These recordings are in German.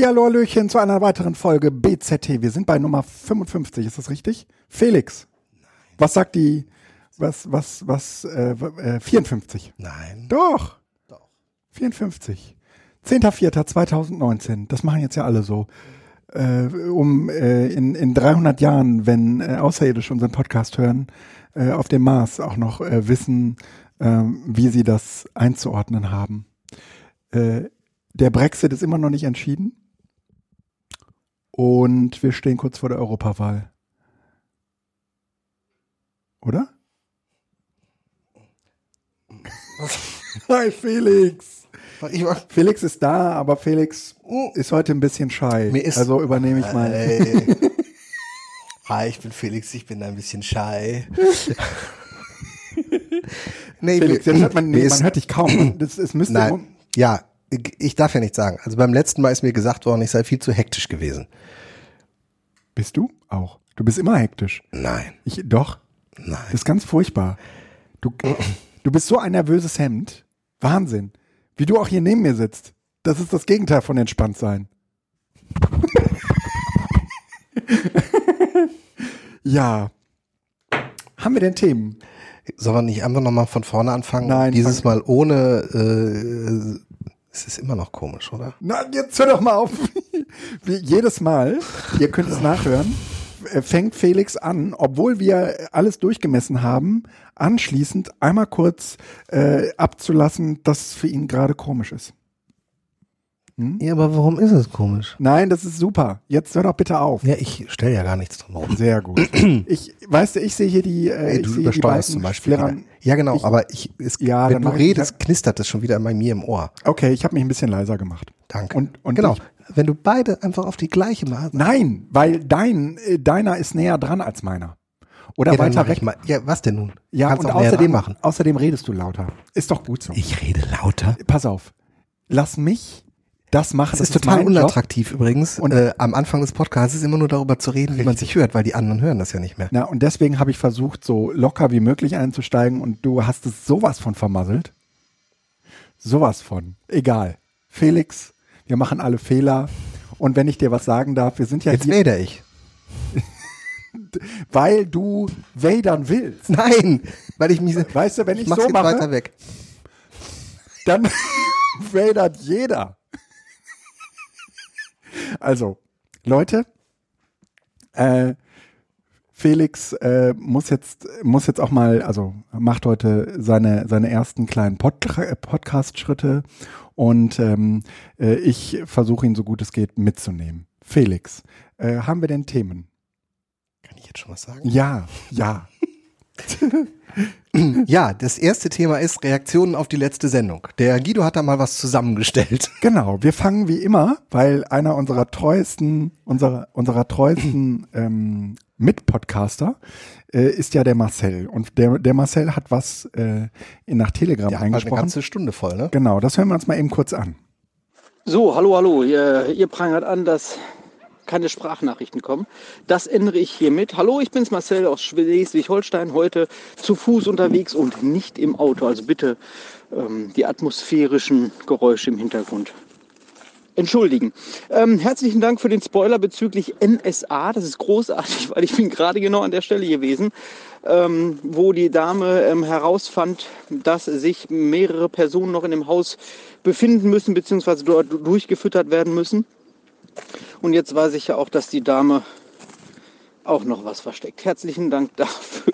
Hallihallo, Hallöchen zu einer weiteren Folge BZT. Wir sind bei Nummer 55, ist das richtig? Felix, was sagt die, was, was, was, äh, äh, 54? Nein. Doch. Doch. 54. 10.04.2019, das machen jetzt ja alle so. Äh, um äh, in, in 300 Jahren, wenn äh, Außerirdische unseren Podcast hören, äh, auf dem Mars auch noch äh, wissen, äh, wie sie das einzuordnen haben. Äh, der Brexit ist immer noch nicht entschieden. Und wir stehen kurz vor der Europawahl. Oder? Hi Felix. Felix ist da, aber Felix ist heute ein bisschen ist- also übernehme ich mal. Hey. Hi, ich bin Felix, ich bin ein bisschen shy. nee, Felix, jetzt hört man, mir man hört dich kaum. Das, es müsste Nein, ja, ich, darf ja nicht sagen. Also beim letzten Mal ist mir gesagt worden, ich sei viel zu hektisch gewesen. Bist du auch? Du bist immer hektisch. Nein, Ich, doch. nein. Das ist ganz furchtbar. Du, du bist so ein nervöses Hemd. Wahnsinn. Wie du auch hier neben mir sitzt. Das ist das Gegenteil von entspannt sein. ja. Haben wir denn Themen? Sollen wir nicht einfach nochmal von vorne anfangen? Nein, Dieses Mal ohne, äh, es ist immer noch komisch, oder? Na, jetzt hör doch mal auf. Wie jedes Mal, ihr könnt es nachhören, äh, fängt Felix an, obwohl wir alles durchgemessen haben, anschließend einmal kurz äh, abzulassen, dass es für ihn gerade komisch ist. Ja, aber warum ist es komisch? Nein, das ist super. Jetzt hör doch bitte auf. Ja, ich stelle ja gar nichts drum rum. Sehr gut. Ich, weißt du, ich sehe hier die, äh, Ey, du übersteuerst zum Beispiel. Ja, genau, Ich- aber ich, es, Ja, wenn du mach ich- redest, knistert es schon wieder bei mir im Ohr. Okay, ich habe mich ein bisschen leiser gemacht. Danke. Und, und genau. ich, wenn du beide einfach auf die gleiche Mal. nein, weil dein, äh, deiner ist näher dran als meiner. Oder Ja, weiter weg. mal. Ja, was denn nun? Ja, Kannst und außerdem, machen. außerdem redest du lauter. Ist doch gut so. Ich rede lauter. Pass auf. Lass mich das machen. Das ist total mein Job. unattraktiv übrigens, Und- äh, am Anfang des Podcasts ist immer nur darüber zu reden, wie man sich hört, weil die anderen hören das ja nicht mehr. Na, und deswegen habe ich versucht, so locker wie möglich einzusteigen und du hast es sowas von vermasselt. Sowas von. Egal. Felix, wir machen alle Fehler. Und wenn ich dir was sagen darf, wir sind ja Jetzt hier, weder ich. weil du wadern willst. Nein, weil ich mich. Weißt du, wenn ich, mach's so jetzt mache, weiter weg. dann wadert jeder. Also, Leute, äh, Felix äh, muss jetzt muss jetzt auch mal, also macht heute seine seine ersten kleinen Pod Podcast-Schritte und ähm, äh, ich versuche ihn so gut es geht mitzunehmen. Felix, äh, haben wir denn Themen? Kann ich jetzt schon was sagen? Ja, ja. Ja, das erste Thema ist Reaktionen auf die letzte Sendung. Der Guido hat da mal was zusammengestellt. Genau, wir fangen wie immer, weil einer unserer treuesten, unserer, unserer treuesten ähm, Mitpodcaster äh, ist ja der Marcel. Und der, der Marcel hat was äh, nach Telegram hat mal eine eingesprochen. ganze Stunde voll, ne? Genau, das hören wir uns mal eben kurz an. So, hallo, hallo. Ihr, ihr prangert an, dass keine Sprachnachrichten kommen. Das ändere ich hiermit. Hallo, ich bin's Marcel aus Schleswig-Holstein, heute zu Fuß unterwegs und nicht im Auto. Also bitte ähm, die atmosphärischen Geräusche im Hintergrund entschuldigen. Ähm, herzlichen Dank für den Spoiler bezüglich NSA. Das ist großartig, weil ich bin gerade genau an der Stelle gewesen, ähm, wo die Dame ähm, herausfand, dass sich mehrere Personen noch in dem Haus befinden müssen, beziehungsweise dort durchgefüttert werden müssen. Und jetzt weiß ich ja auch, dass die Dame auch noch was versteckt. Herzlichen Dank dafür.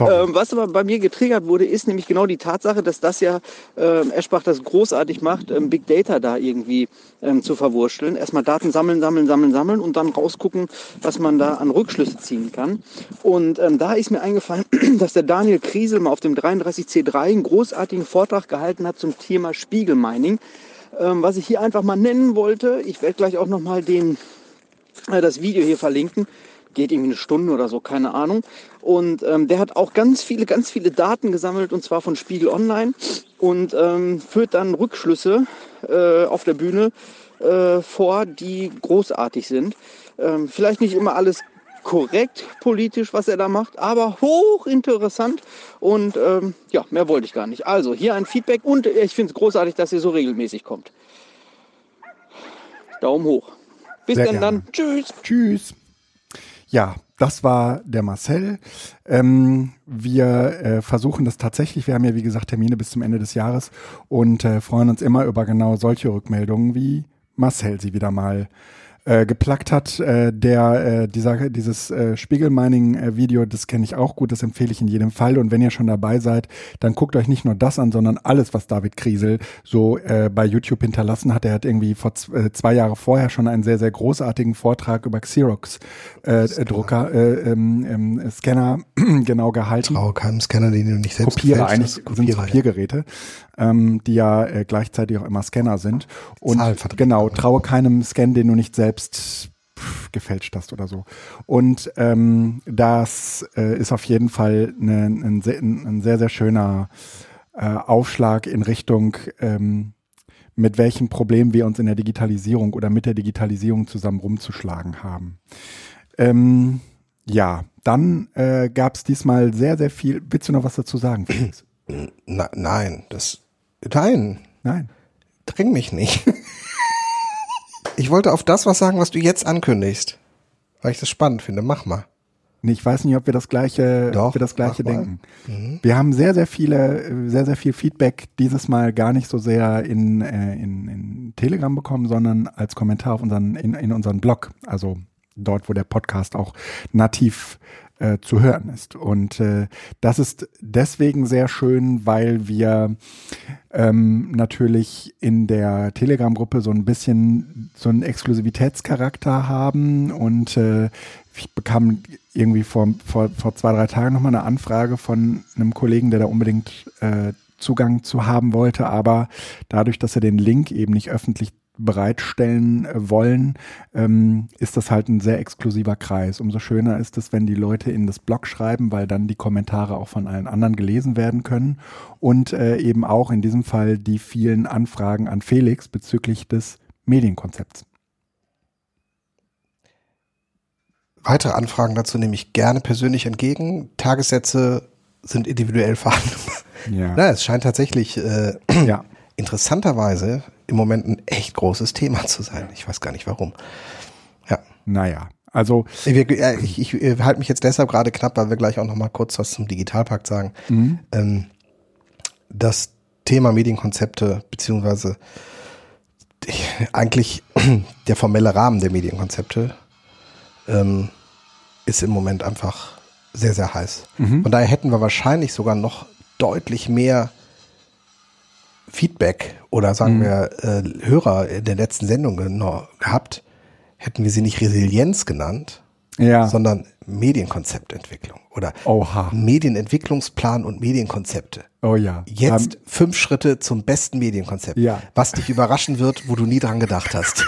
Ähm, was aber bei mir getriggert wurde, ist nämlich genau die Tatsache, dass das ja ähm, Eschbach das großartig macht, ähm, Big Data da irgendwie ähm, zu verwurschteln. Erstmal Daten sammeln, sammeln, sammeln, sammeln und dann rausgucken, was man da an Rückschlüsse ziehen kann. Und ähm, da ist mir eingefallen, dass der Daniel Kriesel mal auf dem 33C3 einen großartigen Vortrag gehalten hat zum Thema Spiegelmining. Ähm, was ich hier einfach mal nennen wollte, ich werde gleich auch nochmal den äh, das Video hier verlinken. Geht irgendwie eine Stunde oder so, keine Ahnung. Und ähm, der hat auch ganz viele, ganz viele Daten gesammelt und zwar von Spiegel Online und ähm, führt dann Rückschlüsse äh, auf der Bühne äh, vor, die großartig sind. Ähm, vielleicht nicht immer alles korrekt politisch, was er da macht, aber hochinteressant und ähm, ja, mehr wollte ich gar nicht. Also hier ein Feedback und ich finde es großartig, dass ihr so regelmäßig kommt. Daumen hoch. Bis Sehr gerne. dann. Tschüss. Tschüss. Ja, das war der Marcel. Ähm, wir äh, versuchen das tatsächlich. Wir haben ja, wie gesagt, Termine bis zum Ende des Jahres und äh, freuen uns immer über genau solche Rückmeldungen, wie Marcel sie wieder mal äh, geplagt hat. Äh, der, äh, dieser, dieses äh, Spiegel-Mining-Video, das kenne ich auch gut, das empfehle ich in jedem Fall. Und wenn ihr schon dabei seid, dann guckt euch nicht nur das an, sondern alles, was David Kriesel so äh, bei YouTube hinterlassen hat. Er hat irgendwie vor äh, zwei Jahre vorher schon einen sehr, sehr großartigen Vortrag über Xerox-Drucker, äh, ähm, ähm, Scanner genau gehalten. Traue keinem Scanner, den du nicht selbst fälschst. eigentlich sind Kopierer, ja. Kopiergeräte, ähm, die ja äh, gleichzeitig auch immer Scanner sind. Und genau, traue keinem Scan, den du nicht selbst gefälscht hast oder so. Und ähm, das äh, ist auf jeden Fall eine, ein, sehr, ein sehr, sehr schöner äh, Aufschlag in Richtung ähm, mit welchen Problemen wir uns in der Digitalisierung oder mit der Digitalisierung zusammen rumzuschlagen haben. Ähm, ja, dann äh, gab es diesmal sehr, sehr viel. Willst du noch was dazu sagen, Felix? Na, nein, das, nein, Nein. dräng mich nicht. ich wollte auf das was sagen, was du jetzt ankündigst. Weil ich das spannend finde. Mach mal. Nee, ich weiß nicht, ob wir das gleiche, Doch, wir das gleiche denken. Wir haben sehr, sehr viele, sehr, sehr viel Feedback dieses Mal gar nicht so sehr in, äh, in, in Telegram bekommen, sondern als Kommentar auf unseren, in, in unseren Blog. Also dort, wo der Podcast auch nativ äh, zu hören ist. Und äh, das ist deswegen sehr schön, weil wir ähm, natürlich in der Telegram-Gruppe so ein bisschen so einen Exklusivitätscharakter haben und äh, ich bekam irgendwie vor, vor, vor zwei, drei Tagen nochmal eine Anfrage von einem Kollegen, der da unbedingt äh, Zugang zu haben wollte, aber dadurch, dass er den Link eben nicht öffentlich bereitstellen äh, wollen, ähm, ist das halt ein sehr exklusiver Kreis. Umso schöner ist es, wenn die Leute in das Blog schreiben, weil dann die Kommentare auch von allen anderen gelesen werden können und äh, eben auch in diesem Fall die vielen Anfragen an Felix bezüglich des Medienkonzepts. Weitere Anfragen dazu nehme ich gerne persönlich entgegen. Tagessätze sind individuell verhandelbar. Ja. Na, es scheint tatsächlich äh, ja. interessanterweise im Moment ein echt großes Thema zu sein. Ich weiß gar nicht warum. Ja. Naja, also äh, ich, ich äh, halte mich jetzt deshalb gerade knapp, weil wir gleich auch noch mal kurz was zum Digitalpakt sagen. Ähm, das Thema Medienkonzepte beziehungsweise eigentlich der formelle Rahmen der Medienkonzepte ähm, ist im Moment einfach sehr, sehr heiß. Von daher hätten wir wahrscheinlich sogar noch deutlich mehr Feedback oder sagen wir äh, Hörer in der letzten Sendung gehabt, hätten wir sie nicht Resilienz genannt, ja, sondern Medienkonzeptentwicklung oder Oha. Medienentwicklungsplan und Medienkonzepte. oh ja. Jetzt Ähm, fünf Schritte zum besten Medienkonzept, Ja. was dich überraschen wird, wo du nie dran gedacht hast.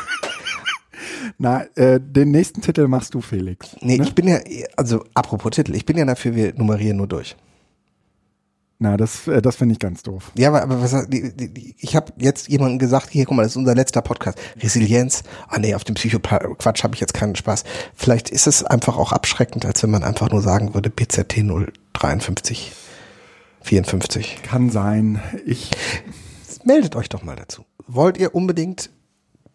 na, äh, den nächsten Titel machst du, Felix. Nee, ne? ich bin ja, also apropos Titel, ich bin ja dafür, wir nummerieren nur durch. Na, das, äh, das finde ich ganz doof. Ja, aber, aber was, die, die, die, ich habe jetzt jemandem gesagt, hier, guck mal, das ist unser letzter Podcast. Resilienz. Ah nee, auf dem Psychoquatsch habe ich jetzt keinen Spaß. Vielleicht ist es einfach auch abschreckend, als wenn man einfach nur sagen würde, PZT 053 54. Kann sein. Ich, Meldet euch doch mal dazu. Wollt ihr unbedingt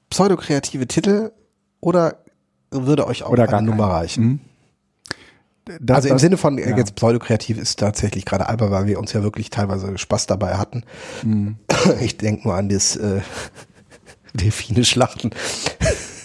pseudokreative Titel oder würde euch auch Oder eine gar Nummer reichen? Das, also im das- Sinne von äh, ja. jetzt pseudokreativ ist tatsächlich gerade albern, weil wir uns ja wirklich teilweise Spaß dabei hatten. Mhm. Ich denke nur an das äh, Delfine-Schlachten.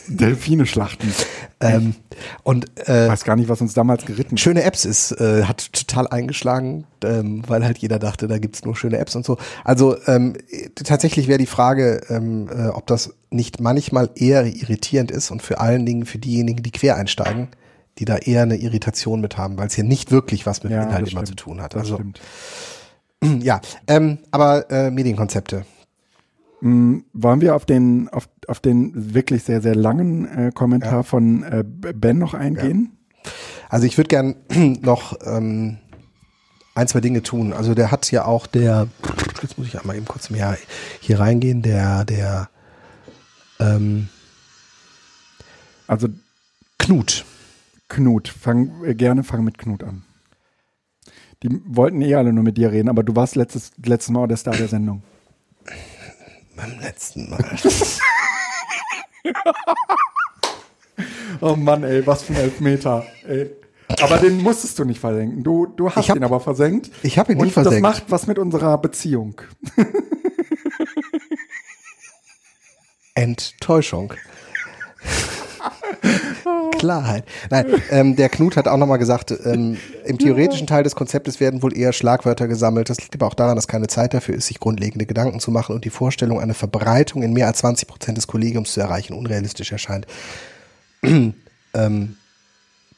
Delfine schlachten. Ähm, und Ich äh, weiß gar nicht, was uns damals geritten schöne Apps ist, äh, hat total eingeschlagen, ähm, weil halt jeder dachte, da gibt's nur schöne Apps und so. Also ähm, äh, tatsächlich wäre die Frage, ähm, äh, ob das nicht manchmal eher irritierend ist und vor allen Dingen für diejenigen, die quer einsteigen, die da eher eine Irritation mit haben, weil es hier nicht wirklich was mit Ja, Inhalt immer zu tun hat. Also stimmt. ja, ähm, aber äh, Medienkonzepte. Wollen wir auf den, auf, auf den wirklich sehr, sehr langen äh, Kommentar von äh, Ben noch eingehen? Also ich würde gern noch ähm, ein, zwei Dinge tun. Also der hat ja auch der, jetzt muss ich einmal eben kurz mehr hier reingehen, der, der ähm, Also Knut. Knut, fang äh, gerne fang mit Knut an. Die wollten eh alle nur mit dir reden, aber du warst letztes, letztes Mal der Star der Sendung. Beim letzten Mal. oh Mann, ey, was für ein Elfmeter. Ey. Aber den musstest du nicht versenken. Du, du hast hab- ihn aber versenkt. Ich hab ihn Und nicht versenkt. Das macht was mit unserer Beziehung. Enttäuschung. Klarheit. Nein, ähm, der Knut hat auch nochmal gesagt, ähm, im theoretischen Teil des Konzeptes werden wohl eher Schlagwörter gesammelt. Das liegt aber auch daran, dass keine Zeit dafür ist, sich grundlegende Gedanken zu machen und die Vorstellung, eine Verbreitung in mehr als 20 Prozent des Kollegiums zu erreichen, unrealistisch erscheint. ähm,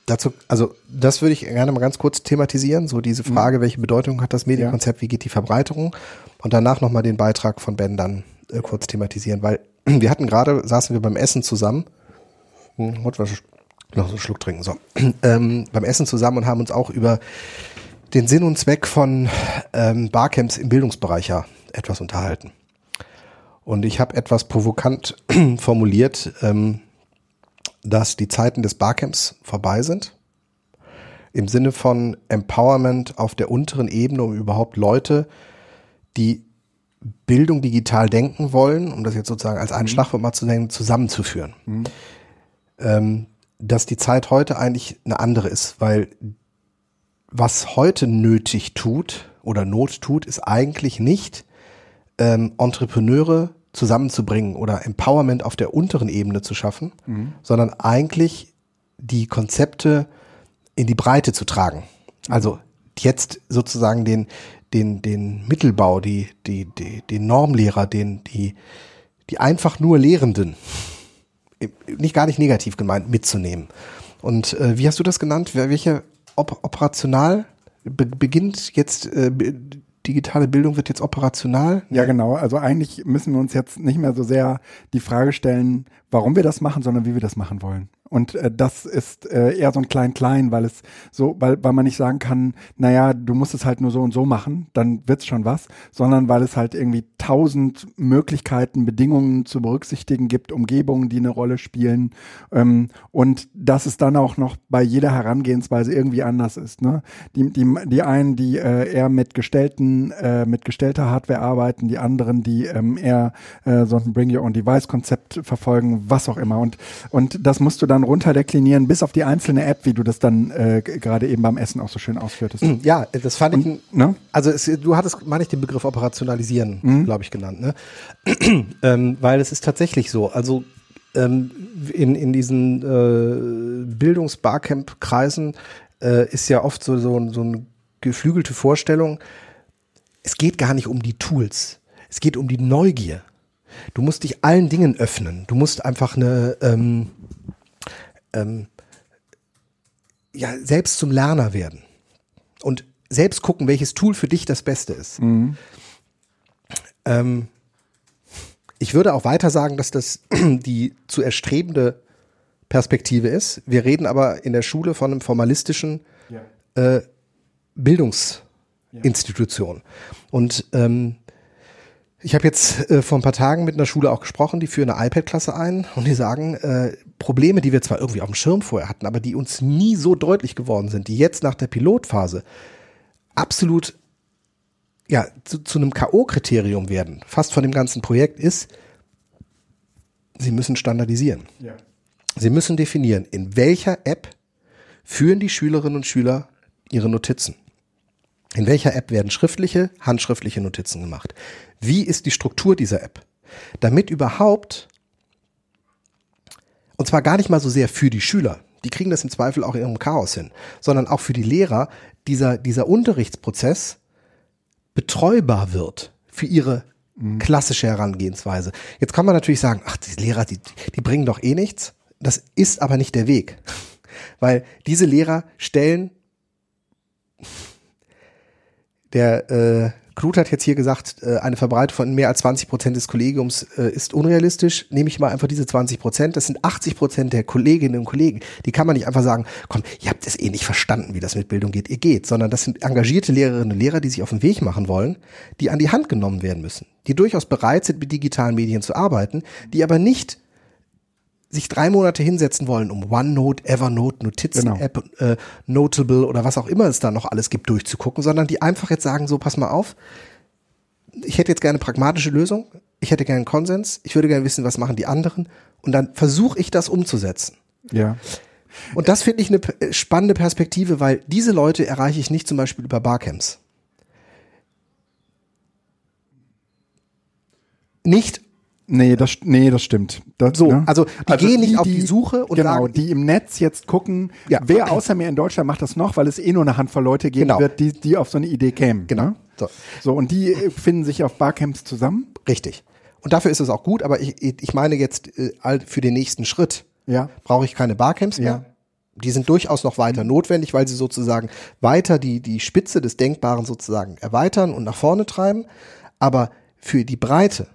dazu, also das würde ich gerne mal ganz kurz thematisieren, so diese Frage, welche Bedeutung hat das Medienkonzept, wie geht die Verbreiterung und danach nochmal den Beitrag von Ben dann äh, kurz thematisieren, weil wir hatten gerade, saßen wir beim Essen zusammen, was noch so einen Schluck trinken, so, ähm, beim Essen zusammen und haben uns auch über den Sinn und Zweck von ähm, Barcamps im Bildungsbereich ja etwas unterhalten. Und ich habe etwas provokant formuliert, ähm, dass die Zeiten des Barcamps vorbei sind. Im Sinne von Empowerment auf der unteren Ebene, um überhaupt Leute, die Bildung digital denken wollen, um das jetzt sozusagen als ein Schlagwort mal zu nennen, zusammenzuführen. Ähm, dass die Zeit heute eigentlich eine andere ist, weil was heute nötig tut oder Not tut, ist eigentlich nicht ähm, Entrepreneure zusammenzubringen oder Empowerment auf der unteren Ebene zu schaffen, sondern eigentlich die Konzepte in die Breite zu tragen. Also jetzt sozusagen den, den, den Mittelbau, die, die, die, den Normlehrer, den, die, die einfach nur Lehrenden, nicht gar nicht negativ gemeint, mitzunehmen. Und äh, wie hast du das genannt? Welche op operational be beginnt jetzt äh, digitale Bildung wird jetzt operational? Ja, genau. Also eigentlich müssen wir uns jetzt nicht mehr so sehr die Frage stellen, warum wir das machen, sondern wie wir das machen wollen. Und äh, das ist äh, eher so ein Klein-Klein, weil es so, weil, weil man nicht sagen kann, naja, du musst es halt nur so und so machen, dann wird's schon was, sondern weil es halt irgendwie tausend Möglichkeiten, Bedingungen zu berücksichtigen gibt, Umgebungen, die eine Rolle spielen. Ähm, und dass es dann auch noch bei jeder Herangehensweise irgendwie anders ist. Ne? Die, die, die einen, die äh, eher mit gestellten, äh, mit gestellter Hardware arbeiten, die anderen, die ähm, eher äh, so ein Bring Your Own Device Konzept was auch immer. Und, und das musst du dann runterdeklinieren, bis auf die einzelne App, wie du das dann äh, gerade eben beim Essen auch so schön ausführtest. Ja, das fand ich, ein- Ne? also es, du hattest, meine ich, den Begriff operationalisieren, glaube ich, genannt, ne? ähm, weil es ist tatsächlich so, also ähm, in, in diesen äh, Bildungs-Barcamp-Kreisen äh, ist ja oft so, so, so eine geflügelte Vorstellung, es geht gar nicht um die Tools, es geht um die Neugier. Du musst dich allen Dingen öffnen. Du musst einfach eine ähm, ähm, ja selbst zum Lerner werden und selbst gucken, welches Tool für dich das Beste ist. Ähm, ich würde auch weiter sagen, dass das die zu erstrebende Perspektive ist. Wir reden aber in der Schule von einem formalistischen äh, Bildungsinstitution. Und ähm, ich habe jetzt äh, vor ein paar Tagen mit einer Schule auch gesprochen, die führen eine iPad-Klasse ein und die sagen, äh, Probleme, die wir zwar irgendwie auf dem Schirm vorher hatten, aber die uns nie so deutlich geworden sind, die jetzt nach der Pilotphase absolut ja, zu, zu einem K.O.-Kriterium werden, fast von dem ganzen Projekt, ist, sie müssen standardisieren. Ja. Sie müssen definieren, in welcher App führen die Schülerinnen und Schüler ihre Notizen. In welcher App werden schriftliche, handschriftliche Notizen gemacht? Wie ist die Struktur dieser App? Damit überhaupt, und zwar gar nicht mal so sehr für die Schüler, die kriegen das im Zweifel auch in ihrem Chaos hin, sondern auch für die Lehrer, dieser, dieser Unterrichtsprozess betreubar wird für ihre klassische Herangehensweise. Jetzt kann man natürlich sagen, ach, die Lehrer, die, die bringen doch eh nichts. Das ist aber nicht der Weg. Weil diese Lehrer stellen, der äh, Knut hat jetzt hier gesagt, äh, eine Verbreitung von mehr als 20 Prozent des Kollegiums äh, ist unrealistisch. Nehme ich mal einfach diese 20 Prozent. Das sind 80 Prozent der Kolleginnen und Kollegen. Die kann man nicht einfach sagen, komm, ihr habt es eh nicht verstanden, wie das mit Bildung geht. Ihr geht. Sondern das sind engagierte Lehrerinnen und Lehrer, die sich auf den Weg machen wollen, die an die Hand genommen werden müssen. Die durchaus bereit sind, mit digitalen Medien zu arbeiten, die aber nicht sich drei Monate hinsetzen wollen, um OneNote, Evernote, Notizen-App, äh, Notable oder was auch immer es da noch alles gibt, durchzugucken, sondern die einfach jetzt sagen, so, pass mal auf, ich hätte jetzt gerne eine pragmatische Lösung. Ich hätte gerne einen Konsens, ich würde gerne wissen, was machen die anderen und dann versuche ich das umzusetzen. Ja. Und das finde ich eine p- spannende Perspektive, weil diese Leute erreiche ich nicht zum Beispiel über Barcamps. Nicht Nee, das, nee, das stimmt. Das, so, ne? also die gehen nicht auf die Suche und genau, sagen, die im Netz jetzt gucken, Ja. wer außer mir in Deutschland macht das noch, weil es eh nur eine Handvoll Leute geben Genau. wird, die, die auf so eine Idee kämen. Genau. Ne? So. So, und die äh, finden sich auf Barcamps zusammen. richtig. Und dafür ist es auch gut, aber ich, ich meine jetzt äh, für den nächsten Schritt Ja. brauche ich keine Barcamps mehr. Ja. Die sind durchaus noch weiter notwendig, weil sie sozusagen weiter die, die Spitze des Denkbaren sozusagen erweitern und nach vorne treiben. Aber für die Breite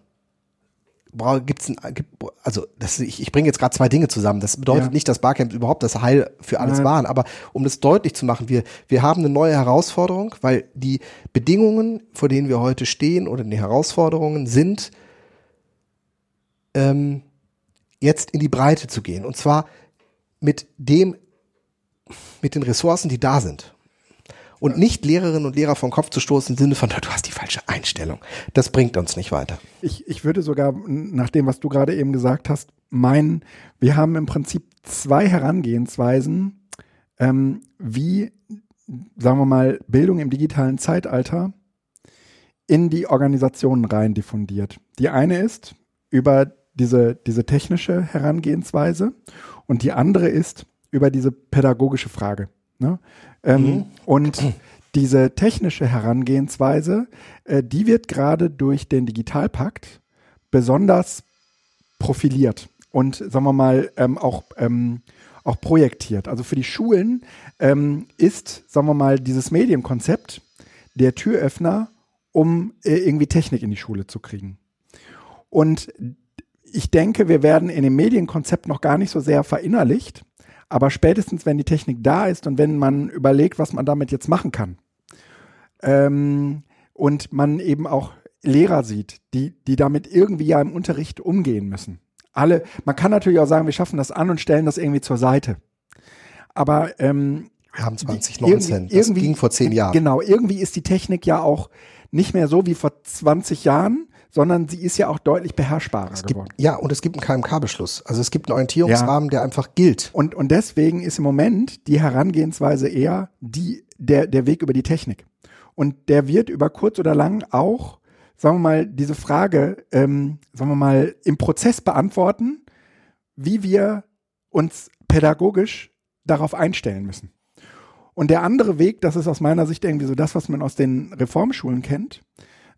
gibt's ein, gibt, also das, ich, ich bringe jetzt gerade zwei Dinge zusammen. Das bedeutet Ja. nicht, dass Barcamps überhaupt das Heil für alles Nein. waren. Aber um das deutlich zu machen, wir, wir haben eine neue Herausforderung, weil die Bedingungen, vor denen wir heute stehen oder die Herausforderungen sind, ähm, jetzt in die Breite zu gehen. Und zwar mit dem, mit den Ressourcen, die da sind. Und nicht Lehrerinnen und Lehrer vom Kopf zu stoßen im Sinne von, du hast die falsche Einstellung. Das bringt uns nicht weiter. Ich, ich würde sogar, nach dem, was du gerade eben gesagt hast, meinen, wir haben im Prinzip zwei Herangehensweisen, ähm, wie, sagen wir mal, Bildung im digitalen Zeitalter in die Organisationen rein diffundiert. Die eine ist über diese, diese technische Herangehensweise und die andere ist über diese pädagogische Frage. Ne? Ähm, Und diese technische Herangehensweise, äh, die wird gerade durch den Digitalpakt besonders profiliert und sagen wir mal ähm, auch, ähm, auch projektiert. Also für die Schulen ähm, ist, sagen wir mal, dieses Medienkonzept der Türöffner, um äh, irgendwie Technik in die Schule zu kriegen. Und ich denke, wir werden in dem Medienkonzept noch gar nicht so sehr verinnerlicht, aber spätestens, wenn die Technik da ist und wenn man überlegt, was man damit jetzt machen kann, ähm, und man eben auch Lehrer sieht, die, die damit irgendwie ja im Unterricht umgehen müssen. Alle, man kann natürlich auch sagen, wir schaffen das an und stellen das irgendwie zur Seite. Aber ähm, Wir haben 2019. irgendwie- das irgendwie- ging vor zehn Jahren. Genau, irgendwie ist die Technik ja auch nicht mehr so wie vor 20 Jahren, sondern sie ist ja auch deutlich beherrschbarer Es geworden. gibt, ja, und es gibt einen KMK-Beschluss. Also es gibt einen Orientierungsrahmen, der einfach gilt. Und, und deswegen ist im Moment die Herangehensweise eher die, der, der Weg über die Technik. Und der wird über kurz oder lang auch, sagen wir mal, diese Frage, ähm, sagen wir mal, im Prozess beantworten, wie wir uns pädagogisch darauf einstellen müssen. Und der andere Weg, das ist aus meiner Sicht irgendwie so das, was man aus den Reformschulen kennt,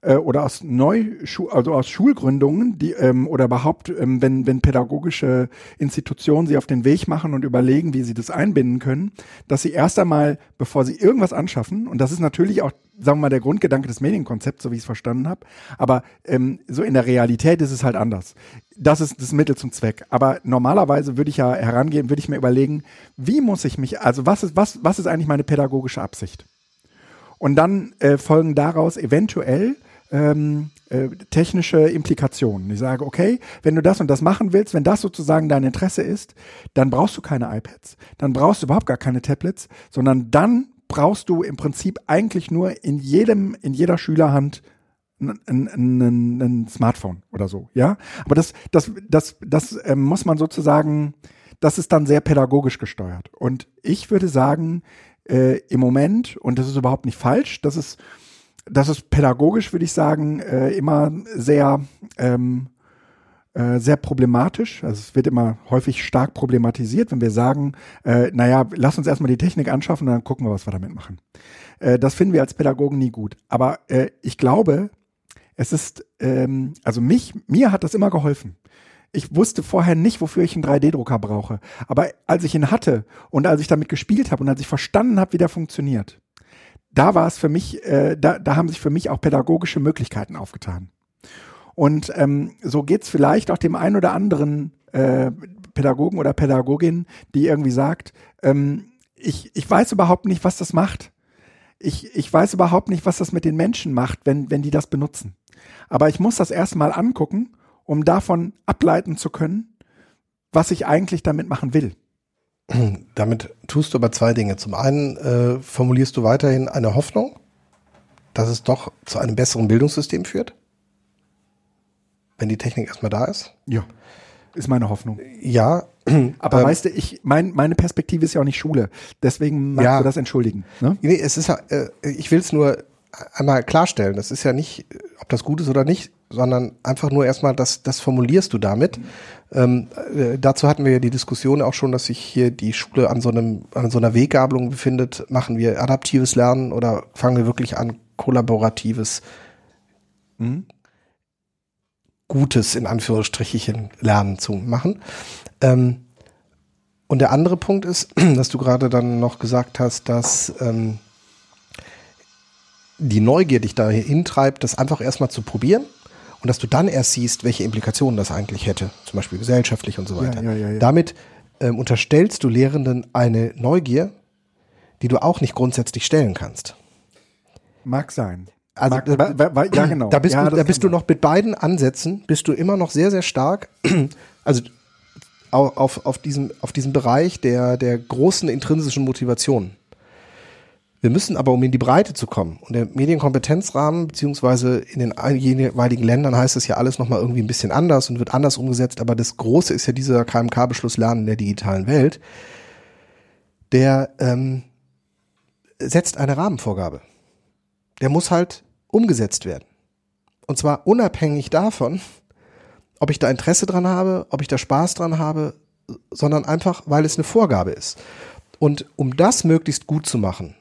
äh, oder aus Neuschu also aus Schulgründungen, die ähm, oder überhaupt, ähm, wenn, wenn pädagogische Institutionen sie auf den Weg machen und überlegen, wie sie das einbinden können, dass sie erst einmal, bevor sie irgendwas anschaffen, und das ist natürlich auch, sagen wir mal, der Grundgedanke des Medienkonzepts, so wie ich es verstanden habe, aber ähm, so in der Realität ist es halt anders. Das ist das Mittel zum Zweck. Aber normalerweise würde ich ja herangehen, würde ich mir überlegen, wie muss ich mich, also was ist, was, was ist eigentlich meine pädagogische Absicht? Und dann äh, folgen daraus eventuell ähm, äh, technische Implikationen. Ich sage, okay, wenn du das und das machen willst, wenn das sozusagen dein Interesse ist, dann brauchst du keine iPads, dann brauchst du überhaupt gar keine Tablets, sondern dann brauchst du im Prinzip eigentlich nur in jedem, in jeder Schülerhand ein, Smartphone oder so, ja. Aber das, das, das, das ähm, muss man sozusagen, das ist dann sehr pädagogisch gesteuert. Und ich würde sagen, äh, im Moment, und das ist überhaupt nicht falsch, das ist, das ist pädagogisch, würde ich sagen, äh, immer sehr, ähm, äh, sehr problematisch. Also es wird immer häufig stark problematisiert, wenn wir sagen, äh, naja, lass uns erstmal die Technik anschaffen und dann gucken wir, was wir damit machen. Äh, das finden wir als Pädagogen nie gut. Aber äh, ich glaube, es ist, ähm, also mich, mir hat das immer geholfen. Ich wusste vorher nicht, wofür ich einen 3D-Drucker brauche. Aber als ich ihn hatte und als ich damit gespielt habe und als ich verstanden habe, wie der funktioniert, da war es für mich, äh, da, da haben sich für mich auch pädagogische Möglichkeiten aufgetan. Und ähm, so geht's vielleicht auch dem einen oder anderen äh, Pädagogen oder Pädagogin, die irgendwie sagt, ähm, ich, ich weiß überhaupt nicht, was das macht. Ich, ich weiß überhaupt nicht, was das mit den Menschen macht, wenn, wenn die das benutzen. Aber ich muss das erstmal angucken, um davon ableiten zu können, was ich eigentlich damit machen will. Damit tust du aber zwei Dinge. Zum einen äh, formulierst du weiterhin eine Hoffnung, dass es doch zu einem besseren Bildungssystem führt. wenn die Technik erstmal da ist. Ja. Ist meine Hoffnung. Ja. Aber ähm, weißt du, ich, mein, meine Perspektive ist ja auch nicht Schule. Deswegen magst Ja. du das entschuldigen. Ne? Nee, es ist ja, äh, ich will es nur einmal klarstellen. Das ist ja nicht, ob das gut ist oder nicht, sondern einfach nur erstmal, das, das formulierst du damit. Ähm, äh, dazu hatten wir ja die Diskussion auch schon, dass sich hier die Schule an so einem, an so einer Weggabelung befindet. Machen wir adaptives Lernen oder fangen wir wirklich an, kollaboratives, gutes, in Anführungsstrichen, Lernen zu machen? Ähm, und der andere Punkt ist, dass du gerade dann noch gesagt hast, dass ähm, die Neugier dich dahin treibt, das einfach erstmal zu probieren und dass du dann erst siehst, welche Implikationen das eigentlich hätte, zum Beispiel gesellschaftlich und so weiter. ja, ja, ja. Damit ähm, unterstellst du Lehrenden eine Neugier, die du auch nicht grundsätzlich stellen kannst. Mag sein. Also, Mag, wa- wa- ja, genau. Da bist, du, da bist du noch mit beiden Ansätzen, bist du immer noch sehr, sehr stark, also au- auf, auf, diesem, auf diesem Bereich der, der großen intrinsischen Motivation. Wir müssen aber, um in die Breite zu kommen, und der Medienkompetenzrahmen, beziehungsweise in den jeweiligen Ländern heißt es ja alles nochmal irgendwie ein bisschen anders und wird anders umgesetzt, aber das Große ist ja dieser KMK-Beschluss Lernen in der digitalen Welt, der ähm, setzt eine Rahmenvorgabe der muss halt umgesetzt werden. Und zwar unabhängig davon, ob ich da Interesse dran habe, ob ich da Spaß dran habe, sondern einfach, weil es eine Vorgabe ist. Und um das möglichst gut zu machen,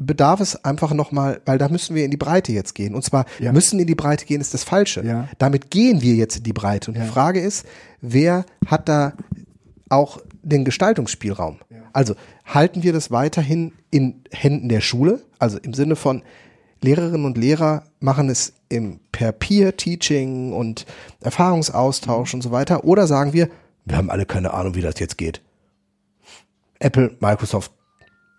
bedarf es einfach nochmal, weil da müssen wir in die Breite jetzt gehen. Und zwar Ja. müssen in die Breite gehen, ist das Falsche. Ja. Damit gehen wir jetzt in die Breite. Und Ja. die Frage ist, wer hat da auch den Gestaltungsspielraum? Also halten wir das weiterhin in Händen der Schule? Also im Sinne von Lehrerinnen und Lehrer machen es im per Peer-Teaching und Erfahrungsaustausch und so weiter? Oder sagen wir, wir haben alle keine Ahnung, wie das jetzt geht. Apple, Microsoft,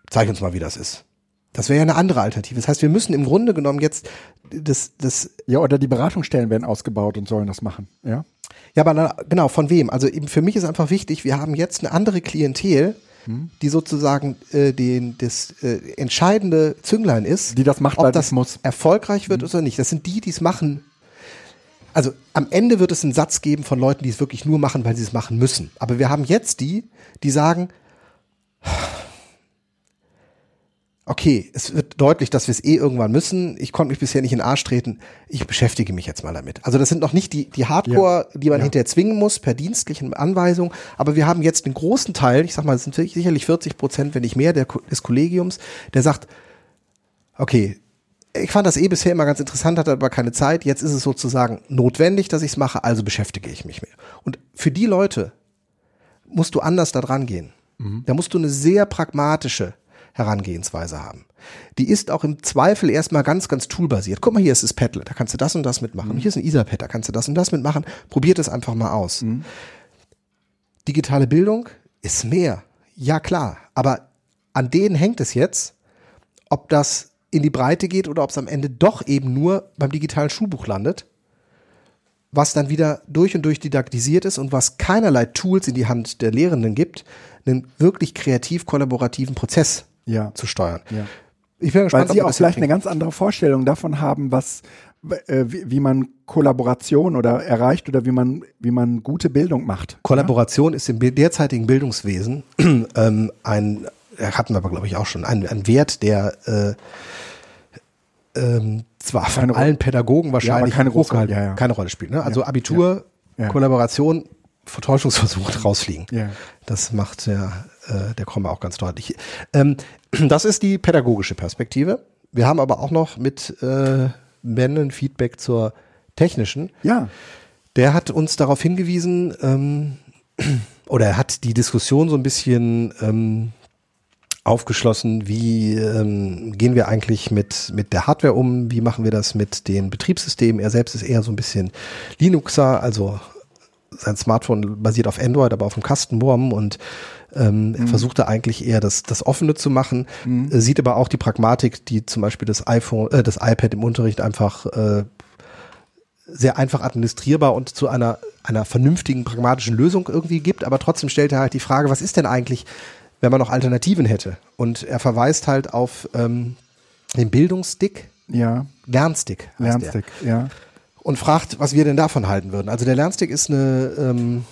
zeig uns mal, wie das ist. Das wäre ja eine andere Alternative. Das heißt, wir müssen im Grunde genommen jetzt das, das Ja, oder die Beratungsstellen werden ausgebaut und sollen das machen. Ja. Ja, aber na, genau, von wem? Also eben für mich ist einfach wichtig, wir haben jetzt eine andere Klientel, die sozusagen äh, den, das äh, entscheidende Zünglein ist, Die das macht, weil ob das muss. erfolgreich wird oder nicht. Das sind die, die es machen. Also am Ende wird es einen Satz geben von Leuten, die es wirklich nur machen, weil sie es machen müssen. Aber wir haben jetzt die, die sagen, okay, es wird deutlich, dass wir es eh irgendwann müssen. Ich konnte mich bisher nicht in den Arsch treten. Ich beschäftige mich jetzt mal damit. Also das sind noch nicht die, die Hardcore, die man Ja. hinterher zwingen muss per dienstlichen Anweisung. Aber wir haben jetzt einen großen Teil, ich sag mal, es sind sicherlich 40 Prozent, wenn nicht mehr, der, des Kollegiums, der sagt, okay, ich fand das eh bisher immer ganz interessant, hatte aber keine Zeit. Jetzt ist es sozusagen notwendig, dass ich es mache, also beschäftige ich mich mehr. Und für die Leute musst du anders da dran gehen. Da musst du eine sehr pragmatische Herangehensweise haben. Die ist auch im Zweifel erstmal ganz, ganz toolbasiert. Guck mal, hier ist das Padlet, da kannst du das und das mitmachen. Hier ist ein Etherpad, da kannst du das und das mitmachen. Probiert es einfach mal aus. Digitale Bildung ist mehr. Ja, klar. Aber an denen hängt es jetzt, ob das in die Breite geht oder ob es am Ende doch eben nur beim digitalen Schulbuch landet, was dann wieder durch und durch didaktisiert ist und was keinerlei Tools in die Hand der Lehrenden gibt, einen wirklich kreativ kollaborativen Prozess Ja. zu steuern. Ja. Ich Weil gespannt, ob sie auch vielleicht eine ganz andere Vorstellung davon haben, was äh, wie, wie man Kollaboration oder erreicht oder wie man wie man gute Bildung macht. Kollaboration ist im derzeitigen Bildungswesen ähm, ein, äh, hatten wir aber glaube ich auch schon, ein, ein Wert, der äh, ähm, zwar von Keine Ro- allen Pädagogen wahrscheinlich keine große- hochgehalten, ja, ja. keine Rolle spielt. Ne? Also Abitur, Ja. Kollaboration, Vertäuschungsversuch rausfliegen. Ja. Das macht der, äh, der Krommer auch ganz deutlich. Ähm, das ist die pädagogische Perspektive. Wir haben aber auch noch mit äh, Ben ein Feedback zur technischen. Ja. Der hat uns darauf hingewiesen, ähm, oder er hat die Diskussion so ein bisschen ähm, aufgeschlossen, wie ähm, gehen wir eigentlich mit, mit der Hardware um, wie machen wir das mit den Betriebssystemen. Er selbst ist eher so ein bisschen Linuxer, also sein Smartphone basiert auf Android, aber auf dem Kastenwurm und ähm, er versuchte eigentlich eher das, das Offene zu machen, äh, sieht aber auch die Pragmatik, die zum Beispiel das iPhone, äh, das iPad im Unterricht einfach äh, sehr einfach administrierbar und zu einer, einer vernünftigen, pragmatischen Lösung irgendwie gibt. Aber trotzdem stellt er halt die Frage, was ist denn eigentlich, wenn man noch Alternativen hätte? Und er verweist halt auf ähm, den Bildungsstick, Ja. Lernstick. Lernstick. Ja. und fragt, was wir denn davon halten würden. Also der Lernstick ist eine, ähm,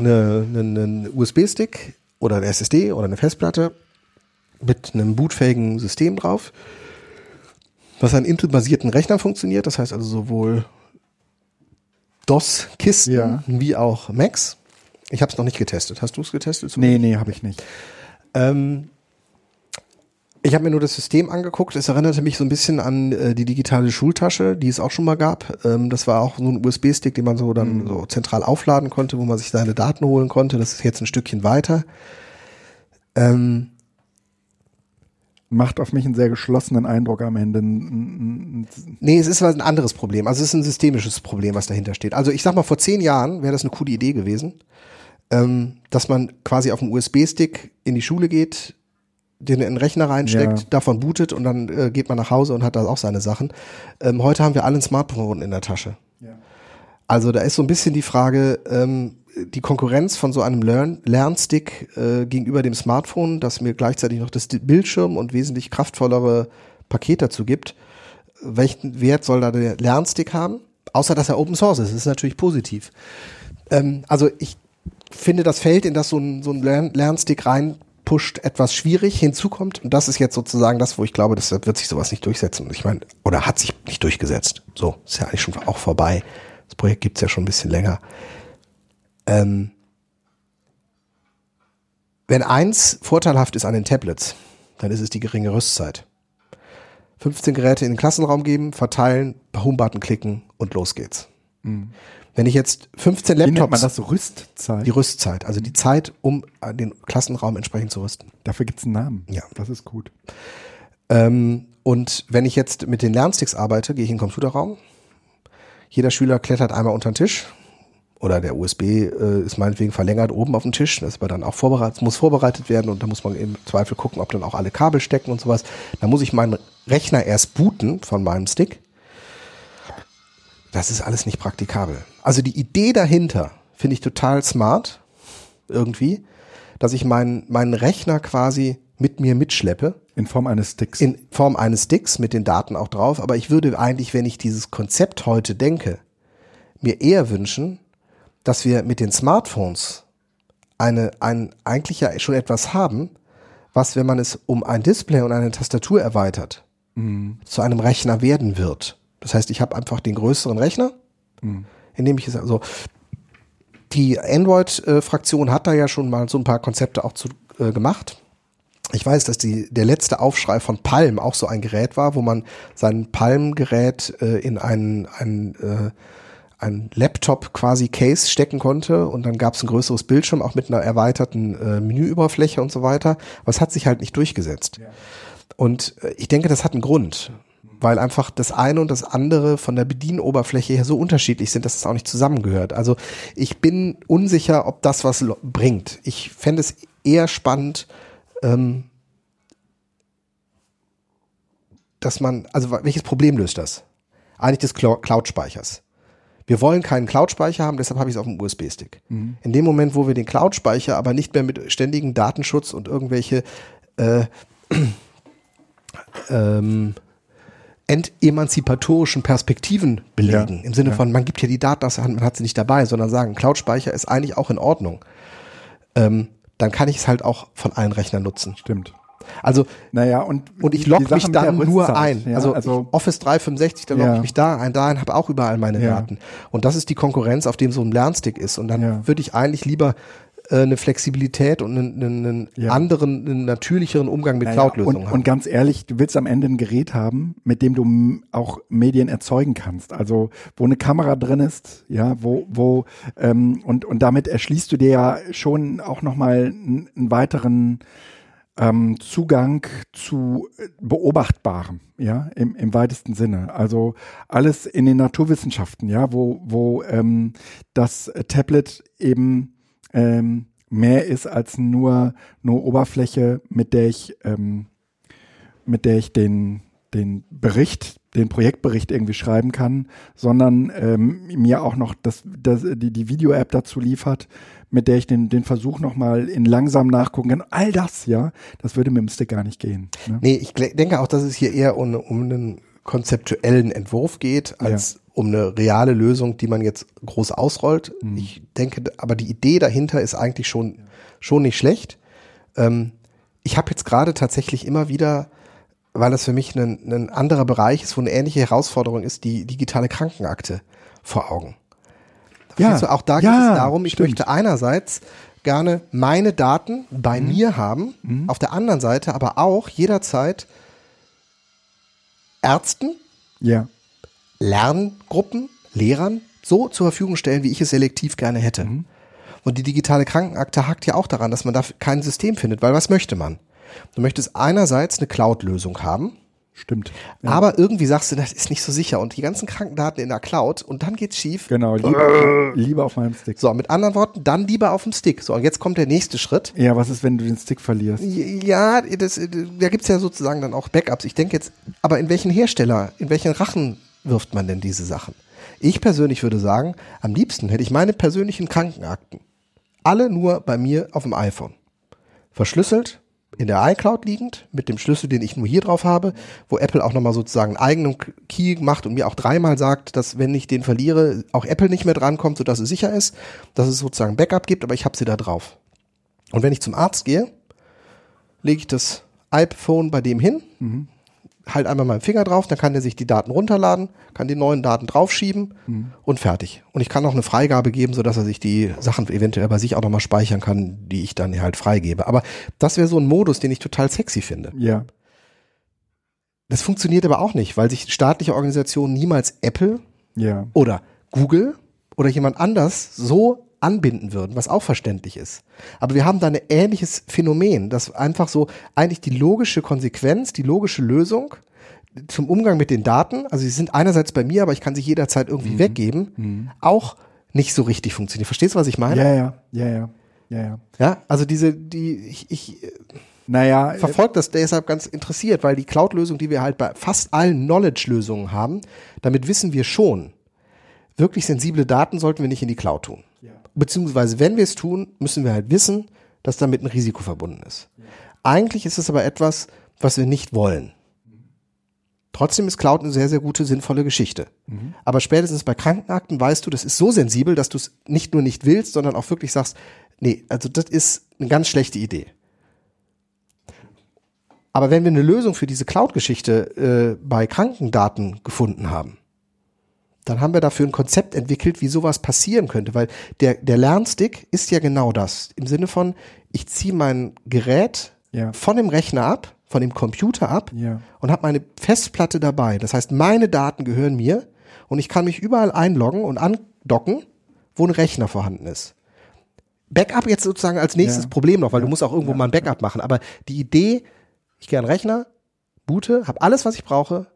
eine, eine, eine USB-Stick oder eine SSD oder eine Festplatte mit einem bootfähigen System drauf, was an Intel-basierten Rechnern funktioniert. Das heißt also sowohl DOS-Kisten Ja. wie auch Macs. Ich habe es noch nicht getestet. Hast du es getestet? Nee, nee, habe ich nicht. Ähm, ich habe mir nur das System angeguckt. Es erinnerte mich so ein bisschen an äh, die digitale Schultasche, die es auch schon mal gab. Ähm, das war auch so ein USB-Stick, den man so dann so zentral aufladen konnte, wo man sich seine Daten holen konnte. Das ist jetzt ein Stückchen weiter. Ähm, Macht auf mich einen sehr geschlossenen Eindruck am Ende. Nee, es ist ein anderes Problem. Also es ist ein systemisches Problem, was dahinter steht. Also ich sag mal, vor zehn Jahren wäre das eine coole Idee gewesen, ähm, dass man quasi auf dem USB-Stick in die Schule geht, den in den Rechner reinsteckt, Ja. davon bootet und dann äh, geht man nach Hause und hat da auch seine Sachen. Ähm, heute haben wir alle ein Smartphone in der Tasche. Also da ist so ein bisschen die Frage, ähm, die Konkurrenz von so einem Lern Lernstick äh, gegenüber dem Smartphone, das mir gleichzeitig noch das Bildschirm und wesentlich kraftvollere Paket dazu gibt. Welchen Wert soll da der Lernstick haben? Außer dass er Open Source ist. Das ist natürlich positiv. Ähm, also ich finde das Feld, in das so ein, so ein Lern Lernstick reinpusht, etwas schwierig. Hinzu kommt, und das ist jetzt sozusagen das, wo ich glaube, das wird sich sowas nicht durchsetzen. Ich meine, oder hat sich nicht durchgesetzt. So, ist ja eigentlich schon auch vorbei. Das Projekt gibt's ja schon ein bisschen länger. Ähm, wenn eins vorteilhaft ist an den Tablets, dann ist es die geringe Rüstzeit. 15 Geräte in den Klassenraum geben, verteilen, Homebutton klicken und los geht's. Wenn ich jetzt 15 Wie nennt man Laptops, das so? Rüstzeit? die Rüstzeit, also die Zeit, um äh, den Klassenraum entsprechend zu rüsten. Dafür gibt's einen Namen. Ja. Das ist gut. Ähm, und wenn ich jetzt mit den Lernsticks arbeite, gehe ich in den Computerraum. Jeder Schüler klettert einmal unter den Tisch. Oder der USB äh, ist meinetwegen verlängert oben auf dem Tisch. Das aber dann auch vorbereitet, muss vorbereitet werden und da muss man im Zweifel gucken, ob dann auch alle Kabel stecken und sowas. Da muss ich meinen Rechner erst booten von meinem Stick. Das ist alles nicht praktikabel. Also die Idee dahinter finde ich total smart. Irgendwie. Dass ich meinen, meinen Rechner quasi mit mir mitschleppe In Form eines Sticks. in Form eines Sticks mit den Daten auch drauf. Aber ich würde eigentlich, wenn ich dieses Konzept heute denke, mir eher wünschen, dass wir mit den Smartphones eine, ein, eigentlich ja schon etwas haben, was, wenn man es um ein Display und eine Tastatur erweitert, zu einem Rechner werden wird. Das heißt, ich habe einfach den größeren Rechner, in dem ich es also die Android-Fraktion hat da ja schon mal so ein paar Konzepte auch zu, äh, gemacht. Ich weiß, dass die, der letzte Aufschrei von Palm auch so ein Gerät war, wo man sein Palm-Gerät äh, in einen, einen, äh, ein Laptop quasi Case stecken konnte und dann gab es ein größeres Bildschirm, auch mit einer erweiterten äh, Menüoberfläche und so weiter. Aber es hat sich halt nicht durchgesetzt. Und äh, ich denke, das hat einen Grund, weil einfach das eine und das andere von der Bedienoberfläche her so unterschiedlich sind, dass es auch nicht zusammengehört. Also ich bin unsicher, ob das was bringt. Ich fände es eher spannend, ähm, dass man, also welches Problem löst das? Eigentlich des Clou- Cloud-Speichers. Wir wollen keinen Cloud-Speicher haben, deshalb habe ich es auf dem USB-Stick. In dem Moment, wo wir den Cloud-Speicher aber nicht mehr mit ständigen Datenschutz und irgendwelche äh, ähm, entemanzipatorischen Perspektiven belegen. Ja, Im Sinne ja. von, man gibt ja die Daten aus der Hand, man hat sie nicht dabei, sondern sagen, Cloud-Speicher ist eigentlich auch in Ordnung. Ähm, dann kann ich es halt auch von allen Rechnern nutzen. Stimmt. Also Naja, und, und ich logge mich dann nur ein. Ja, also, also Office 365, da logge ich mich da ein, dahin habe auch überall meine. Daten. Und das ist die Konkurrenz, auf dem so ein Lernstick ist. Und dann würde ich eigentlich lieber eine Flexibilität und einen, einen Ja. anderen, einen natürlicheren Umgang mit Naja, Cloud-Lösungen und, und ganz ehrlich, du willst am Ende ein Gerät haben, mit dem du auch Medien erzeugen kannst. Also wo eine Kamera drin ist, ja, wo, wo ähm, und, und damit erschließt du dir ja schon auch nochmal einen, einen weiteren ähm, Zugang zu äh, Beobachtbarem, ja, im, im weitesten Sinne. Also alles in den Naturwissenschaften, ja, wo, wo ähm, das Tablet eben ähm, mehr ist als nur, nur Oberfläche, mit der ich, ähm, mit der ich den, den Bericht, den Projektbericht irgendwie schreiben kann, sondern ähm, mir auch noch das, das, die, die Video-App dazu liefert, mit der ich den, den Versuch nochmal in langsam nachgucken kann. All das, ja, das würde mit dem Stick gar nicht gehen. Ne? Nee, ich denke auch, dass es hier eher um, um einen konzeptuellen Entwurf geht, als um eine reale Lösung, die man jetzt groß ausrollt. Mhm. Ich denke, aber die Idee dahinter ist eigentlich schon, schon nicht schlecht. Ähm, ich habe jetzt gerade tatsächlich immer wieder, weil das für mich ein, ein anderer Bereich ist, wo eine ähnliche Herausforderung ist, die digitale Krankenakte vor Augen. Ja, du? Auch da geht ja, es darum, ich stimmt. möchte einerseits gerne meine Daten bei Mhm. mir haben, auf der anderen Seite aber auch jederzeit Ärzten, Ja. Lerngruppen, Lehrern so zur Verfügung stellen, wie ich es selektiv gerne hätte. Mhm. Und die digitale Krankenakte hakt ja auch daran, dass man da kein System findet, weil was möchte man? Du möchtest einerseits eine Cloud-Lösung haben, Stimmt. aber irgendwie sagst du, das ist nicht so sicher und die ganzen Krankendaten in der Cloud und dann geht's schief. Genau, lieber, lieber auf meinem Stick. So, mit anderen Worten, dann lieber auf dem Stick. So, und jetzt kommt der nächste Schritt. Ja, was ist, wenn du den Stick verlierst? Ja, das, da gibt's ja sozusagen dann auch Backups. Ich denke jetzt, aber in welchen Hersteller, in welchen Rachen wirft man denn diese Sachen? Ich persönlich würde sagen, am liebsten hätte ich meine persönlichen Krankenakten alle nur bei mir auf dem iPhone. Verschlüsselt, in der iCloud liegend, mit dem Schlüssel, den ich nur hier drauf habe, wo Apple auch nochmal sozusagen einen eigenen Key macht und mir auch dreimal sagt, dass wenn ich den verliere, auch Apple nicht mehr drankommt, sodass es sicher ist, dass es sozusagen Backup gibt, aber ich habe sie da drauf. Und wenn ich zum Arzt gehe, lege ich das iPhone bei dem hin, halt einmal meinen Finger drauf, dann kann der sich die Daten runterladen, kann die neuen Daten draufschieben und fertig. Und ich kann auch eine Freigabe geben, sodass er sich die Sachen eventuell bei sich auch nochmal speichern kann, die ich dann halt freigebe. Aber das wäre so ein Modus, den ich total sexy finde. Ja. Das funktioniert aber auch nicht, weil sich staatliche Organisationen niemals Apple Ja. oder Google oder jemand anders so anbinden würden, was auch verständlich ist. Aber wir haben da ein ähnliches Phänomen, dass einfach so eigentlich die logische Konsequenz, die logische Lösung zum Umgang mit den Daten, also sie sind einerseits bei mir, aber ich kann sie jederzeit irgendwie weggeben, auch nicht so richtig funktioniert. Verstehst du, was ich meine? Ja, ja, ja, ja, ja, ja. Ja, also diese, die, ich, ich Naja, äh, verfolge das deshalb ganz interessiert, weil die Cloud-Lösung, die wir halt bei fast allen Knowledge-Lösungen haben, damit wissen wir schon, wirklich sensible Daten sollten wir nicht in die Cloud tun. Beziehungsweise, wenn wir es tun, müssen wir halt wissen, dass damit ein Risiko verbunden ist. Eigentlich ist es aber etwas, was wir nicht wollen. Trotzdem ist Cloud eine sehr, sehr gute, sinnvolle Geschichte. Aber spätestens bei Krankenakten weißt du, das ist so sensibel, dass du es nicht nur nicht willst, sondern auch wirklich sagst, nee, also das ist eine ganz schlechte Idee. Aber wenn wir eine Lösung für diese Cloud-Geschichte äh, bei Krankendaten gefunden haben, dann haben wir dafür ein Konzept entwickelt, wie sowas passieren könnte, weil der, der Lernstick ist ja genau das. Im Sinne von, ich ziehe mein Gerät Ja. von dem Rechner ab, von dem Computer ab Ja. und habe meine Festplatte dabei. Das heißt, meine Daten gehören mir und ich kann mich überall einloggen und andocken, wo ein Rechner vorhanden ist. Backup jetzt sozusagen als nächstes Ja. Problem noch, weil du musst auch irgendwo mal ein Backup machen. Aber die Idee, ich gehe an den Rechner, boote, habe alles, was ich brauche,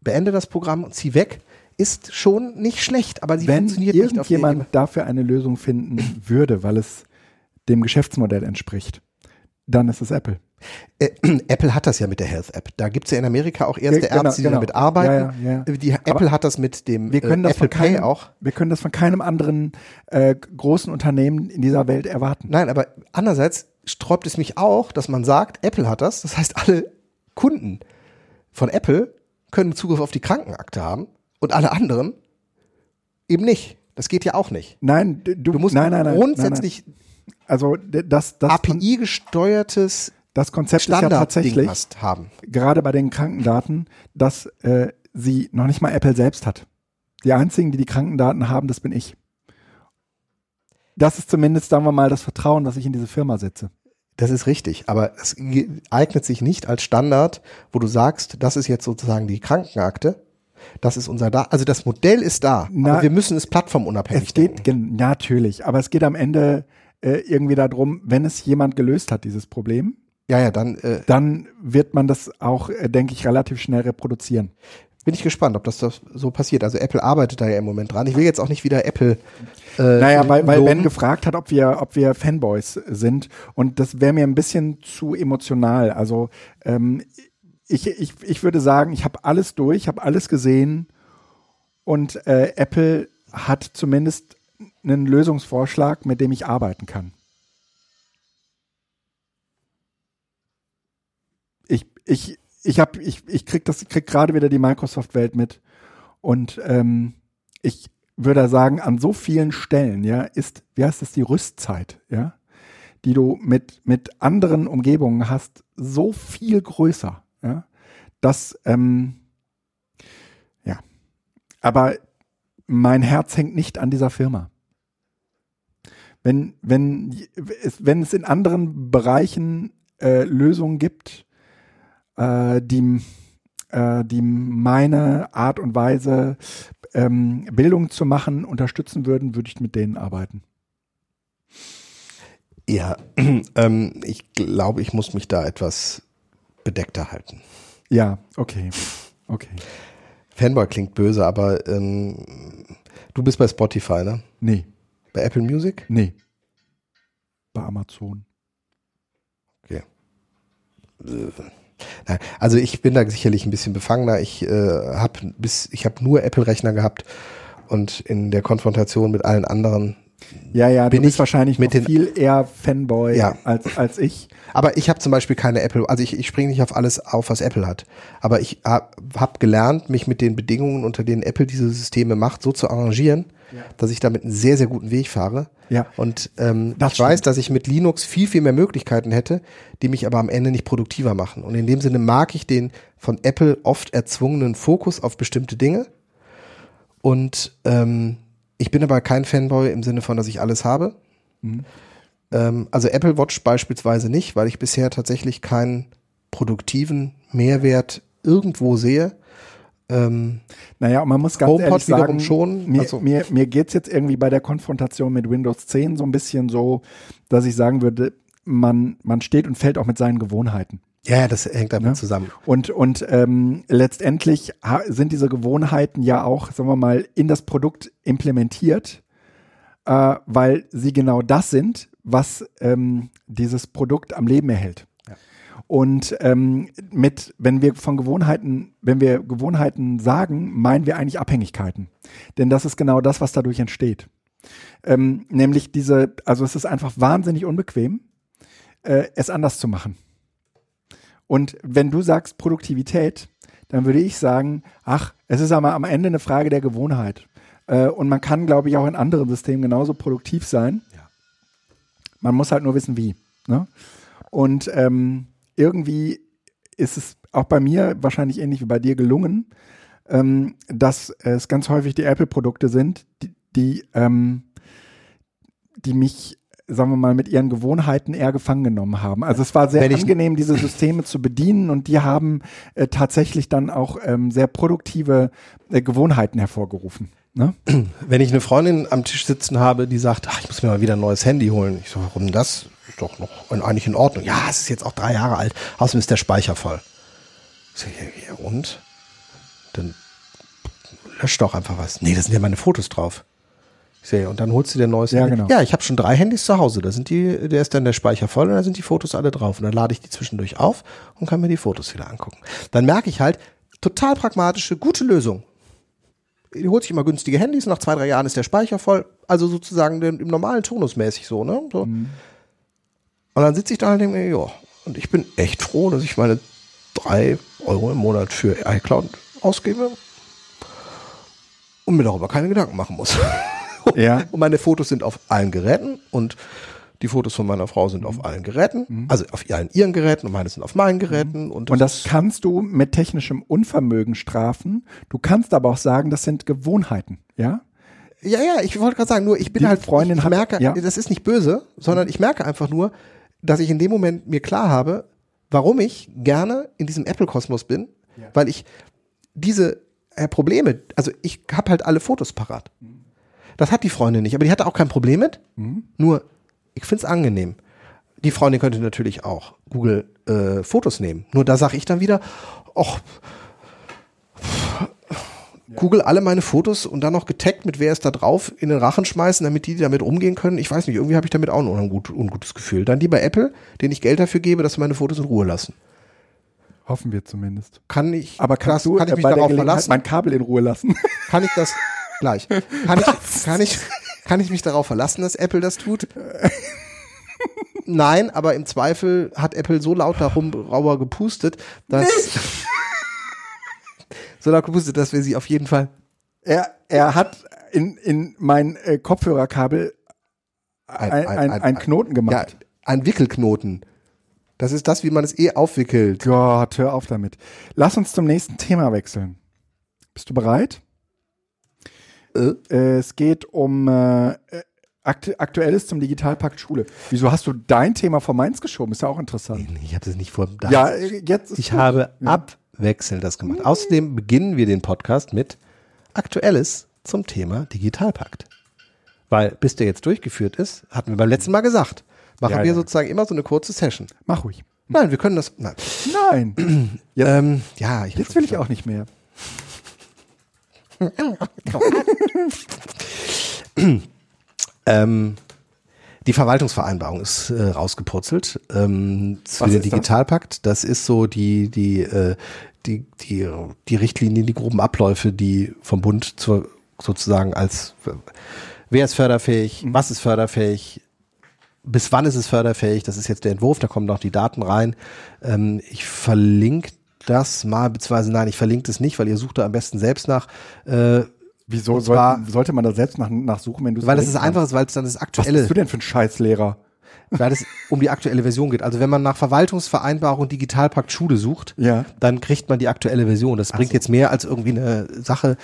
beende das Programm und zieh weg, ist schon nicht schlecht, aber sie wenn funktioniert nicht auf Ebene. dafür eine Lösung finden würde, weil es dem Geschäftsmodell entspricht, dann ist es Apple. Äh, Apple hat das ja mit der Health App. Da gibt's ja in Amerika auch erste Ja, genau, Ärzte, die genau. damit arbeiten. Ja, ja. Die, Apple hat das mit dem Wir können äh, das Apple von Pay keinem, auch. Wir können das von keinem anderen äh, großen Unternehmen in dieser Welt erwarten. Nein, aber andererseits sträubt es mich auch, dass man sagt, Apple hat das. Das heißt, alle Kunden von Apple können Zugriff auf die Krankenakte haben und alle anderen eben nicht. Das geht ja auch nicht. Nein, du, Du musst nein, nein, grundsätzlich Nein. Also das, das, Kon- API-gesteuertes das Konzept ist ja Standard tatsächlich, haben. gerade bei den Krankendaten, dass äh, sie noch nicht mal Apple selbst hat. Die einzigen, die die Krankendaten haben, das bin ich. Das ist zumindest, sagen wir mal, das Vertrauen, dass ich in diese Firma setze. Das ist richtig, aber es eignet sich nicht als Standard, wo du sagst, das ist jetzt sozusagen die Krankenakte. Das ist unser da, also das Modell ist da, Na, aber wir müssen es plattformunabhängig Es geht, denken. natürlich, aber es geht am Ende äh, irgendwie darum, wenn es jemand gelöst hat, dieses Problem, Ja, ja, dann äh, dann wird man das auch, äh, denke ich, relativ schnell reproduzieren. bin ich gespannt, ob das, so passiert. Also Apple arbeitet da ja im Moment dran. Ich will jetzt auch nicht wieder Apple. Äh, Naja, weil, weil. Ben gefragt hat, ob wir, ob wir Fanboys sind. Und das wäre mir ein bisschen zu emotional. Also ähm, ich, ich, ich würde sagen, ich habe alles durch, habe alles gesehen und äh, Apple hat zumindest einen Lösungsvorschlag, mit dem ich arbeiten kann. Ich, ich, ich, hab, ich, ich krieg das, krieg gerade wieder die Microsoft-Welt mit und ähm, ich würde sagen, an so vielen Stellen, ja, ist, wie heißt das, die Rüstzeit, ja, die du mit, mit anderen Umgebungen hast, so viel größer, ja, dass, ähm, ja, aber mein Herz hängt nicht an dieser Firma. Wenn, wenn, es, wenn es in anderen Bereichen äh, Lösungen gibt, äh, die, äh, die meine Art und Weise, ähm, Bildung zu machen, unterstützen würden, würde ich mit denen arbeiten. Ja, ähm, ich glaube, ich muss mich da etwas bedeckter halten. Ja, okay. Okay. Fanboy klingt böse, aber ähm, du bist bei Spotify, ne? Nee. Bei Apple Music? Nee. Bei Amazon. Okay. Nein, also ich bin da sicherlich ein bisschen befangener. Ich äh, habe bis ich habe nur Apple-Rechner gehabt und in der Konfrontation mit allen anderen Ja, ja, Bin ich wahrscheinlich mit den- viel eher Fanboy Ja. als, als ich. Aber ich habe zum Beispiel keine Apple, also ich, ich springe nicht auf alles auf, was Apple hat. Aber ich habe hab gelernt, mich mit den Bedingungen, unter denen Apple diese Systeme macht, so zu arrangieren, dass ich damit einen sehr, sehr guten Weg fahre. Ja. Und ähm, Das ich weiß, stimmt. dass ich mit Linux viel, viel mehr Möglichkeiten hätte, die mich aber am Ende nicht produktiver machen. Und in dem Sinne mag ich den von Apple oft erzwungenen Fokus auf bestimmte Dinge. Und ähm, ich bin aber kein Fanboy im Sinne von, dass ich alles habe. Ähm, also Apple Watch beispielsweise nicht, weil ich bisher tatsächlich keinen produktiven Mehrwert irgendwo sehe. Ähm, Naja, man muss ganz HomePod ehrlich sagen, schon, mir, also- mir, mir geht's jetzt irgendwie bei der Konfrontation mit Windows 10 so ein bisschen so, dass ich sagen würde, man, man steht und fällt auch mit seinen Gewohnheiten. Ja, ja, das hängt damit Ne? zusammen. Und, und ähm, letztendlich sind diese Gewohnheiten ja auch, sagen wir mal, in das Produkt implementiert, äh, weil sie genau das sind, was ähm, dieses Produkt am Leben erhält. Und ähm, mit, wenn wir von Gewohnheiten, wenn wir Gewohnheiten sagen, meinen wir eigentlich Abhängigkeiten. Denn das ist genau das, was dadurch entsteht. Ähm, nämlich diese, also es ist einfach wahnsinnig unbequem, äh, es anders zu machen. Und wenn du sagst Produktivität, dann würde ich sagen, ach, es ist aber am Ende eine Frage der Gewohnheit. Äh, und man kann, glaube ich, auch in anderen Systemen genauso produktiv sein. Ja. Man muss halt nur wissen, wie. Ne? Und ähm, irgendwie ist es auch bei mir wahrscheinlich ähnlich wie bei dir gelungen, ähm, dass es ganz häufig die Apple-Produkte sind, die, die, ähm, die mich, sagen wir mal, mit ihren Gewohnheiten eher gefangen genommen haben. Also es war sehr Wenn angenehm, diese Systeme zu bedienen und die haben äh, tatsächlich dann auch ähm, sehr produktive äh, Gewohnheiten hervorgerufen. Ne? Wenn ich eine Freundin am Tisch sitzen habe, die sagt, ach, ich muss mir mal wieder ein neues Handy holen. Ich so, warum das? Ist doch noch eigentlich in Ordnung. Ja, es ist jetzt auch drei Jahre alt. Außerdem ist der Speicher voll. Ich so, ja, ja, und? Dann löscht doch einfach was. Nee, da sind ja meine Fotos drauf. Sehe, und dann holst du dir ein neues Ja, Handy. genau. Ja, ich habe schon drei Handys zu Hause. Da sind die, der ist dann der Speicher voll und da sind die Fotos alle drauf. Und dann lade ich die zwischendurch auf und kann mir die Fotos wieder angucken. Dann merke ich halt, total pragmatische, gute Lösung. Die holt sich immer günstige Handys, nach zwei, drei Jahren ist der Speicher voll. Also sozusagen im normalen Tonus mäßig so, ne? So. Und dann sitze ich da und denke mir, ja, und ich bin echt froh, dass ich meine drei Euro im Monat für iCloud ausgebe und mir darüber keine Gedanken machen muss. Ja. Und meine Fotos sind auf allen Geräten und die Fotos von meiner Frau sind auf allen Geräten, also auf allen ihren Geräten und meine sind auf meinen Geräten. Und das, Und das kannst du mit technischem Unvermögen strafen. Du kannst aber auch sagen, das sind Gewohnheiten. Ja? Ja, ja, ich wollte gerade sagen, nur ich bin Die halt, Freundin ich hat- merke, ja. das ist nicht böse, sondern ich merke einfach nur, dass ich in dem Moment mir klar habe, warum ich gerne in diesem Apple-Kosmos bin, weil ich diese äh, Probleme, also ich habe halt alle Fotos parat. Das hat die Freundin nicht, aber die hatte auch kein Problem mit, nur ich find's angenehm. Die Freundin könnte natürlich auch Google äh, Fotos nehmen, nur da sage ich dann wieder, ach, Google alle meine Fotos und dann noch getaggt mit wer ist da drauf in den Rachen schmeißen, damit die damit umgehen können. Ich weiß nicht, irgendwie habe ich damit auch ein ungut, ungutes Gefühl. Dann lieber Apple, den ich Geld dafür gebe, dass sie meine Fotos in Ruhe lassen. Hoffen wir zumindest. Kann ich, Aber kannst das, du kann ich mich darauf verlassen? mein Kabel in Ruhe lassen? Kann ich das gleich? Kann ich, kann ich, kann ich mich darauf verlassen, dass Apple das tut? Nein, aber im Zweifel hat Apple so laut darum rauer gepustet, dass so laut gepustet, dass wir sie auf jeden Fall er, er hat in, in mein äh, Kopfhörerkabel ein, ein, ein, ein Knoten gemacht. Ja, ein Wickelknoten. Das ist das, wie man es eh aufwickelt. Gott, hör auf damit. Lass uns zum nächsten Thema wechseln. Bist du bereit? Äh? Es geht um äh, Aktu Aktuelles zum Digitalpakt Schule. Wieso hast du dein Thema vor Mainz geschoben? Ist ja auch interessant. Ich habe das nicht vor. Das Ja, äh, jetzt ich gut. habe Ja. abwechselnd das gemacht. Außerdem beginnen wir den Podcast mit Aktuelles zum Thema Digitalpakt. Weil bis der jetzt durchgeführt ist, hatten wir beim letzten Mal gesagt, machen Ja, wir ja. sozusagen immer so eine kurze Session. Mach ruhig. Nein, wir können das. Nein. Nein, Ähm, ja, jetzt will ich auch nicht mehr. Ähm, die Verwaltungsvereinbarung ist äh, rausgepurzelt ähm, für Was den ist das? Digitalpakt. Das ist so die die äh, die die die Richtlinien, die groben Abläufe, die vom Bund zur, sozusagen als wer ist förderfähig, Mhm. was ist förderfähig, bis wann ist es förderfähig. Das ist jetzt der Entwurf. Da kommen noch die Daten rein. Ähm, ich verlinke das mal, beziehungsweise nein, ich verlinke das nicht, weil ihr sucht da am besten selbst nach. Äh, Wieso zwar- sollte man da selbst nach, nachsuchen, wenn du weil das ist einfach, weil es dann das Was aktuelle bist du denn für ein Scheißlehrer? weil es um die aktuelle Version geht. Also wenn man nach Verwaltungsvereinbarung Digitalpakt Schule sucht, Ja. dann kriegt man die aktuelle Version. Das bringt jetzt mehr als irgendwie eine Sache.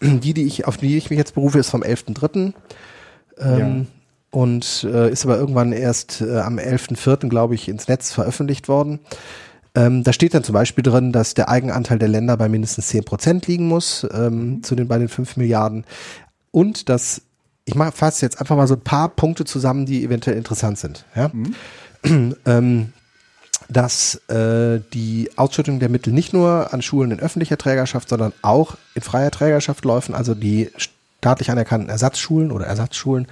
Die, die ich, auf die ich mich jetzt berufe, ist vom 11.3. Ähm, Und äh, ist aber irgendwann erst äh, am 11.4., glaube ich, ins Netz veröffentlicht worden. Ähm, da steht dann zum Beispiel drin, dass der Eigenanteil der Länder bei mindestens 10 Prozent liegen muss, ähm, zu den bei den 5 Milliarden. Und dass, ich fasse jetzt einfach mal so ein paar Punkte zusammen, die eventuell interessant sind. Ja? ähm, dass äh, die Ausschüttung der Mittel nicht nur an Schulen in öffentlicher Trägerschaft, sondern auch in freier Trägerschaft laufen. Also die staatlich anerkannten Ersatzschulen oder Ersatzschulen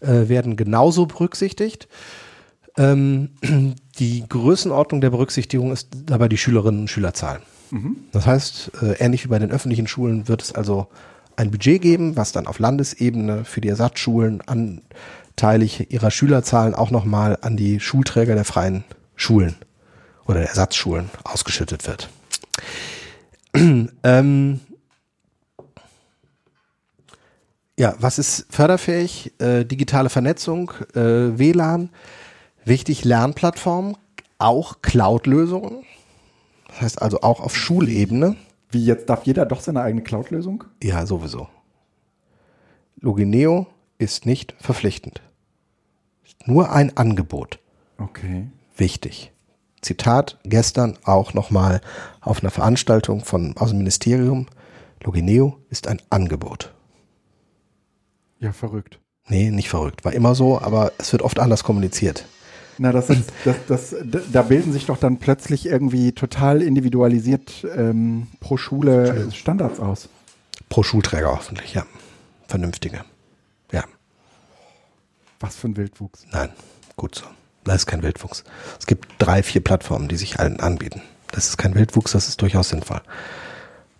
äh, werden genauso berücksichtigt. Ähm, die Größenordnung der Berücksichtigung ist dabei die Schülerinnen und Schülerzahl. Das heißt, äh, ähnlich wie bei den öffentlichen Schulen wird es also ein Budget geben, was dann auf Landesebene für die Ersatzschulen anteilig ihrer Schülerzahlen auch nochmal an die Schulträger der freien Schulen oder der Ersatzschulen ausgeschüttet wird. ähm, ja, was ist förderfähig? Äh, digitale Vernetzung, äh, WLAN, wichtig Lernplattformen, auch Cloud-Lösungen. Das heißt also auch auf Schulebene. Wie jetzt darf jeder doch seine eigene Cloud-Lösung? Ja, sowieso. Logineo ist nicht verpflichtend. Ist nur ein Angebot. Okay. Wichtig. Zitat gestern auch nochmal auf einer Veranstaltung von, aus dem Ministerium. Logineo ist ein Angebot. Ja, verrückt. Nee, nicht verrückt. War immer so, aber es wird oft anders kommuniziert. Na, das ist, das, das, da bilden sich doch dann plötzlich irgendwie total individualisiert ähm, pro Schule Standards aus. Pro Schulträger hoffentlich, ja. Vernünftige. Ja, Was für ein Wildwuchs. nein, gut so. Das ist kein Wildwuchs. Es gibt drei, vier Plattformen, die sich allen anbieten. Das ist kein Wildwuchs, das ist durchaus sinnvoll.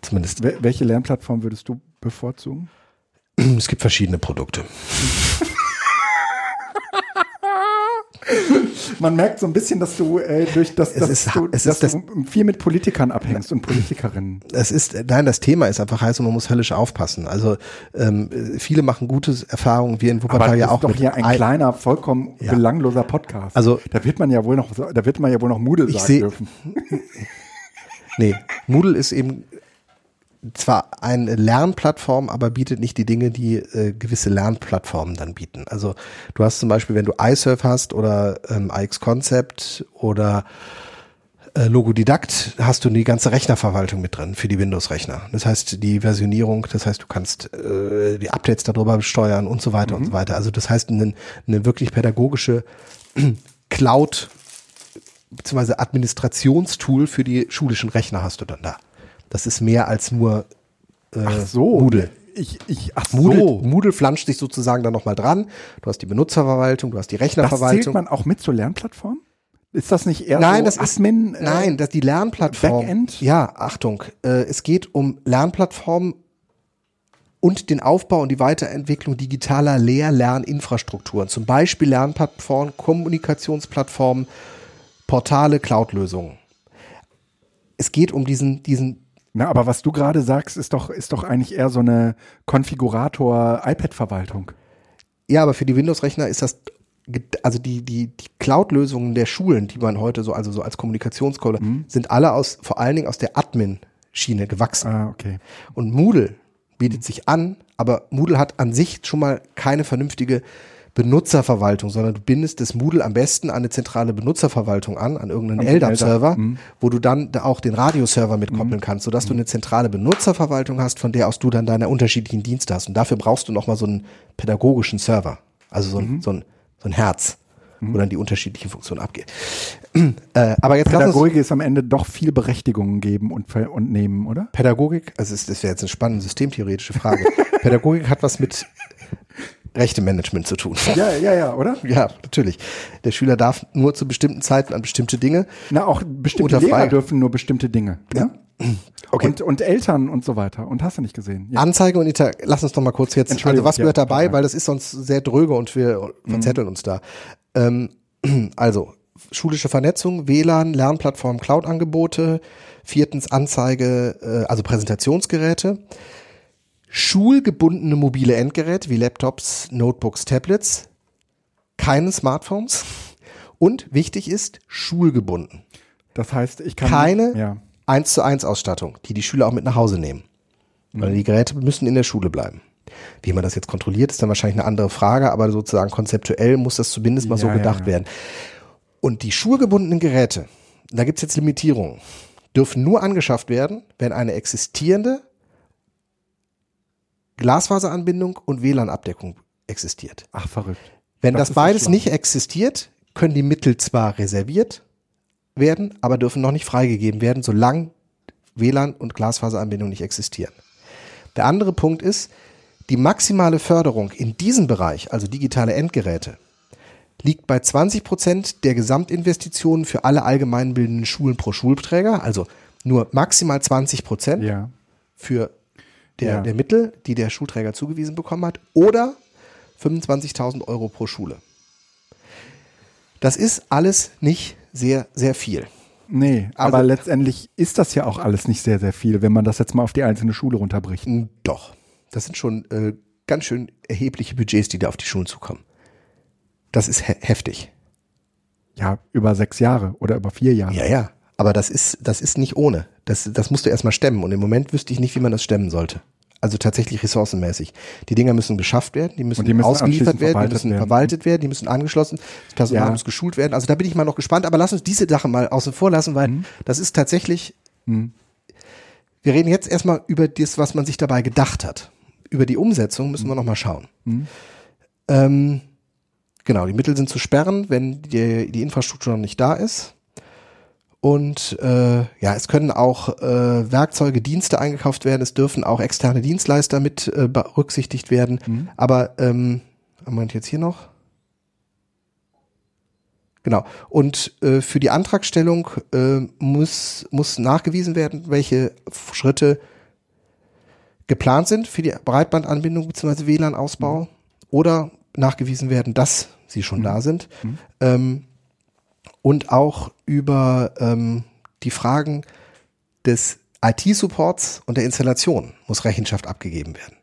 Zumindest, Wel welche Lernplattform würdest du bevorzugen? es gibt verschiedene Produkte. Man merkt so ein bisschen, dass du äh, durch das, Es dass ist- du, dass ist du viel mit Politikern abhängst und Politikerinnen. Es ist, nein, das Thema ist einfach heiß und man muss höllisch aufpassen. Also ähm, viele machen gute Erfahrungen, wir in Wuppertal ja das auch ist doch hier ein ein- kleiner, vollkommen Ja. belangloser Podcast. Also- da wird man ja wohl noch, da wird man ja wohl noch Moodle Ich sagen seh- dürfen. Nee, Moodle ist eben zwar eine Lernplattform, aber bietet nicht die Dinge, die äh, gewisse Lernplattformen dann bieten. Also du hast zum Beispiel, wenn du iSurf hast oder ähm, iX Concept oder äh, Logodidakt, hast du die ganze Rechnerverwaltung mit drin für die Windows-Rechner. Das heißt, die Versionierung, das heißt, du kannst äh, die Updates darüber steuern und so weiter und so weiter. Also das heißt, eine, eine wirklich pädagogische Cloud beziehungsweise Administrationstool für die schulischen Rechner hast du dann da. Das ist mehr als nur äh, Ach so. Moodle. Ich, ich, ach Moodle, so. Moodle flanscht sich sozusagen dann nochmal dran. Du hast die Benutzerverwaltung, du hast die Das zählt Rechnerverwaltung. man auch mit zur Lernplattform? Ist das nicht eher Nein, so das ist Admin? äh, nein, das die Lernplattform. Backend? Ja, Achtung, äh, es geht um Lernplattformen und den Aufbau und die Weiterentwicklung digitaler Lehr-Lerninfrastrukturen, zum Beispiel Lernplattformen, Kommunikationsplattformen, Portale, Cloud-Lösungen. Es geht um diesen diesen Na, aber was du gerade sagst, ist doch, ist doch eigentlich eher so eine Konfigurator-iPad-Verwaltung. Ja, aber für die Windows-Rechner ist das, also die, die, die Cloud-Lösungen der Schulen, die man heute so, also so als Kommunikationskohle, sind alle aus, vor allen Dingen aus der Admin-Schiene gewachsen. Ah, okay. Und Moodle bietet sich an, aber Moodle hat an sich schon mal keine vernünftige Benutzerverwaltung, sondern du bindest das Moodle am besten an eine zentrale Benutzerverwaltung an, an irgendeinen LDAP-Server, LDAP, wo du dann da auch den Radioserver mitkoppeln kannst, sodass du eine zentrale Benutzerverwaltung hast, von der aus du dann deine unterschiedlichen Dienste hast. Und dafür brauchst du nochmal so einen pädagogischen Server, also so ein, so ein, so ein Herz, wo dann die unterschiedlichen Funktionen abgehen. äh, aber jetzt Pädagogik ist am Ende doch viel Berechtigungen geben und, und nehmen, oder? Pädagogik, also es- das wäre jetzt eine spannende systemtheoretische Frage. Pädagogik hat was mit Rechtemanagement zu tun. Ja, ja, ja, oder? Ja, natürlich. Der Schüler darf nur zu bestimmten Zeiten an bestimmte Dinge. Na, auch bestimmte Lehrer dürfen nur bestimmte Dinge. Ja? Okay. Und, und Eltern und so weiter. Und hast du nicht gesehen? Ja. Anzeige und Inter lass uns doch mal kurz jetzt, also was gehört ja, dabei, weil das ist sonst sehr dröge und wir verzetteln uns da. Ähm, also, schulische Vernetzung, WLAN, Lernplattform, Cloud-Angebote, viertens Anzeige, äh, also Präsentationsgeräte, schulgebundene mobile Endgeräte wie Laptops, Notebooks, Tablets, keine Smartphones und wichtig ist, schulgebunden. Das heißt, ich kann. Keine Ja. 1 zu 1 Ausstattung, die die Schüler auch mit nach Hause nehmen. Weil die Geräte müssen in der Schule bleiben. Wie man das jetzt kontrolliert, ist dann wahrscheinlich eine andere Frage, aber sozusagen konzeptuell muss das zumindest mal so Ja, ja, gedacht ja. werden. Und die schulgebundenen Geräte, da gibt's jetzt Limitierungen, dürfen nur angeschafft werden, wenn eine existierende Glasfaseranbindung und WLAN-Abdeckung existiert. Ach, verrückt. Wenn Das das, beides nicht existiert, können die Mittel zwar reserviert werden, aber dürfen noch nicht freigegeben werden, solange WLAN und Glasfaseranbindung nicht existieren. Der andere Punkt ist, die maximale Förderung in diesem Bereich, also digitale Endgeräte, liegt bei 20 Prozent der Gesamtinvestitionen für alle allgemeinbildenden Schulen pro Schulträger, also nur maximal 20 Prozent Ja. für der, Ja. der Mittel, die der Schulträger zugewiesen bekommen hat, oder 25.000 Euro pro Schule. Das ist alles nicht sehr, sehr viel. Nee, Also- aber letztendlich ist das ja auch alles nicht sehr, sehr viel, wenn man das jetzt mal auf die einzelne Schule runterbricht. Doch. Das sind schon äh, ganz schön erhebliche Budgets, die da auf die Schulen zukommen. Das ist he heftig. Ja, über sechs Jahre oder über vier Jahre. Ja, ja. Aber das ist, das ist nicht ohne. Das, das musst du erstmal stemmen. Und im Moment wüsste ich nicht, wie man das stemmen sollte. Also tatsächlich ressourcenmäßig. Die Dinger müssen beschafft werden, die müssen, die müssen ausgeliefert werden, die müssen werden. verwaltet werden, die müssen angeschlossen, das Personal Ja. muss geschult werden. Also da bin ich mal noch gespannt, aber lass uns diese Sache mal außen vor lassen, weil Mhm. das ist tatsächlich, wir reden jetzt erstmal über das, was man sich dabei gedacht hat. Über die Umsetzung müssen wir noch mal schauen. Ähm, genau, die Mittel sind zu sperren, wenn die, die Infrastruktur noch nicht da ist. Und äh, ja, es können auch äh, Werkzeuge, Dienste eingekauft werden. Es dürfen auch externe Dienstleister mit äh, berücksichtigt werden. Aber ähm, Moment jetzt hier noch. Genau. Und äh, für die Antragstellung äh, muss muss nachgewiesen werden, welche Schritte geplant sind für die Breitbandanbindung bzw. WLAN-Ausbau oder nachgewiesen werden, dass sie schon da sind. Ähm, und auch über ähm, die Fragen des IT-Supports und der Installation muss Rechenschaft abgegeben werden.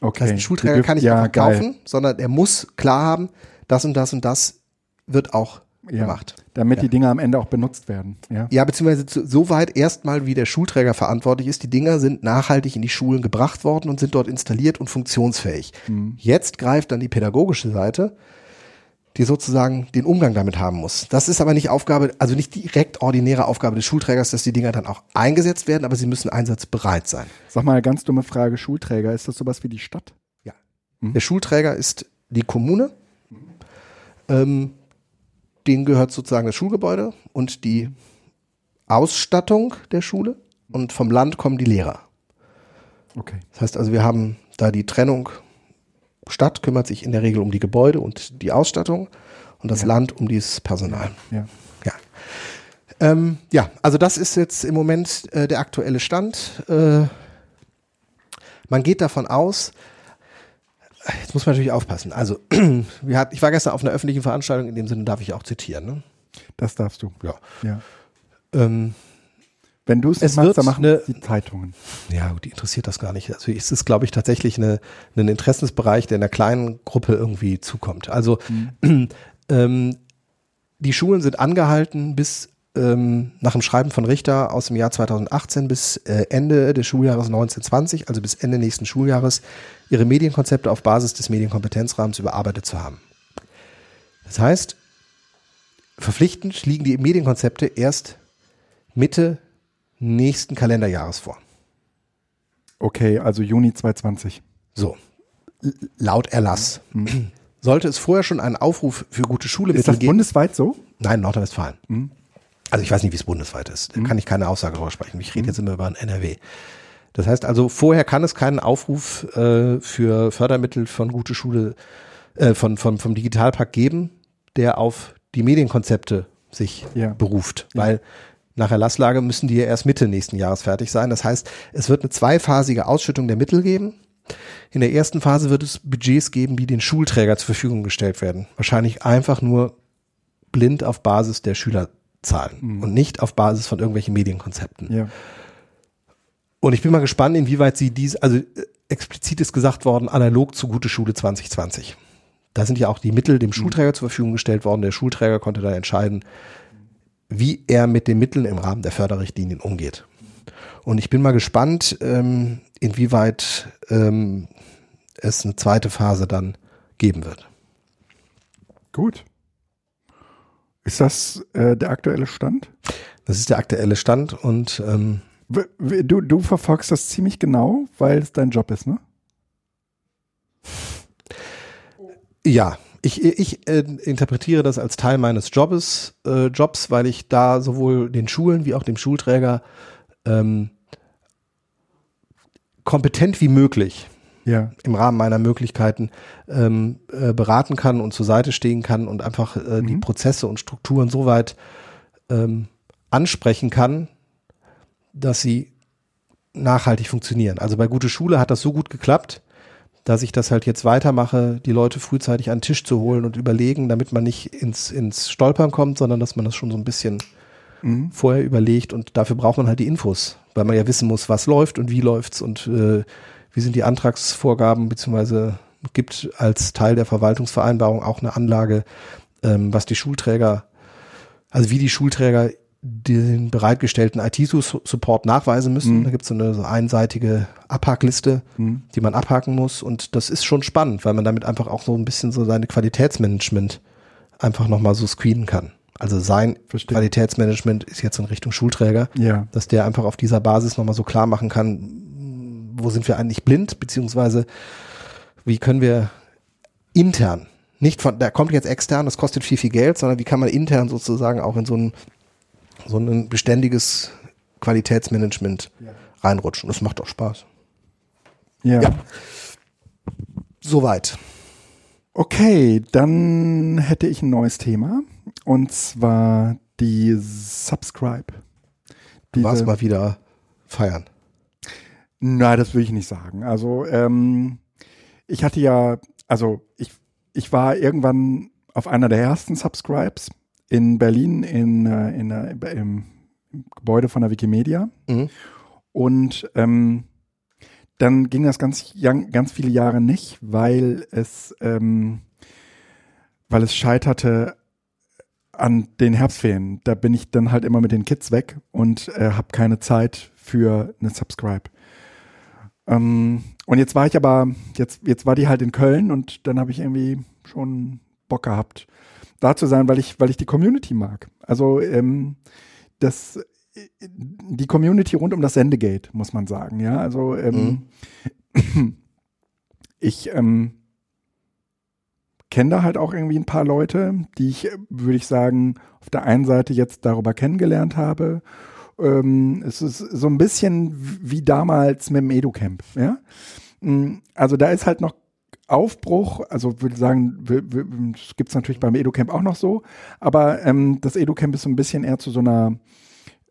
Okay. Das heißt, ein Schulträger kann nicht ja, einfach geil. kaufen, sondern er muss klar haben, das und das und das wird auch Ja. gemacht. Damit Ja. die Dinger am Ende auch benutzt werden. Ja. Ja, beziehungsweise so weit erstmal, wie der Schulträger verantwortlich ist. Die Dinger sind nachhaltig in die Schulen gebracht worden und sind dort installiert und funktionsfähig. Jetzt greift dann die pädagogische Seite, die sozusagen den Umgang damit haben muss. Das ist aber nicht Aufgabe, also nicht direkt ordinäre Aufgabe des Schulträgers, dass die Dinger dann auch eingesetzt werden, aber sie müssen einsatzbereit sein. Sag mal, ganz dumme Frage, Schulträger, ist das sowas wie die Stadt? Ja. Der Schulträger ist die Kommune. Ähm, denen gehört sozusagen das Schulgebäude und die Ausstattung der Schule. Und vom Land kommen die Lehrer. Okay. Das heißt also, wir haben da die Trennung. Stadt kümmert sich in der Regel um die Gebäude und die Ausstattung und das Land um dieses Personal. Ja. Ja. Ähm, ja, also das ist jetzt im Moment äh, der aktuelle Stand. Äh, man geht davon aus, jetzt muss man natürlich aufpassen. Also, wir hat, ich war gestern auf einer öffentlichen Veranstaltung, in dem Sinne darf ich auch zitieren. Ne? Das darfst du. Ja. Ja. Ähm, Wenn du es machst, dann machen eine- die Zeitungen. Ja, gut, die interessiert das gar nicht. Also es ist, glaube ich, tatsächlich eine, ein Interessensbereich, der einer kleinen Gruppe irgendwie zukommt. Also ähm, die Schulen sind angehalten, bis ähm, nach dem Schreiben von Richter aus dem Jahr 2018 bis äh, Ende des Schuljahres 1920, also bis Ende nächsten Schuljahres, ihre Medienkonzepte auf Basis des Medienkompetenzrahmens überarbeitet zu haben. Das heißt, verpflichtend liegen die Medienkonzepte erst Mitte nächsten Kalenderjahres vor. Okay, also Juni 2020. So, laut Erlass. Sollte es vorher schon einen Aufruf für gute Schule Ist das geben? bundesweit so? Nein, Nordrhein-Westfalen. Also ich weiß nicht, wie es bundesweit ist. Da kann ich keine Aussage darüber sprechen. Ich rede jetzt immer über ein NRW. Das heißt also, vorher kann es keinen Aufruf äh, für Fördermittel von gute Schule, äh, von, von, vom Digitalpakt geben, der auf die Medienkonzepte sich Ja. beruft. Weil nach Erlasslage müssen die ja erst Mitte nächsten Jahres fertig sein. Das heißt, es wird eine zweiphasige Ausschüttung der Mittel geben. In der ersten Phase wird es Budgets geben, die den Schulträger zur Verfügung gestellt werden. Wahrscheinlich einfach nur blind auf Basis der Schülerzahlen und nicht auf Basis von irgendwelchen Medienkonzepten. Ja. Und ich bin mal gespannt, inwieweit sie dies, also äh, explizit ist gesagt worden, analog zu Gute Schule 2020. Da sind ja auch die Mittel dem Schulträger zur Verfügung gestellt worden. Der Schulträger konnte dann entscheiden, wie er mit den Mitteln im Rahmen der Förderrichtlinien umgeht. Und ich bin mal gespannt, ähm, inwieweit ähm, es eine zweite Phase dann geben wird. Gut. Ist das äh, der aktuelle Stand? Das ist der aktuelle Stand und ähm, Du, du verfolgst das ziemlich genau, weil es dein Job ist, ne? Ja, ich, ich äh, interpretiere das als Teil meines Jobs, äh, Jobs, weil ich da sowohl den Schulen wie auch dem Schulträger ähm, kompetent wie möglich Ja. im Rahmen meiner Möglichkeiten ähm, äh, beraten kann und zur Seite stehen kann und einfach äh, die Prozesse und Strukturen so weit ähm, ansprechen kann, dass sie nachhaltig funktionieren. Also bei Gute Schule hat das so gut geklappt, dass ich das halt jetzt weitermache, die Leute frühzeitig an den Tisch zu holen und überlegen, damit man nicht ins, ins Stolpern kommt, sondern dass man das schon so ein bisschen vorher überlegt. Und dafür braucht man halt die Infos, weil man ja wissen muss, was läuft und wie läuft's und äh, wie sind die Antragsvorgaben, beziehungsweise gibt als Teil der Verwaltungsvereinbarung auch eine Anlage, ähm, was die Schulträger, also wie die Schulträger den bereitgestellten IT-Support nachweisen müssen. Da gibt es so eine so einseitige Abhackliste, die man abhaken muss. Und das ist schon spannend, weil man damit einfach auch so ein bisschen so seine Qualitätsmanagement einfach nochmal so screenen kann. Also sein Verstehe. Qualitätsmanagement ist jetzt in Richtung Schulträger, Ja. dass der einfach auf dieser Basis nochmal so klar machen kann, wo sind wir eigentlich blind, beziehungsweise wie können wir intern, nicht von, da kommt jetzt extern, das kostet viel, viel Geld, sondern wie kann man intern sozusagen auch in so ein, so ein beständiges Qualitätsmanagement reinrutschen. Das macht auch Spaß. Ja. Ja. Soweit. Okay, dann hätte ich ein neues Thema. Und zwar die Subscribe. Du warst mal wieder feiern. Nein, das will ich nicht sagen. Also, ähm, ich hatte ja, also ich, ich war irgendwann auf einer der ersten Subscribes in Berlin in, äh, in, äh, im, Gebäude von der Wikimedia. Mhm. Und ähm, dann ging das ganz, ganz viele Jahre nicht, weil es, ähm, weil es scheiterte an den Herbstferien. Da bin ich dann halt immer mit den Kids weg und äh, habe keine Zeit für eine Subscribe. Ähm, und jetzt war ich aber, jetzt, jetzt war die halt in Köln und dann habe ich irgendwie schon Bock gehabt, da zu sein, weil ich, weil ich die Community mag. Also ähm, das, die Community rund um das Sendegate, muss man sagen, ja. Also ähm, ich ähm, kenne da halt auch irgendwie ein paar Leute, die ich, würde ich sagen, auf der einen Seite jetzt darüber kennengelernt habe. Ähm, es ist so ein bisschen wie damals mit dem Educamp, ja. Mm, Also da ist halt noch Aufbruch, also würde sagen, das gibt es natürlich beim Educamp auch noch so, aber ähm, das Educamp ist so ein bisschen eher zu so einer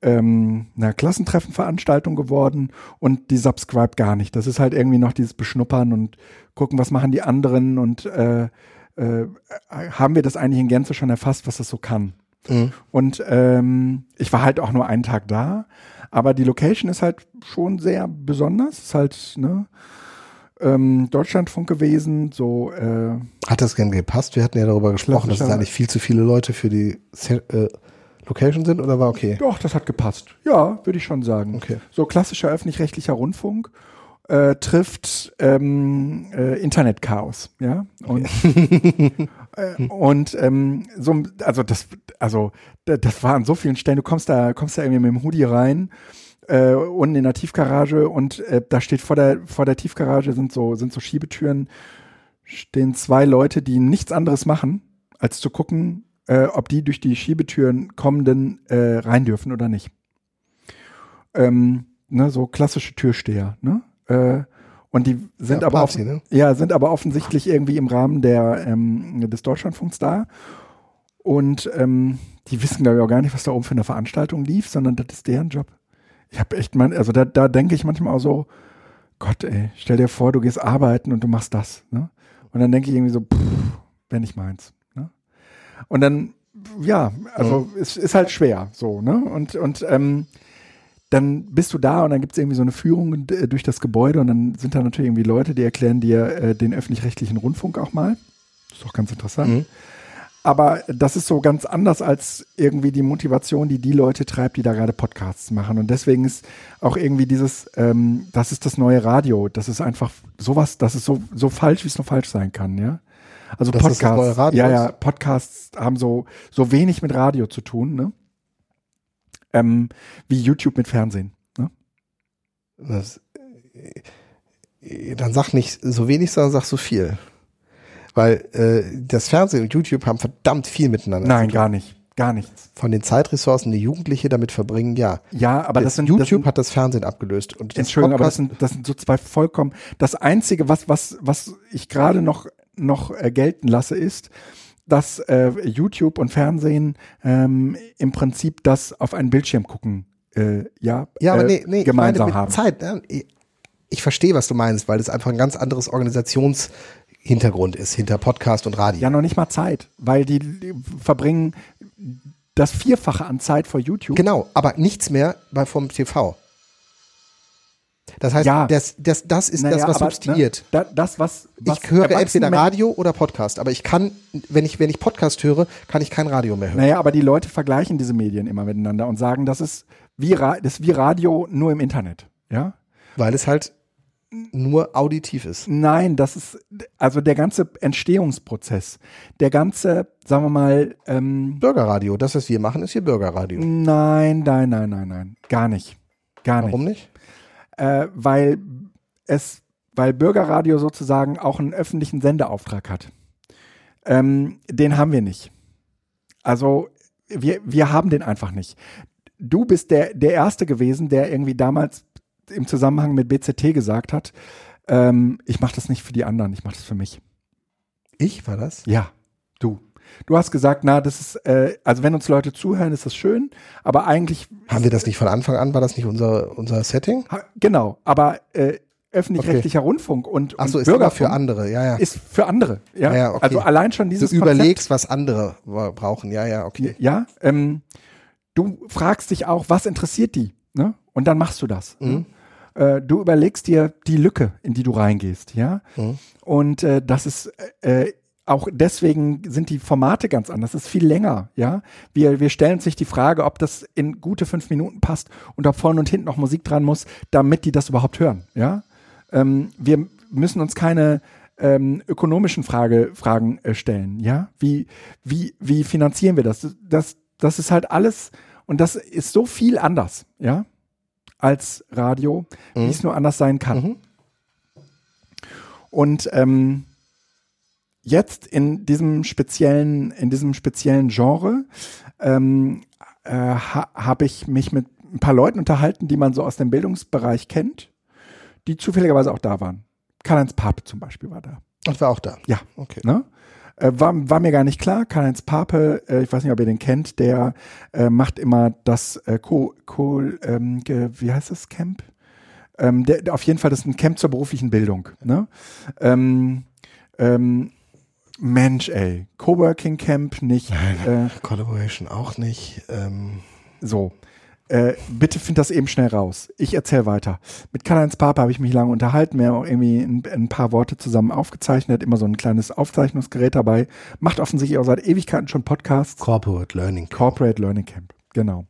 ähm, einer Klassentreffenveranstaltung geworden und die Subscribe gar nicht. Das ist halt irgendwie noch dieses Beschnuppern und gucken, was machen die anderen und äh, äh, haben wir das eigentlich in Gänze schon erfasst, was das so kann. Und ähm, ich war halt auch nur einen Tag da, aber die Location ist halt schon sehr besonders. Ist halt ne, ähm, Deutschlandfunk gewesen, so äh, Hat das denn gepasst? Wir hatten ja darüber gesprochen, dass es eigentlich viel zu viele Leute für die äh, Location sind oder war okay? Doch, das hat gepasst. Ja, würde ich schon sagen. Okay. So klassischer öffentlich-rechtlicher Rundfunk äh, trifft ähm, äh, Internetchaos, ja. Und, äh, und ähm, so, also das, also da- das war an so vielen Stellen. Du kommst da, kommst da irgendwie mit dem Hoodie rein. Äh, unten in der Tiefgarage und äh, da steht vor der vor der Tiefgarage sind so sind so Schiebetüren stehen zwei Leute die nichts anderes machen als zu gucken äh, ob die durch die Schiebetüren kommenden äh, rein dürfen oder nicht. Ähm, ne, so klassische Türsteher, ne? Äh, und die sind Ja, aber Party, ne? ja, sind aber offensichtlich irgendwie im Rahmen der ähm, des Deutschlandfunks da. Und ähm, die wissen, glaube ich, auch gar nicht, was da oben für eine Veranstaltung lief, sondern das ist deren Job. Ich habe echt man, also da, da denke ich manchmal auch so, Gott, ey, stell dir vor, du gehst arbeiten und du machst das, ne? Und dann denke ich irgendwie so, pff, wenn nicht meins, ne? Und dann, ja, also es ist halt schwer, so, ne? Und, und ähm, dann bist du da und dann gibt es irgendwie so eine Führung äh, durch das Gebäude und dann sind da natürlich irgendwie Leute, die erklären dir äh, den öffentlich-rechtlichen Rundfunk auch mal. Das ist auch ganz interessant. Mhm. Aber das ist so ganz anders als irgendwie die Motivation, die die Leute treibt, die da gerade Podcasts machen. Und deswegen ist auch irgendwie dieses, ähm, das ist das neue Radio. Das ist einfach sowas, das ist so, so falsch, wie es nur falsch sein kann, ja. Also Das Podcasts, ja, ja, Podcasts haben so, so wenig mit Radio zu tun, ne? Ähm, wie YouTube mit Fernsehen. Ne? Das, äh, dann sag nicht so wenig, sondern sag so viel. Weil äh, das Fernsehen und YouTube haben verdammt viel miteinander. Nein, gar nicht. Gar nichts. Von den Zeitressourcen, die Jugendliche damit verbringen, ja. Ja, aber das Das sind YouTube das sind, hat das Fernsehen abgelöst. Und das Entschuldigung, aber das Podcast- sind, das sind so zwei vollkommen. Das Einzige, was, was, was ich gerade noch, noch äh, gelten lasse, ist, dass äh, YouTube und Fernsehen ähm, im Prinzip das auf einen Bildschirm gucken, äh, ja, Ja, aber äh, nee, nee, ich gemeinsam meine mit haben. Zeit. Ne? Ich, ich verstehe, was du meinst, weil das einfach ein ganz anderes Organisationshintergrund ist hinter Podcast und Radio. Ja, noch nicht mal Zeit, weil die, verbringen das Vierfache an Zeit vor YouTube. Genau, aber nichts mehr bei vom TV. Das heißt, Ja. das, das, das ist das, Naja, was aber, substituiert. Ne, da, das, was, was ich höre entweder Radio oder Podcast, aber ich kann, wenn ich, wenn ich Podcast höre, kann ich kein Radio mehr hören. Naja, aber die Leute vergleichen diese Medien immer miteinander und sagen, das ist wie, Ra das ist wie Radio nur im Internet. Ja? Weil es halt nur auditiv ist. Nein, das ist also der ganze Entstehungsprozess, der ganze, sagen wir mal, ähm, Bürgerradio, das, was wir machen, ist hier Bürgerradio. nein, nein, nein, nein, nein, gar nicht, gar Warum nicht, nicht? äh, weil es, weil Bürgerradio sozusagen auch einen öffentlichen Sendeauftrag hat. Ähm, den haben wir nicht. Also wir, wir haben den einfach nicht. Du bist der, der Erste gewesen, der irgendwie damals im Zusammenhang mit BZT gesagt hat, ähm, ich mache das nicht für die anderen, ich mache das für mich. Ich war das? Ja, du. Du hast gesagt, na, das ist, äh, also wenn uns Leute zuhören, ist das schön, aber eigentlich, Haben wir das nicht von Anfang an? War das nicht unser, unser Setting? ha- genau, aber äh, öffentlich-rechtlicher Rundfunk und, Ach so, und ist Bürgerfunk für andere, ja, ja. ist für andere. Ja, Ja, ja, okay. also allein schon Du dieses überlegst, was andere brauchen. Ja, ja, okay. Konzept, ja, ähm, du fragst dich auch, was interessiert die, ne? Und dann machst du das. Mhm. Ne? Äh, du überlegst dir die Lücke, in die du reingehst, ja. Mhm. Und äh, das ist äh, auch deswegen sind die Formate ganz anders. Das ist viel länger, ja. Wir, wir stellen uns nicht die Frage, ob das in gute fünf Minuten passt und ob vorne und hinten noch Musik dran muss, damit die das überhaupt hören, ja. Ähm, wir müssen uns keine ähm, ökonomischen Frage, Fragen äh, stellen, ja. Wie, wie, wie finanzieren wir das? Das, das ist halt alles und das ist so viel anders, ja, als Radio, wie es nur anders sein kann. Mhm. Und ähm, jetzt in diesem speziellen, in diesem speziellen Genre ähm, äh, ha, habe ich mich mit ein paar Leuten unterhalten, die man so aus dem Bildungsbereich kennt, die zufälligerweise auch da waren. Karl-Heinz Pape zum Beispiel war da. Und war auch da. Ja. Okay. Ne? Äh, war, war mir gar nicht klar. Karl-Heinz Pape, äh, ich weiß nicht, ob ihr den kennt, der äh, macht immer das äh, Co, Co, ähm, wie heißt das Camp? Ähm, der, auf jeden Fall, das ist ein Camp zur beruflichen Bildung. Ne? Ähm, ähm, Mensch, ey. Coworking Camp nicht. Äh, Collaboration auch nicht. Ähm, so. Äh, bitte find das eben schnell raus. Ich erzähle weiter. Mit Karl-Heinz Papa habe ich mich lange unterhalten. Wir haben auch irgendwie ein, ein, paar Worte zusammen aufgezeichnet. Immer so ein kleines Aufzeichnungsgerät dabei. Macht offensichtlich auch seit Ewigkeiten schon Podcasts. Corporate Learning Camp. Corporate Learning Camp, genau.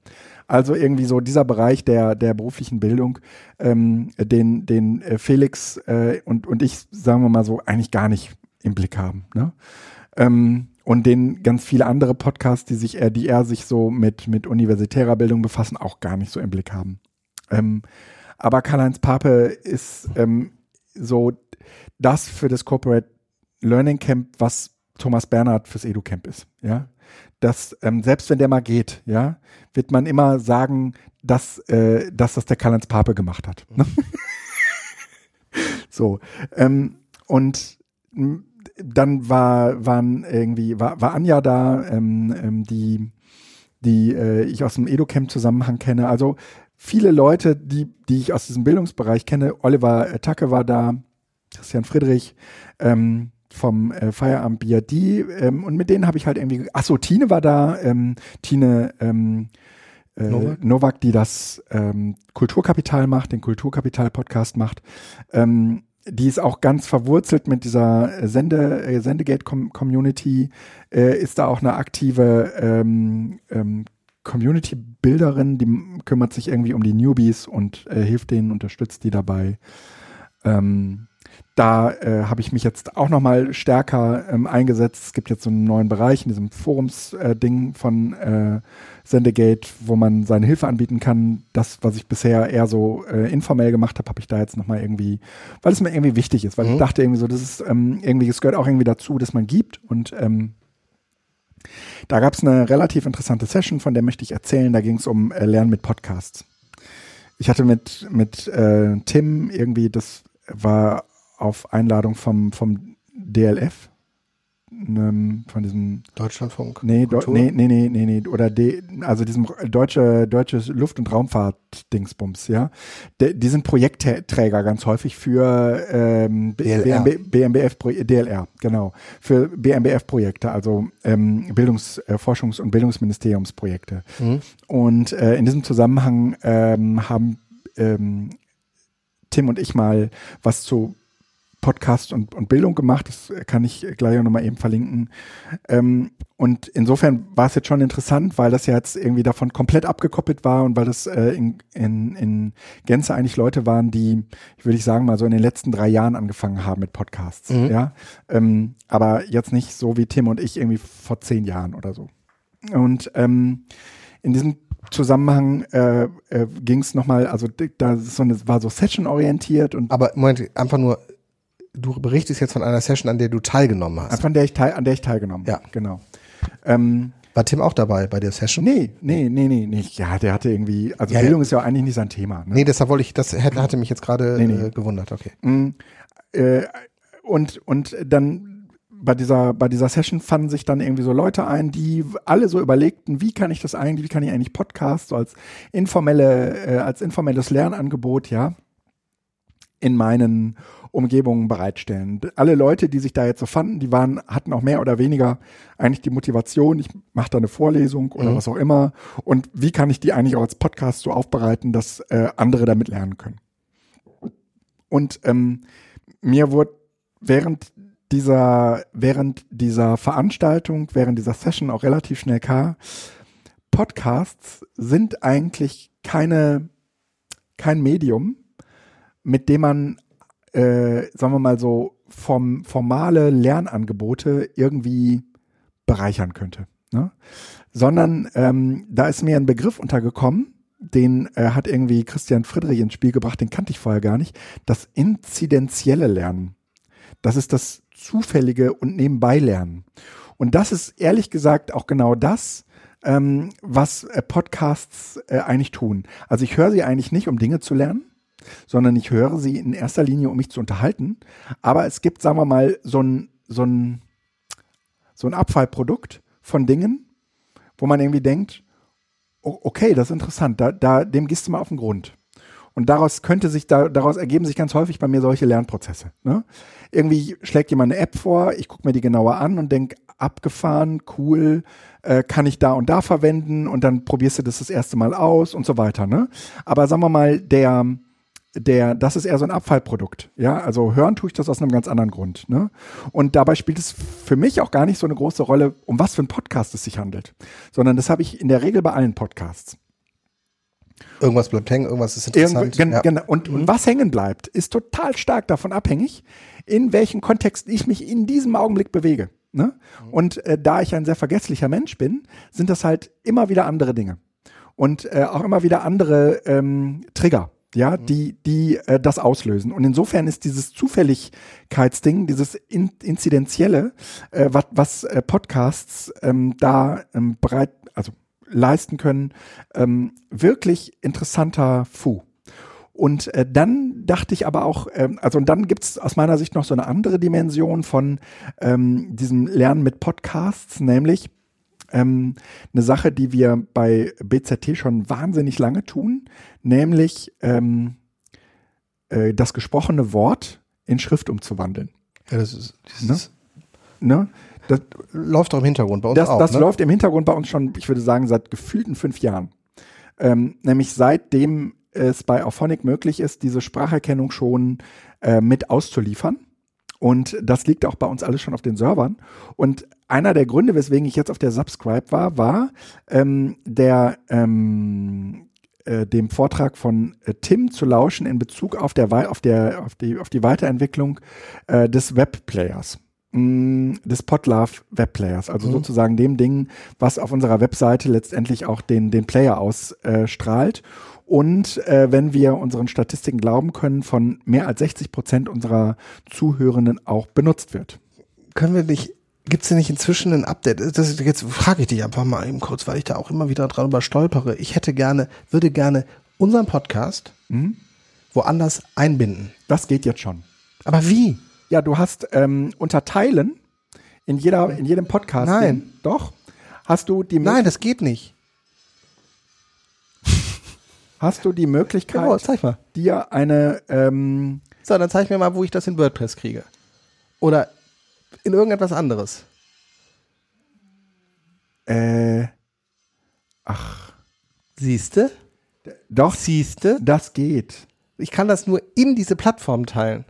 Also irgendwie so dieser Bereich der, der beruflichen Bildung, ähm, den, den äh, Felix äh, und, und ich, sagen wir mal so, eigentlich gar nicht im Blick haben. Ne? Ähm, und den ganz viele andere Podcasts, die sich, äh, die eher sich so mit, mit universitärer Bildung befassen, auch gar nicht so im Blick haben. Ähm, aber Karl-Heinz Pape ist ähm, so das für das Corporate Learning Camp, was Thomas Bernhard fürs Edu-Camp ist. Ja, dass ähm, selbst wenn der mal geht, ja, wird man immer sagen, dass, äh, dass das der Karl-Heinz Pape gemacht hat. Ne? so ähm, und dann war, waren irgendwie, war, war Anja da, ähm, ähm, die, die äh, ich aus dem Edo-Camp-Zusammenhang kenne. Also viele Leute, die, die ich aus diesem Bildungsbereich kenne. Oliver Tacke war da, Christian Friedrich, ähm, vom äh, Feierabend BRD ähm, und mit denen habe ich halt irgendwie, ach so, Tine war da, ähm, Tine ähm, äh, Novak? Novak? die das ähm, Kulturkapital macht, den Kulturkapital-Podcast macht. Ähm, die ist auch ganz verwurzelt mit dieser Sende, äh, Sendegate-Community, äh, ist da auch eine aktive ähm, ähm, Community-Bilderin, die kümmert sich irgendwie um die Newbies und äh, hilft denen, unterstützt die dabei. Ähm, da äh, habe ich mich jetzt auch nochmal stärker ähm, eingesetzt. Es gibt jetzt so einen neuen Bereich in diesem Forums-Ding äh, von äh, Sendegate, wo man seine Hilfe anbieten kann. Das, was ich bisher eher so äh, informell gemacht habe, habe ich da jetzt nochmal irgendwie, weil es mir irgendwie wichtig ist, weil mhm. ich dachte irgendwie so, das ist ähm, irgendwie, es gehört auch irgendwie dazu, dass man gibt und ähm, da gab es eine relativ interessante Session, von der möchte ich erzählen. Da ging es um äh, Lernen mit Podcasts. Ich hatte mit, mit äh, Tim irgendwie, das war auf Einladung vom, vom DLF, ähm, von diesem Deutschlandfunk. Nee, nee, nee, nee, nee, nee, oder D, also diesem deutsche deutsches Luft- und Raumfahrt-Dingsbums, ja. De, die sind Projektträger ganz häufig für ähm, BMB, BMBF DLR, genau, für BMBF-Projekte, also ähm, Bildungs-, äh, Forschungs- und Bildungsministeriumsprojekte. Mhm. Und äh, in diesem Zusammenhang ähm, haben ähm, Tim und ich mal was zu Podcast und, und Bildung gemacht. Das kann ich gleich auch nochmal eben verlinken. Ähm, und insofern war es jetzt schon interessant, weil das ja jetzt irgendwie davon komplett abgekoppelt war und weil das äh, in, in, in Gänze eigentlich Leute waren, die, ich würde ich sagen, mal so in den letzten drei Jahren angefangen haben mit Podcasts. Mhm. Ja. Ähm, aber jetzt nicht so wie Tim und ich irgendwie vor zehn Jahren oder so. Und ähm, in diesem Zusammenhang äh, äh, ging es nochmal, also da so eine, war so Session-orientiert und. Aber Moment, einfach nur du berichtest jetzt von einer Session, an der du teilgenommen hast. Von der ich teil, an der ich teilgenommen habe. Ja. Genau. Ähm, war Tim auch dabei bei der Session? Nee, nee, nee, nee, nicht. Ja, der hatte irgendwie, also ja, Bildung ja. ist ja eigentlich nicht sein Thema. Ne? Nee, deshalb wollte ich, das hätte, hatte mich jetzt gerade nee, nee. äh, gewundert, okay. Mm, äh, und, und dann bei dieser, bei dieser Session fanden sich dann irgendwie so Leute ein, die alle so überlegten, wie kann ich das eigentlich, wie kann ich eigentlich Podcast so als informelle, äh, als informelles Lernangebot, ja, in meinen Umgebungen bereitstellen. Alle Leute, die sich da jetzt so fanden, die waren, hatten auch mehr oder weniger eigentlich die Motivation, ich mache da eine Vorlesung oder mhm. was auch immer. Und wie kann ich die eigentlich auch als Podcast so aufbereiten, dass äh, andere damit lernen können? Und ähm, mir wurde während dieser, während dieser Veranstaltung, während dieser Session auch relativ schnell klar, Podcasts sind eigentlich keine, kein Medium, mit dem man äh, sagen wir mal so, vom, formale Lernangebote irgendwie bereichern könnte. Ne? Sondern ähm, da ist mir ein Begriff untergekommen, den äh, hat irgendwie Christian Friedrich ins Spiel gebracht, den kannte ich vorher gar nicht. Das inzidenzielle Lernen. Das ist das zufällige und nebenbei Lernen. Und das ist ehrlich gesagt auch genau das, ähm, was äh, Podcasts äh, eigentlich tun. Also ich höre sie eigentlich nicht, um Dinge zu lernen, sondern ich höre sie in erster Linie, um mich zu unterhalten. Aber es gibt, sagen wir mal, so ein, so ein, so ein Abfallprodukt von Dingen, wo man irgendwie denkt, okay, das ist interessant, da, da, dem gehst du mal auf den Grund. Und daraus könnte sich, da, daraus ergeben sich ganz häufig bei mir solche Lernprozesse. Ne? Irgendwie schlägt jemand eine App vor, ich gucke mir die genauer an und denke, abgefahren, cool, äh, kann ich da und da verwenden und dann probierst du das das erste Mal aus und so weiter. Ne? Aber sagen wir mal, der, der, das ist eher so ein Abfallprodukt. Ja, also hören tue ich das aus einem ganz anderen Grund. Ne? Und dabei spielt es für mich auch gar nicht so eine große Rolle, um was für ein Podcast es sich handelt, sondern das habe ich in der Regel bei allen Podcasts. Irgendwas bleibt hängen, irgendwas ist interessant. Irgend, ja. genau. und, und was hängen bleibt, ist total stark davon abhängig, in welchen Kontexten ich mich in diesem Augenblick bewege. Ne? Und äh, da ich ein sehr vergesslicher Mensch bin, sind das halt immer wieder andere Dinge. Und äh, auch immer wieder andere ähm, Trigger, ja, mhm. die, die äh, das auslösen. Und insofern ist dieses Zufälligkeitsding, dieses in, Inzidenzielle, äh, was, was äh, Podcasts ähm, da ähm, bereit, also leisten können, ähm, wirklich interessanter Fu. Und äh, dann dachte ich aber auch, ähm, also und dann gibt's aus meiner Sicht noch so eine andere Dimension von ähm, diesem Lernen mit Podcasts, nämlich ähm, eine Sache, die wir bei BZT schon wahnsinnig lange tun, nämlich ähm, äh, das gesprochene Wort in Schrift umzuwandeln. Ja, das ist, das ne? ne? Das läuft doch im Hintergrund bei uns das, auch. Das ne? läuft im Hintergrund bei uns schon, ich würde sagen, seit gefühlten fünf Jahren. Ähm, nämlich seitdem es bei Auphonic möglich ist, diese Spracherkennung schon äh, mit auszuliefern. Und das liegt auch bei uns alles schon auf den Servern. Und einer der Gründe, weswegen ich jetzt auf der Subscribe war, war ähm, der ähm, äh, dem Vortrag von äh, Tim zu lauschen in Bezug auf der auf der auf die auf die Weiterentwicklung äh, des Webplayers mm, des Podlove Webplayers, also mhm. sozusagen dem Ding, was auf unserer Webseite letztendlich auch den den Player ausstrahlt und äh, wenn wir unseren Statistiken glauben können, von mehr als 60 Prozent unserer Zuhörenden auch benutzt wird. Können wir nicht Gibt es denn nicht inzwischen ein Update? Das, jetzt frage ich dich einfach mal eben kurz, weil ich da auch immer wieder drüber stolpere. Ich hätte gerne, würde gerne unseren Podcast mhm. woanders einbinden. Das geht jetzt schon. Aber wie? Ja, du hast ähm, Unterteilen in jeder, in jedem Podcast. Nein. Den, doch. Hast du die Nein, das geht nicht hast du die Möglichkeit, genau, zeig mal. dir eine. Ähm so, dann zeig mir mal, wo ich das in WordPress kriege. Oder in irgendetwas anderes. Äh. Ach. Siehste? Doch. Siehste? Das geht. Ich kann das nur in diese Plattform teilen.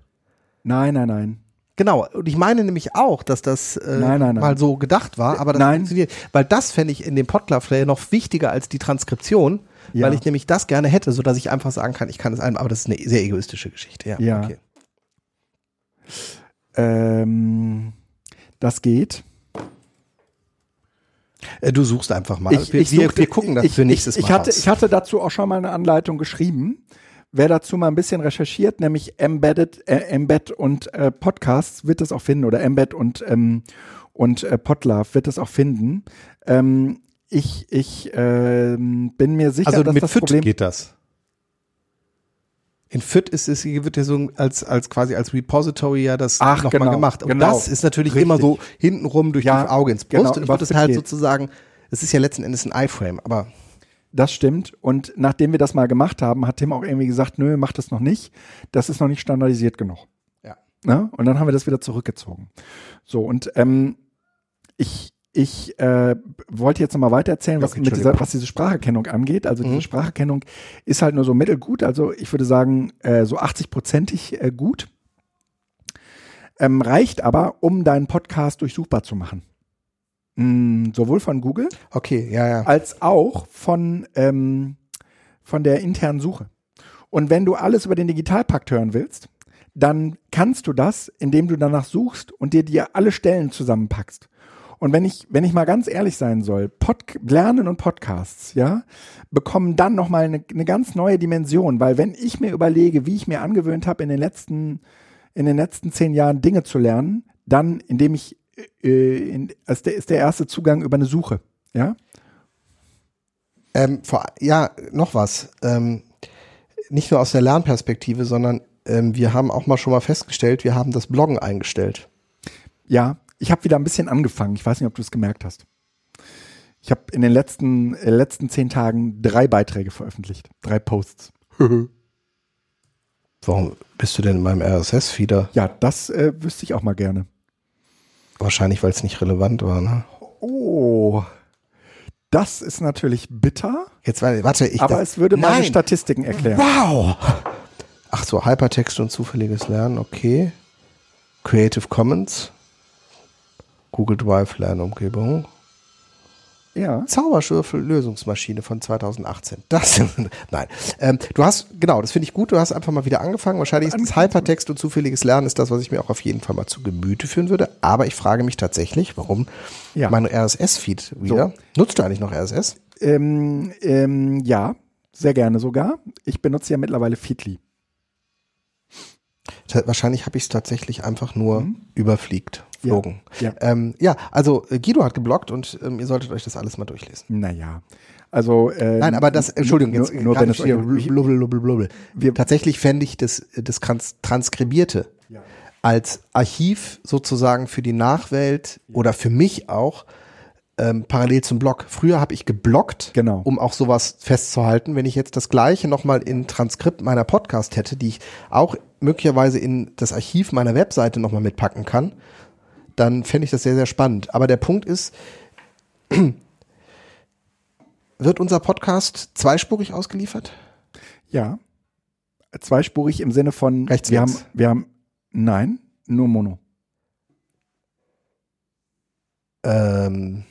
Nein, nein, nein. Genau, und ich meine nämlich auch, dass das äh, nein, nein, nein. mal so gedacht war, aber das nein. funktioniert. Weil das fände ich in dem Podclub-Player noch wichtiger als die Transkription, ja. weil ich nämlich das gerne hätte, so dass ich einfach sagen kann, ich kann es einem, aber das ist eine sehr egoistische Geschichte. Ja. ja. Okay. Ähm, das geht. Äh, du suchst einfach mal. Ich, ich wir, suchte, wir gucken das ich, für nächstes ich, Mal. Ich hatte, ich hatte dazu auch schon mal eine Anleitung geschrieben. Wer dazu mal ein bisschen recherchiert, nämlich Embedded, äh, Embed und äh, Podcasts, wird das auch finden oder Embed und ähm, und äh, Podlove wird das auch finden. Ähm, ich ich ähm, bin mir sicher, also dass mit das Fit Problem geht das. In Fit ist es, wird ja so als, als quasi als Repository ja das nochmal genau, gemacht. Und genau. das ist natürlich Richtig. immer so hintenrum durch Ja, das Auge ins Brust. genau, und ich würde es halt sozusagen, es ist ja letzten Endes ein iFrame, aber Das stimmt. Und nachdem wir das mal gemacht haben, hat Tim auch irgendwie gesagt, nö, mach das noch nicht. Das ist noch nicht standardisiert genug. Ja. Ne? Und dann haben wir das wieder zurückgezogen. So, und ähm, ich, ich äh, wollte jetzt nochmal weiter erzählen, was, Okay, mit dieser, was diese Spracherkennung angeht. Also diese Mhm. Spracherkennung ist halt nur so mittelgut. Also ich würde sagen, äh, so 80-prozentig äh, gut. Ähm, reicht aber, um deinen Podcast durchsuchbar zu machen. Mm, sowohl von Google okay, ja, ja. als auch von, ähm, von der internen Suche. Und wenn du alles über den Digitalpakt hören willst, dann kannst du das, indem du danach suchst und dir dir alle Stellen zusammenpackst. Und wenn ich, wenn ich mal ganz ehrlich sein soll, Pod Lernen und Podcasts, ja, bekommen dann nochmal eine, eine ganz neue Dimension, weil wenn ich mir überlege, wie ich mir angewöhnt habe, in den letzten, in den letzten zehn Jahren Dinge zu lernen, dann, indem ich, äh, in, also der, ist der erste Zugang über eine Suche, ja. Ähm, vor, ja, noch was. Ähm, nicht nur aus der Lernperspektive, sondern ähm, wir haben auch mal schon mal festgestellt, wir haben das Bloggen eingestellt. Ja, ich habe wieder ein bisschen angefangen. Ich weiß nicht, ob du es gemerkt hast. Ich habe in den letzten, äh, letzten zehn Tagen drei Beiträge veröffentlicht. Drei Posts. Warum bist du denn in meinem RSS-Feeder? Ja, das äh, wüsste ich auch mal gerne. Wahrscheinlich, weil es nicht relevant war, ne? Oh, das ist natürlich bitter, Jetzt warte, ich. aber es würde meine Nein. Statistiken erklären. Wow! Ach so, Hypertext und zufälliges Lernen, okay. Creative Commons. Google Drive Lernumgebung. Ja. Zauberschürfel Lösungsmaschine von 2018. Das, nein. Ähm, du hast, genau, das finde ich gut. Du hast einfach mal wieder angefangen. Wahrscheinlich ist das Hypertext und zufälliges Lernen ist das, was ich mir auch auf jeden Fall mal zu Gemüte führen würde. Aber ich frage mich tatsächlich, warum Ja. mein RSS-Feed wieder. Nutzt du eigentlich noch RSS? Ähm, ähm, ja, sehr gerne sogar. Ich benutze ja mittlerweile Feedly. Wahrscheinlich habe ich es tatsächlich einfach nur überfliegt, Ja. Flogen. Ja. Ähm, ja, also äh, Guido hat geblockt und ähm, ihr solltet euch das alles mal durchlesen. Naja, also ähm, Nein, aber das, Entschuldigung, jetzt nur, nur wenn es hier euch, blubbel, blubbel, blubbel. Wir- Tatsächlich fände ich das, das Trans Transkribierte als Archiv sozusagen für die Nachwelt oder für mich auch ähm, parallel zum Blog. Früher habe ich geblockt, Genau. um auch sowas festzuhalten. Wenn ich jetzt das gleiche nochmal in Transkript meiner Podcast hätte, die ich auch möglicherweise in das Archiv meiner Webseite nochmal mitpacken kann, dann fände ich das sehr, sehr spannend. Aber der Punkt ist, wird unser Podcast zweispurig ausgeliefert? ja, zweispurig im Sinne von Rechts, wir haben, wir haben, nein, nur Mono. Ähm,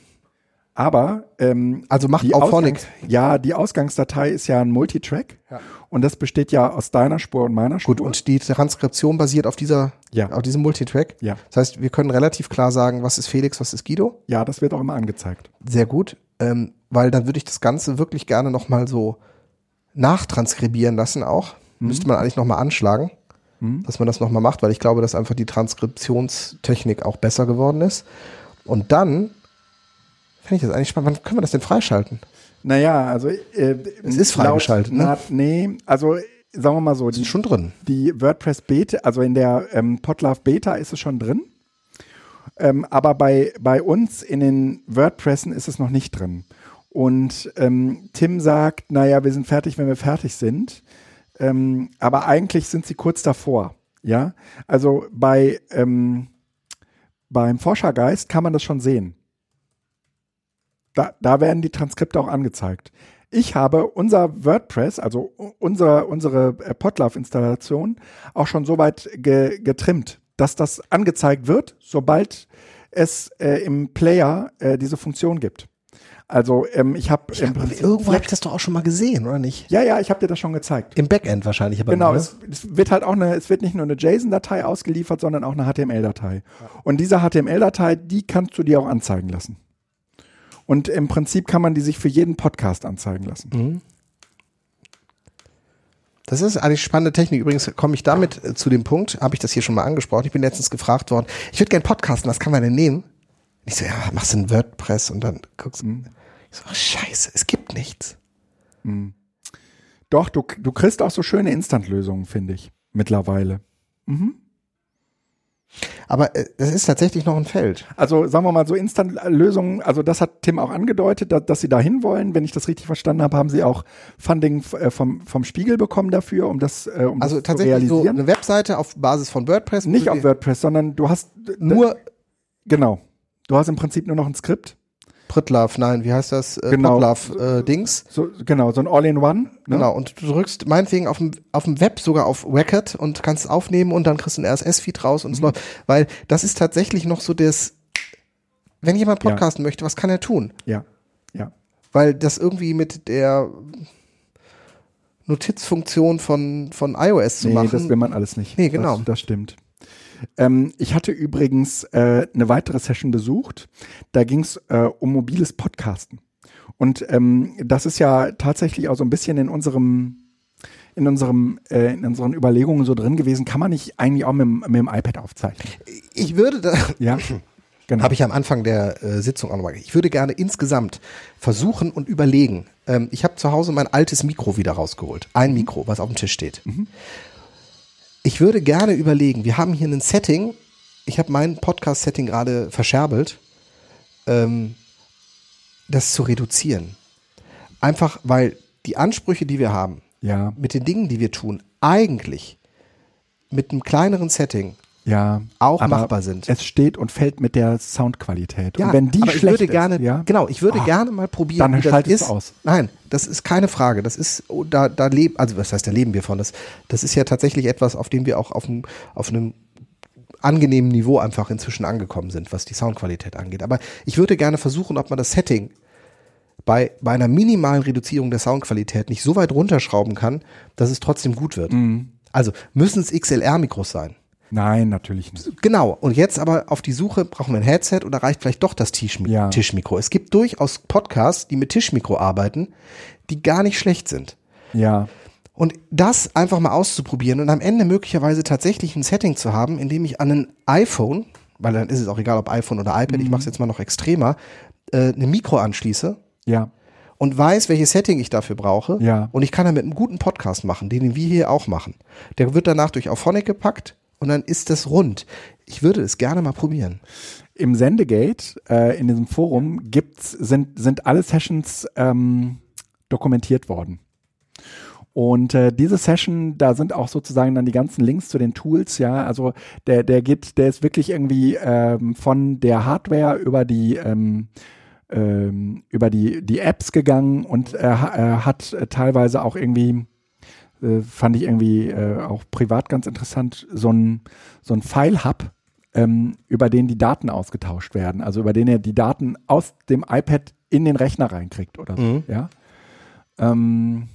Aber ähm, also macht die auch. Ausgangs- Ja, die Ausgangsdatei ist ja ein Multitrack Ja. Und das besteht ja aus deiner Spur und meiner Spur. Gut, und die Transkription basiert auf dieser, Ja. auf diesem Multitrack. Ja. Das heißt, wir können relativ klar sagen, was ist Felix, was ist Guido. ja, das wird auch immer angezeigt. Sehr gut, ähm, weil dann würde ich das Ganze wirklich gerne nochmal so nachtranskribieren lassen auch. Müsste man eigentlich nochmal anschlagen, dass man das nochmal macht, weil ich glaube, dass einfach die Transkriptionstechnik auch besser geworden ist. Und dann fände ich das eigentlich spannend. Wann können wir das denn freischalten? Naja, also äh, Es ist freigeschaltet, ne? nee, also sagen wir mal so, die, ist schon drin. die WordPress Beta, also in der ähm, Podlove Beta ist es schon drin. Ähm, aber bei, bei uns in den WordPressen ist es noch nicht drin. Und ähm, Tim sagt, naja, wir sind fertig, wenn wir fertig sind. Ähm, aber eigentlich sind sie kurz davor. Ja, also bei ähm, beim Forschergeist kann man das schon sehen. Da, da werden die Transkripte auch angezeigt. Ich habe unser WordPress, also u- unser, unsere äh, Podlove-Installation, auch schon so weit ge getrimmt, dass das angezeigt wird, sobald es äh, im Player äh, diese Funktion gibt. Also ähm, ich habe Prinzip Irgendwo habe ich das doch auch schon mal gesehen, oder nicht? ja, ja, ich habe dir das schon gezeigt. Im Backend wahrscheinlich, aber Genau, nur. es, es wird halt auch eine, es wird nicht nur eine JSON-Datei ausgeliefert, sondern auch eine HTML-Datei. Und diese HTML-Datei, die kannst du dir auch anzeigen lassen. Und im Prinzip kann man die sich für jeden Podcast anzeigen lassen. Das ist eigentlich spannende Technik. Übrigens komme ich damit äh, zu dem Punkt, habe ich das hier schon mal angesprochen. Ich bin letztens gefragt worden, ich würde gerne podcasten, was kann man denn nehmen? Und ich so, ja, machst du ein WordPress und dann guckst du. Ich so, ach, scheiße, es gibt nichts. Doch, du, du kriegst auch so schöne Instant-Lösungen, finde ich, mittlerweile. Aber äh, das ist tatsächlich noch ein Feld. Also sagen wir mal so Instant-Lösungen, also das hat Tim auch angedeutet, dass, dass sie da hinwollen. Wenn ich das richtig verstanden habe, haben sie auch Funding äh, vom, vom Spiegel bekommen dafür, um das, äh, um Also das zu tatsächlich so realisieren. eine Webseite auf Basis von WordPress. Nicht auf WordPress, sondern du hast Nur Genau. Du hast im Prinzip nur noch ein Skript. Pritlove, nein, wie heißt das? Äh, Genau. Podlove, äh, Dings. So, genau, so ein All-in-One. Ne? Genau, und du drückst meinetwegen auf dem, auf dem Web sogar auf Record und kannst aufnehmen und dann kriegst du einen RSS-Feed raus und Mhm. es läuft. Weil das ist tatsächlich noch so das, wenn jemand Ja. podcasten möchte, was kann er tun? Ja, ja. Weil das irgendwie mit der Notizfunktion von, von iOS zu Nee, machen. das will man alles nicht. Nee, genau. Das, das stimmt. Ähm, ich hatte übrigens äh, eine weitere Session besucht. Da ging es äh, um mobiles Podcasten. Und ähm, das ist ja tatsächlich auch so ein bisschen in unserem in unserem äh, in unseren Überlegungen so drin gewesen. Kann man nicht eigentlich auch mit, dem- mit dem iPad aufzeichnen? ich würde da, Ja, genau. habe ich am Anfang der äh, Sitzung auch nochmal, ich würde gerne insgesamt versuchen und überlegen. Ähm, ich habe zu Hause mein altes Mikro wieder rausgeholt. Ein Mikro, was auf dem Tisch steht. Ich würde gerne überlegen, wir haben hier ein Setting, ich habe mein Podcast-Setting gerade verscherbelt, ähm, das zu reduzieren. Einfach weil die Ansprüche, die wir haben, Ja, mit den Dingen, die wir tun, eigentlich mit einem kleineren Setting Ja. auch machbar sind. Es steht und fällt mit der Soundqualität. Ja, und wenn die aber ich schlecht würde gerne, ist, ja, genau, ich würde Ah, gerne mal probieren, dann wie das ist. du aus. Nein, das ist keine Frage. Das ist, oh, da, da leben, also was heißt, da leben wir von. Das, das ist ja tatsächlich etwas, auf dem wir auch auf einem, auf einem angenehmen Niveau einfach inzwischen angekommen sind, was die Soundqualität angeht. Aber ich würde gerne versuchen, ob man das Setting bei, bei einer minimalen Reduzierung der Soundqualität nicht so weit runterschrauben kann, dass es trotzdem gut wird. Mhm. Also müssen es XLR-Mikros sein. Nein, natürlich nicht. Genau. Und jetzt aber auf die Suche, brauchen wir ein Headset oder reicht vielleicht doch das Tischmi Ja. Tischmikro? Es gibt durchaus Podcasts, die mit Tischmikro arbeiten, die gar nicht schlecht sind. Ja. Und das einfach mal auszuprobieren und am Ende möglicherweise tatsächlich ein Setting zu haben, in dem ich an ein iPhone, weil dann ist es auch egal, ob iPhone oder iPad, ich mache es jetzt mal noch extremer, äh, ein Mikro anschließe Ja. und weiß, welches Setting ich dafür brauche. Ja. Und ich kann damit einen guten Podcast machen, den wir hier auch machen. Der wird danach durch Auphonic gepackt und dann ist das rund. Ich würde es gerne mal probieren. Im Sendegate, äh, in diesem Forum, gibt's, sind, sind alle Sessions ähm, dokumentiert worden. Und äh, diese Session, da sind auch sozusagen dann die ganzen Links zu den Tools, ja. Also der, der geht, der ist wirklich irgendwie ähm, von der Hardware über die ähm, ähm, über die, die Apps gegangen und ha- er hat äh, teilweise auch irgendwie, äh, fand ich irgendwie äh, auch privat ganz interessant, so ein, so ein File-Hub, ähm, über den die Daten ausgetauscht werden. Also über den er die Daten aus dem iPad in den Rechner reinkriegt oder so. Mhm. Ja. Ähm,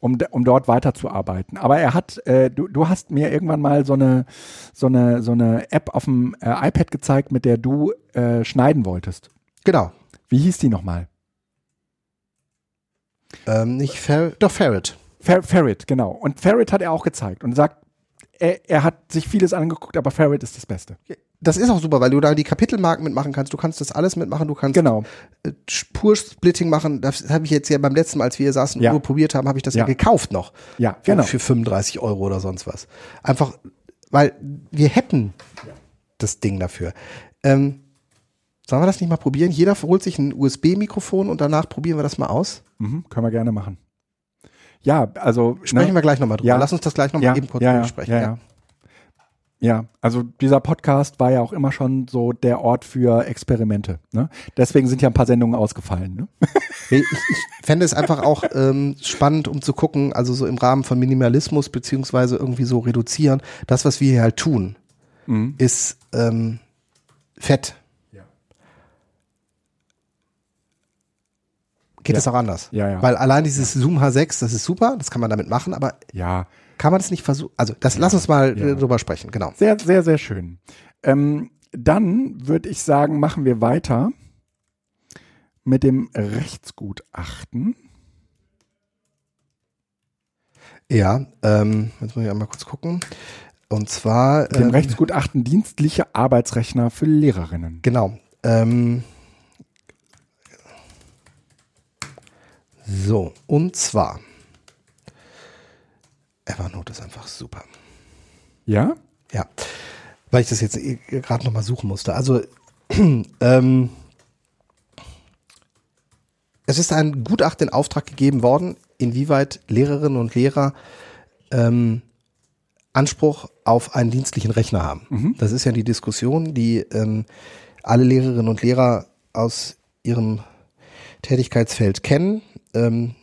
um, um dort weiterzuarbeiten. Aber er hat, äh, du, du hast mir irgendwann mal so eine, so eine, so eine App auf dem äh, iPad gezeigt, mit der du äh, schneiden wolltest. Genau. Wie hieß die nochmal? Ähm, nicht Fer doch Ferret. Fer Ferret, genau. Und Ferret hat er auch gezeigt und sagt, er, er hat sich vieles angeguckt, aber Ferret ist das Beste. Das ist auch super, weil du da die Kapitelmarken mitmachen kannst. Du kannst das alles mitmachen. Du kannst Genau. äh, Spursplitting machen. Das habe ich jetzt ja beim letzten Mal, als wir hier saßen und Ja. nur probiert haben, habe ich das ja. Ja. gekauft noch. Ja, Für- genau. Für 35 Euro oder sonst was. Einfach, weil wir hätten das Ding dafür. Ähm, sollen wir das nicht mal probieren? Jeder holt sich ein USB-Mikrofon und danach probieren wir das mal aus. Mhm, können wir gerne machen. Ja, also Sprechen ne? wir gleich nochmal drüber. Ja. Lass uns das gleich nochmal ja, eben kurz ja, ja, besprechen. Ja, ja. ja, also dieser Podcast war ja auch immer schon so der Ort für Experimente. Ne? Deswegen sind ja ein paar Sendungen ausgefallen. Ne? Ich, ich fände es einfach auch ähm, spannend, um zu gucken, also so im Rahmen von Minimalismus beziehungsweise irgendwie so reduzieren. Das, was wir hier halt tun, Mhm. ist ähm, fett. Ja. Geht Ja. es auch anders? Ja, ja. Weil allein dieses Zoom H6, das ist super, das kann man damit machen, aber Ja, kann man das nicht versuchen? Also, das lass uns mal Ja. drüber sprechen, genau. sehr, sehr, sehr schön. Ähm, dann würde ich sagen, machen wir weiter mit dem Rechtsgutachten. Ja, ähm, jetzt muss ich einmal kurz gucken. Und zwar Dem ähm, Rechtsgutachten dienstliche Arbeitsrechner für Lehrerinnen. Genau. Ähm, so, und zwar. Evernote ist einfach super. Ja? Ja. Weil ich das jetzt eh gerade nochmal suchen musste. Also, ähm, es ist ein Gutachten in Auftrag gegeben worden, inwieweit Lehrerinnen und Lehrer ähm, Anspruch auf einen dienstlichen Rechner haben. Das ist ja die Diskussion, die ähm, alle Lehrerinnen und Lehrer aus ihrem Tätigkeitsfeld kennen. Ähm,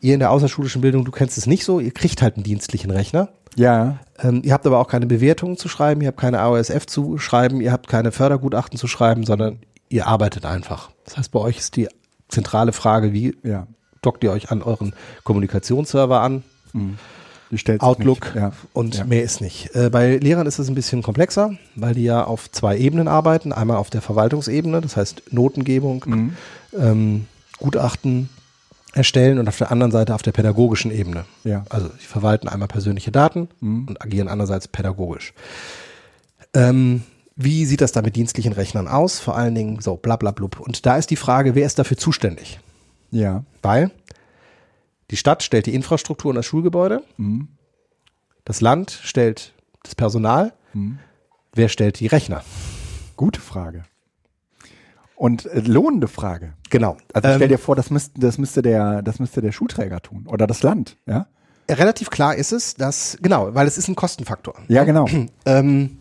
ihr in der außerschulischen Bildung, du kennst es nicht so, ihr kriegt halt einen dienstlichen Rechner. Ja. Ähm, ihr habt aber auch keine Bewertungen zu schreiben, ihr habt keine AOSF zu schreiben, ihr habt keine Fördergutachten zu schreiben, sondern ihr arbeitet einfach. Das heißt, bei euch ist die zentrale Frage, wie Ja. dockt ihr euch an euren Kommunikationsserver an, sich Outlook. Ja. und Ja. mehr ist nicht. Äh, bei Lehrern ist es ein bisschen komplexer, weil die ja auf zwei Ebenen arbeiten. Einmal auf der Verwaltungsebene, das heißt Notengebung, Mhm. ähm, Gutachten erstellen und auf der anderen Seite auf der pädagogischen Ebene. Ja. Also sie verwalten einmal persönliche Daten Mhm. und agieren andererseits pädagogisch. Ähm, wie sieht das da mit dienstlichen Rechnern aus? Vor allen Dingen so blablablub. Und da ist die Frage, wer ist dafür zuständig? Ja. Weil die Stadt stellt die Infrastruktur und das Schulgebäude, Mhm. das Land stellt das Personal, wer stellt die Rechner? Gute Frage. Und äh, lohnende Frage. Genau. Also Ähm, stell dir vor, das müsste, das müsste der, das müsste der Schulträger tun oder das Land, ja? relativ klar ist es, dass, genau, weil es ist ein Kostenfaktor. Ja, genau. Ähm,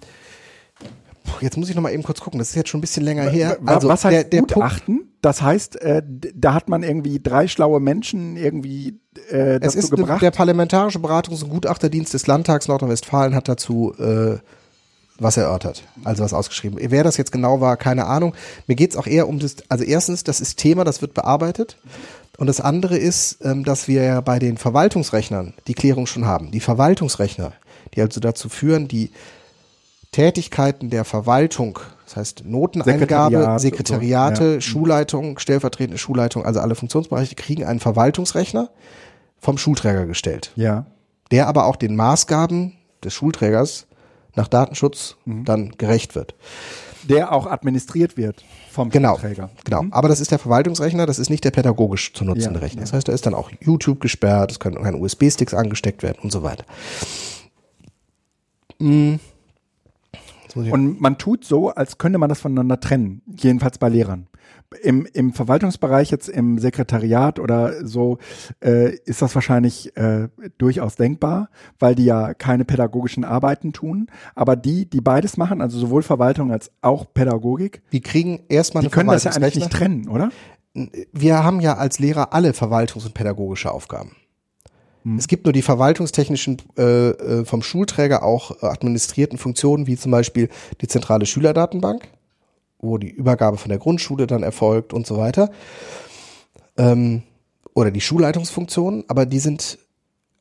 jetzt muss ich noch mal eben kurz gucken, das ist jetzt schon ein bisschen länger her. Also, was heißt der, der Punkt, Gutachten? Das heißt, äh, da hat man irgendwie drei schlaue Menschen irgendwie äh, es dazu ist ne- gebracht. der Parlamentarische Beratungs- und Gutachterdienst des Landtags Nordrhein-Westfalen hat dazu äh, was erörtert, also was ausgeschrieben. Wer das jetzt genau war, keine Ahnung. Mir geht's auch eher um das, also erstens, das ist Thema, das wird bearbeitet. Und das andere ist, ähm, dass wir ja bei den Verwaltungsrechnern die Klärung schon haben. Die Verwaltungsrechner, die also dazu führen, die Tätigkeiten der Verwaltung, das heißt Noteneingabe, Sekretariat und so, Sekretariate, ja. Schulleitung, stellvertretende Schulleitung, also alle Funktionsbereiche kriegen einen Verwaltungsrechner vom Schulträger gestellt, ja. der aber auch den Maßgaben des Schulträgers nach Datenschutz Mhm. dann gerecht wird. Der auch administriert wird vom Genau, Träger. genau. Aber das ist der Verwaltungsrechner, das ist nicht der pädagogisch zu nutzende Ja, Rechner. Das heißt, da ist dann auch YouTube gesperrt, es können keine USB-Sticks angesteckt werden und so weiter. Hm. Ich- Und man tut so, als könnte man das voneinander trennen. Jedenfalls bei Lehrern. Im, im Verwaltungsbereich, jetzt im Sekretariat oder so, äh, ist das wahrscheinlich äh, durchaus denkbar, weil die ja keine pädagogischen Arbeiten tun. Aber die, die beides machen, also sowohl Verwaltung als auch Pädagogik, Wir kriegen erstmal die können das ja eigentlich nicht trennen, oder? Wir haben ja als Lehrer alle verwaltungs- und pädagogische Aufgaben. Es gibt nur die verwaltungstechnischen äh, äh, vom Schulträger auch äh, administrierten Funktionen, wie zum Beispiel die zentrale Schülerdatenbank, wo die Übergabe von der Grundschule dann erfolgt und so weiter. Ähm, oder die Schulleitungsfunktionen, aber die sind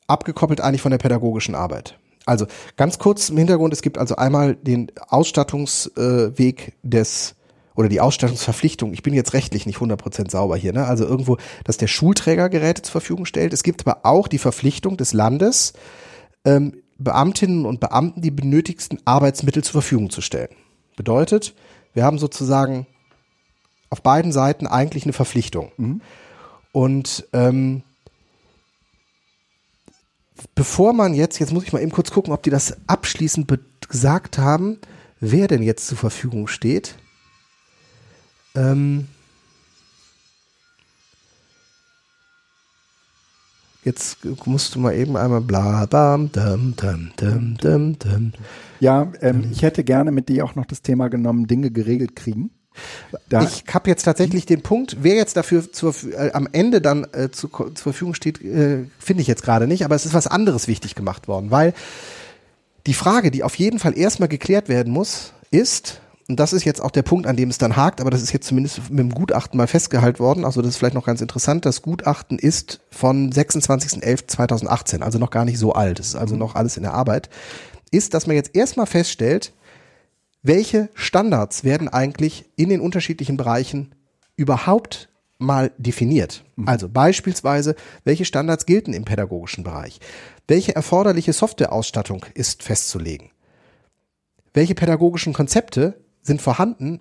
abgekoppelt eigentlich von der pädagogischen Arbeit. Also ganz kurz im Hintergrund, es gibt also einmal den Ausstattungsweg des oder die Ausstattungsverpflichtung, ich bin jetzt rechtlich nicht 100% sauber hier, ne? also irgendwo, dass der Schulträger Geräte zur Verfügung stellt. Es gibt aber auch die Verpflichtung des Landes, ähm, Beamtinnen und Beamten die benötigsten Arbeitsmittel zur Verfügung zu stellen. Bedeutet, wir haben sozusagen auf beiden Seiten eigentlich eine Verpflichtung. Und ähm, bevor man jetzt, jetzt muss ich mal eben kurz gucken, ob die das abschließend gesagt haben, wer denn jetzt zur Verfügung steht. Ähm, jetzt musst du mal eben einmal bla bam dam dam dam dam dam. Ja, ähm, ich hätte gerne mit dir auch noch das Thema genommen, Dinge geregelt kriegen. Da, Ich habe jetzt tatsächlich den Punkt, wer jetzt dafür zur, äh, am Ende dann äh, zu, zur Verfügung steht, äh, finde ich jetzt gerade nicht, aber es ist was anderes wichtig gemacht worden, weil die Frage, die auf jeden Fall erstmal geklärt werden muss, ist, und das ist jetzt auch der Punkt, an dem es dann hakt, aber das ist jetzt zumindest mit dem Gutachten mal festgehalten worden, also das ist vielleicht noch ganz interessant, das Gutachten ist von 26.11.2018, also noch gar nicht so alt, es ist also noch alles in der Arbeit, ist, dass man jetzt erstmal feststellt, welche Standards werden eigentlich in den unterschiedlichen Bereichen überhaupt mal definiert? Also beispielsweise, welche Standards gelten im pädagogischen Bereich? Welche erforderliche Softwareausstattung ist festzulegen? Welche pädagogischen Konzepte sind vorhanden,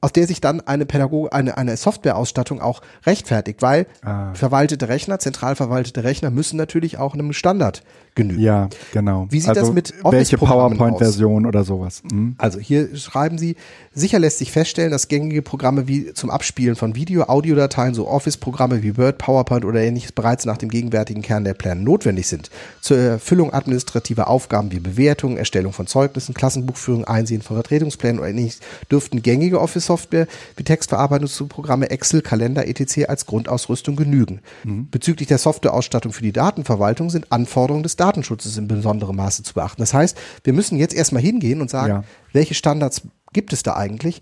aus der sich dann eine Pädago eine, eine Softwareausstattung auch rechtfertigt, weil Ah. verwaltete Rechner, zentral verwaltete Rechner müssen natürlich auch einem Standard genügen. ja, genau. Wie sieht also, das mit welche Office-Programmen PowerPoint-Version oder sowas? Mhm. Also hier schreiben Sie, sicher lässt sich feststellen, dass gängige Programme wie zum Abspielen von Video, Audiodateien, so Office-Programme wie Word, PowerPoint oder ähnliches bereits nach dem gegenwärtigen Kern der Pläne notwendig sind. Zur Erfüllung administrativer Aufgaben wie Bewertung, Erstellung von Zeugnissen, Klassenbuchführung, Einsehen von Vertretungsplänen oder ähnliches dürften gängige Office-Software wie Textverarbeitungsprogramme, Excel, Kalender, etc. als Grundausrüstung genügen. Bezüglich der Softwareausstattung für die Datenverwaltung sind Anforderungen des Datenschutzes in besonderem Maße zu beachten. Das heißt, wir müssen jetzt erstmal hingehen und sagen, Ja. welche Standards gibt es da eigentlich?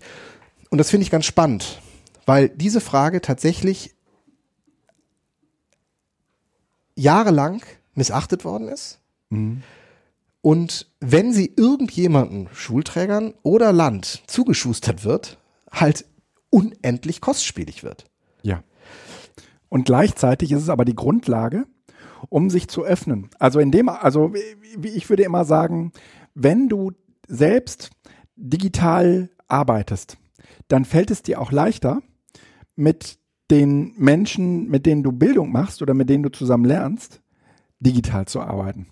Und das finde ich ganz spannend, weil diese Frage tatsächlich jahrelang missachtet worden ist. Und wenn sie irgendjemanden, Schulträgern oder Land, zugeschustert wird, halt unendlich kostspielig wird. Ja. Und gleichzeitig ist es aber die Grundlage, um sich zu öffnen. Also in dem, also wie- ich würde immer sagen, wenn du selbst digital arbeitest, dann fällt es dir auch leichter, mit den Menschen, mit denen du Bildung machst oder mit denen du zusammen lernst, digital zu arbeiten.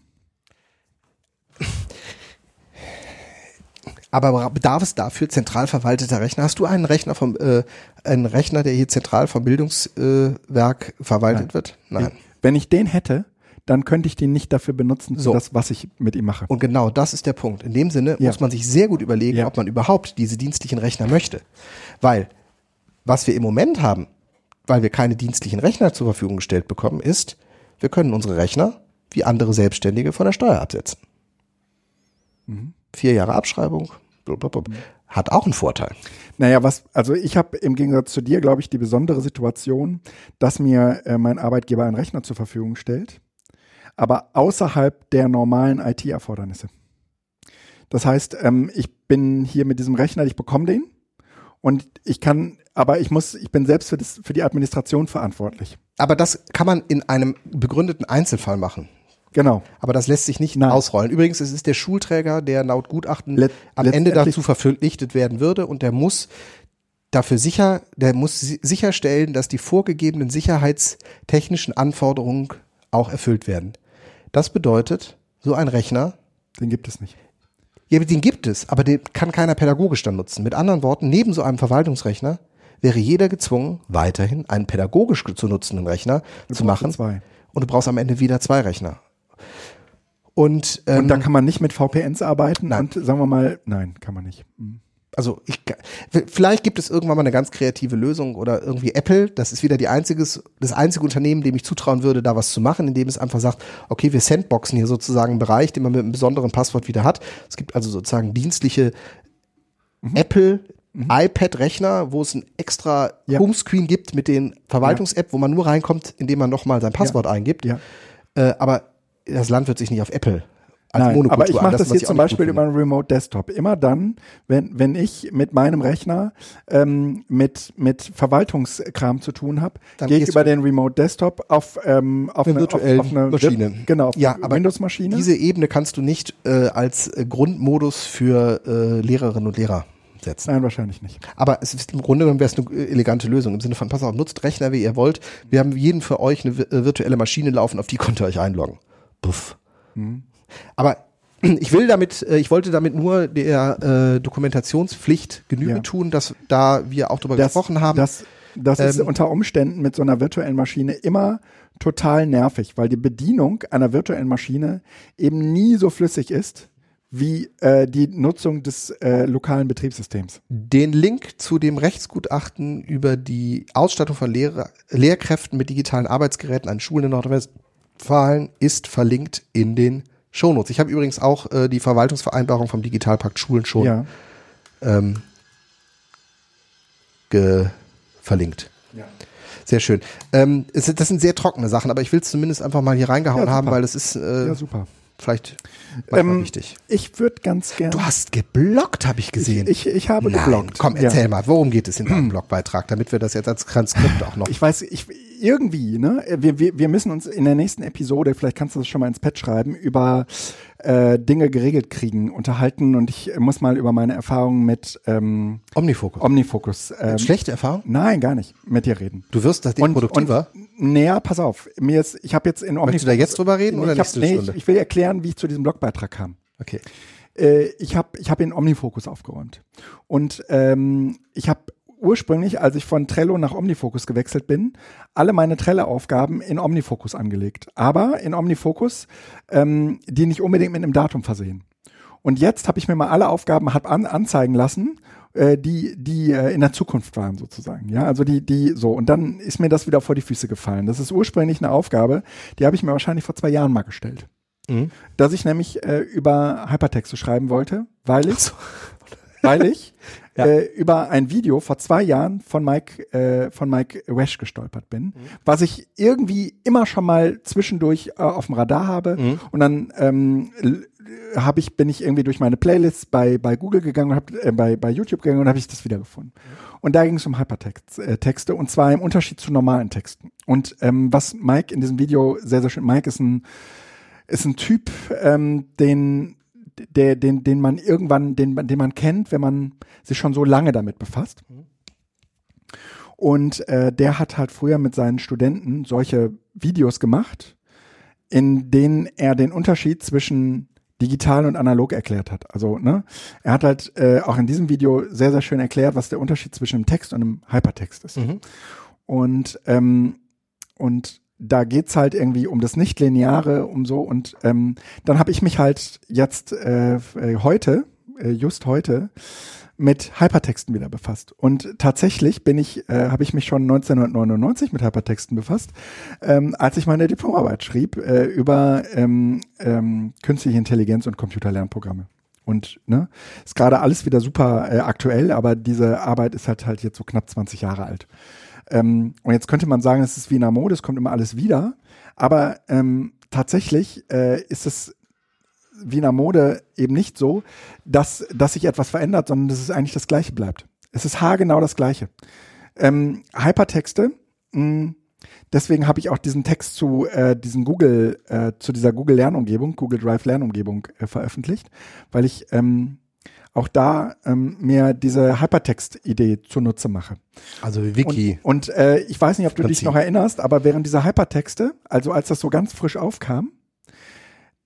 Aber bedarf es dafür zentral verwalteter Rechner? Hast du einen Rechner vom, äh, einen Rechner, der hier zentral vom Bildungswerk äh, verwaltet Nein. wird? Nein. Wenn ich den hätte, dann könnte ich den nicht dafür benutzen, So. das, was ich mit ihm mache. Und genau das ist der Punkt. In dem Sinne Ja. muss man sich sehr gut überlegen, Ja. ob man überhaupt diese dienstlichen Rechner möchte. Weil was wir im Moment haben, weil wir keine dienstlichen Rechner zur Verfügung gestellt bekommen, ist, wir können unsere Rechner wie andere Selbstständige von der Steuer absetzen. Vier Jahre Abschreibung, blablabla. hat auch einen Vorteil. Naja, was, also ich habe im Gegensatz zu dir, glaube ich, die besondere Situation, dass mir äh, mein Arbeitgeber einen Rechner zur Verfügung stellt, aber außerhalb der normalen IT-Erfordernisse. Das heißt, ähm, ich bin hier mit diesem Rechner, ich bekomme den und ich kann, aber ich muss, ich bin selbst für, das, für die Administration verantwortlich. Aber das kann man in einem begründeten Einzelfall machen. Genau. Aber das lässt sich nicht Nein. ausrollen. Übrigens, es ist der Schulträger, der laut Gutachten Let- am Ende dazu verpflichtet werden würde und der muss dafür sicher, der muss si- sicherstellen, dass die vorgegebenen sicherheitstechnischen Anforderungen auch erfüllt werden. Das bedeutet, so ein Rechner, Den gibt es nicht. ja, den gibt es, aber den kann keiner pädagogisch dann nutzen. Mit anderen Worten, neben so einem Verwaltungsrechner wäre jeder gezwungen, weiterhin einen pädagogisch zu nutzenden Rechner zu brauchst machen. zwei. Und du brauchst am Ende wieder zwei Rechner. Und, ähm, Und da kann man nicht mit VPNs arbeiten Nein. und sagen wir mal, nein, kann man nicht. Hm. also ich, vielleicht gibt es irgendwann mal eine ganz kreative Lösung oder irgendwie Apple, das ist wieder die einziges, das einzige Unternehmen, dem ich zutrauen würde, da was zu machen, indem es einfach sagt, okay, wir sandboxen hier sozusagen einen Bereich, den man mit einem besonderen Passwort wieder hat. Es gibt also sozusagen dienstliche Apple iPad-Rechner, wo es ein extra Ja. Homescreen gibt mit den Verwaltungs-App, wo man nur reinkommt, indem man nochmal sein Passwort eingibt. Ja. Äh, aber das Land wird sich nicht auf Apple als Nein, aber ich mache das hier zum Beispiel über einen Remote Desktop. Immer dann, wenn, wenn ich mit meinem Rechner ähm, mit, mit Verwaltungskram zu tun habe, Dann gehe ich über den Remote Desktop auf, ähm, auf Eine virtuelle auf, auf eine Maschine. Genau, auf Ja, aber Windows-Maschine. Diese Ebene kannst du nicht äh, als äh, Grundmodus für äh, Lehrerinnen und Lehrer setzen. Nein, wahrscheinlich nicht. Aber es ist im Grunde genommen wäre es eine äh, elegante Lösung im Sinne von, pass auf, nutzt Rechner, wie ihr wollt. Wir haben jeden für euch eine äh, virtuelle Maschine laufen, auf die könnt ihr euch einloggen. Puff. Mhm. Aber ich will damit, äh, ich wollte damit nur der äh, Dokumentationspflicht Genüge Ja. tun, dass da wir auch drüber gesprochen haben. Das, das ist Ähm, unter Umständen mit so einer virtuellen Maschine immer total nervig, weil die Bedienung einer virtuellen Maschine eben nie so flüssig ist wie äh, die Nutzung des äh, lokalen Betriebssystems. Den Link zu dem Rechtsgutachten über die Ausstattung von Lehrer, Lehrkräften mit digitalen Arbeitsgeräten an Schulen in Nordrhein-Westfalen ist verlinkt in den Shownotes. Ich habe übrigens auch äh, die Verwaltungsvereinbarung vom Digitalpakt Schulen schon Ja. ähm, ge verlinkt. Ja. Sehr schön. Ähm, es, das sind sehr trockene Sachen, aber ich will es zumindest einfach mal hier reingehauen Ja, haben, weil es ist äh, Ja, super. vielleicht manchmal Ähm, wichtig. Ich würde ganz gerne. Du hast geblockt, habe ich gesehen. Ich, ich habe Nein, geblockt. komm, Ja. erzähl mal, worum geht es in deinem Blogbeitrag, damit wir das jetzt als Transkript auch noch. Ich weiß, ich irgendwie, ne? Wir, wir, wir müssen uns in der nächsten Episode, vielleicht kannst du das schon mal ins Pad schreiben, über äh, Dinge geregelt kriegen, unterhalten und ich muss mal über meine Erfahrungen mit ähm, Omnifokus. Omnifocus. Ähm, Schlechte Erfahrung? Nein, gar nicht. Mit dir reden. Du wirst das Und, produktiver. und näher, pass auf. Mir ist, ich habe jetzt in Omnifocus. Möchtest du da jetzt drüber reden oder ich, hab, nee, ich, ich will erklären, wie ich zu diesem Blogbeitrag kam. okay. Äh, ich habe ich hab in Omnifocus aufgeräumt. Und ähm, ich habe ursprünglich, als ich von Trello nach Omnifocus gewechselt bin, alle meine Trello-Aufgaben in Omnifocus angelegt. Aber in Omnifocus, ähm, die nicht unbedingt mit einem Datum versehen. Und jetzt habe ich mir mal alle Aufgaben hab an, anzeigen lassen, äh, die, die äh, in der Zukunft waren sozusagen. Ja, also die, die so. Und dann ist mir das wieder vor die Füße gefallen. Das ist ursprünglich eine Aufgabe, die habe ich mir wahrscheinlich vor zwei Jahren mal gestellt Mhm. dass ich nämlich äh, über Hypertexte schreiben wollte, weil ich, weil ich Ja. äh, über ein Video vor zwei Jahren von Mike äh, von Mike Wesch gestolpert bin, was ich irgendwie immer schon mal zwischendurch äh, auf dem Radar habe Mhm. und dann ähm, habe ich bin ich irgendwie durch meine Playlists bei bei Google gegangen und hab, äh, bei bei YouTube gegangen und habe ich das wiedergefunden. Und da ging es um Hypertexte äh, Texte, und zwar im Unterschied zu normalen Texten. Und ähm, was Mike in diesem Video sehr sehr schön Mike ist ein ist ein Typ, ähm, den, der, den, den man irgendwann, den, man- den man kennt, wenn man sich schon so lange damit befasst. Und äh, der hat halt früher mit seinen Studenten solche Videos gemacht, in denen er den Unterschied zwischen digital und analog erklärt hat. Also, ne, er hat halt äh, auch in diesem Video sehr, sehr schön erklärt, was der Unterschied zwischen einem Text und einem Hypertext ist. Mhm. Und, ähm, und da geht's halt irgendwie um das Nichtlineare, um so. Und ähm, dann habe ich mich halt jetzt äh, äh, heute, äh, just heute, mit Hypertexten wieder befasst. Und tatsächlich bin ich, äh, habe ich mich schon 1999 mit Hypertexten befasst, ähm, als ich meine Diplomarbeit schrieb äh, über ähm, ähm, künstliche Intelligenz und Computerlernprogramme. Und ne, ist gerade alles wieder super äh, aktuell, aber diese Arbeit ist halt halt jetzt so knapp 20 Jahre alt. Ähm, und jetzt könnte man sagen, es ist wie in der Mode, es kommt immer alles wieder. Aber ähm, tatsächlich äh, ist es wie in der Mode eben nicht so, dass, dass sich etwas verändert, sondern dass es eigentlich das Gleiche bleibt. Es ist haargenau das Gleiche. Ähm, Hypertexte, mh, hm, deswegen habe ich auch diesen Text zu äh, diesen Google, äh, zu dieser Google Lernumgebung, Google Drive Lernumgebung äh, veröffentlicht, weil ich ähm, auch da ähm, mir diese Hypertext-Idee zunutze mache. Also wie Wiki. Und, und äh, ich weiß nicht, ob du Prinzip. dich noch erinnerst, aber während dieser Hypertexte, also als das so ganz frisch aufkam,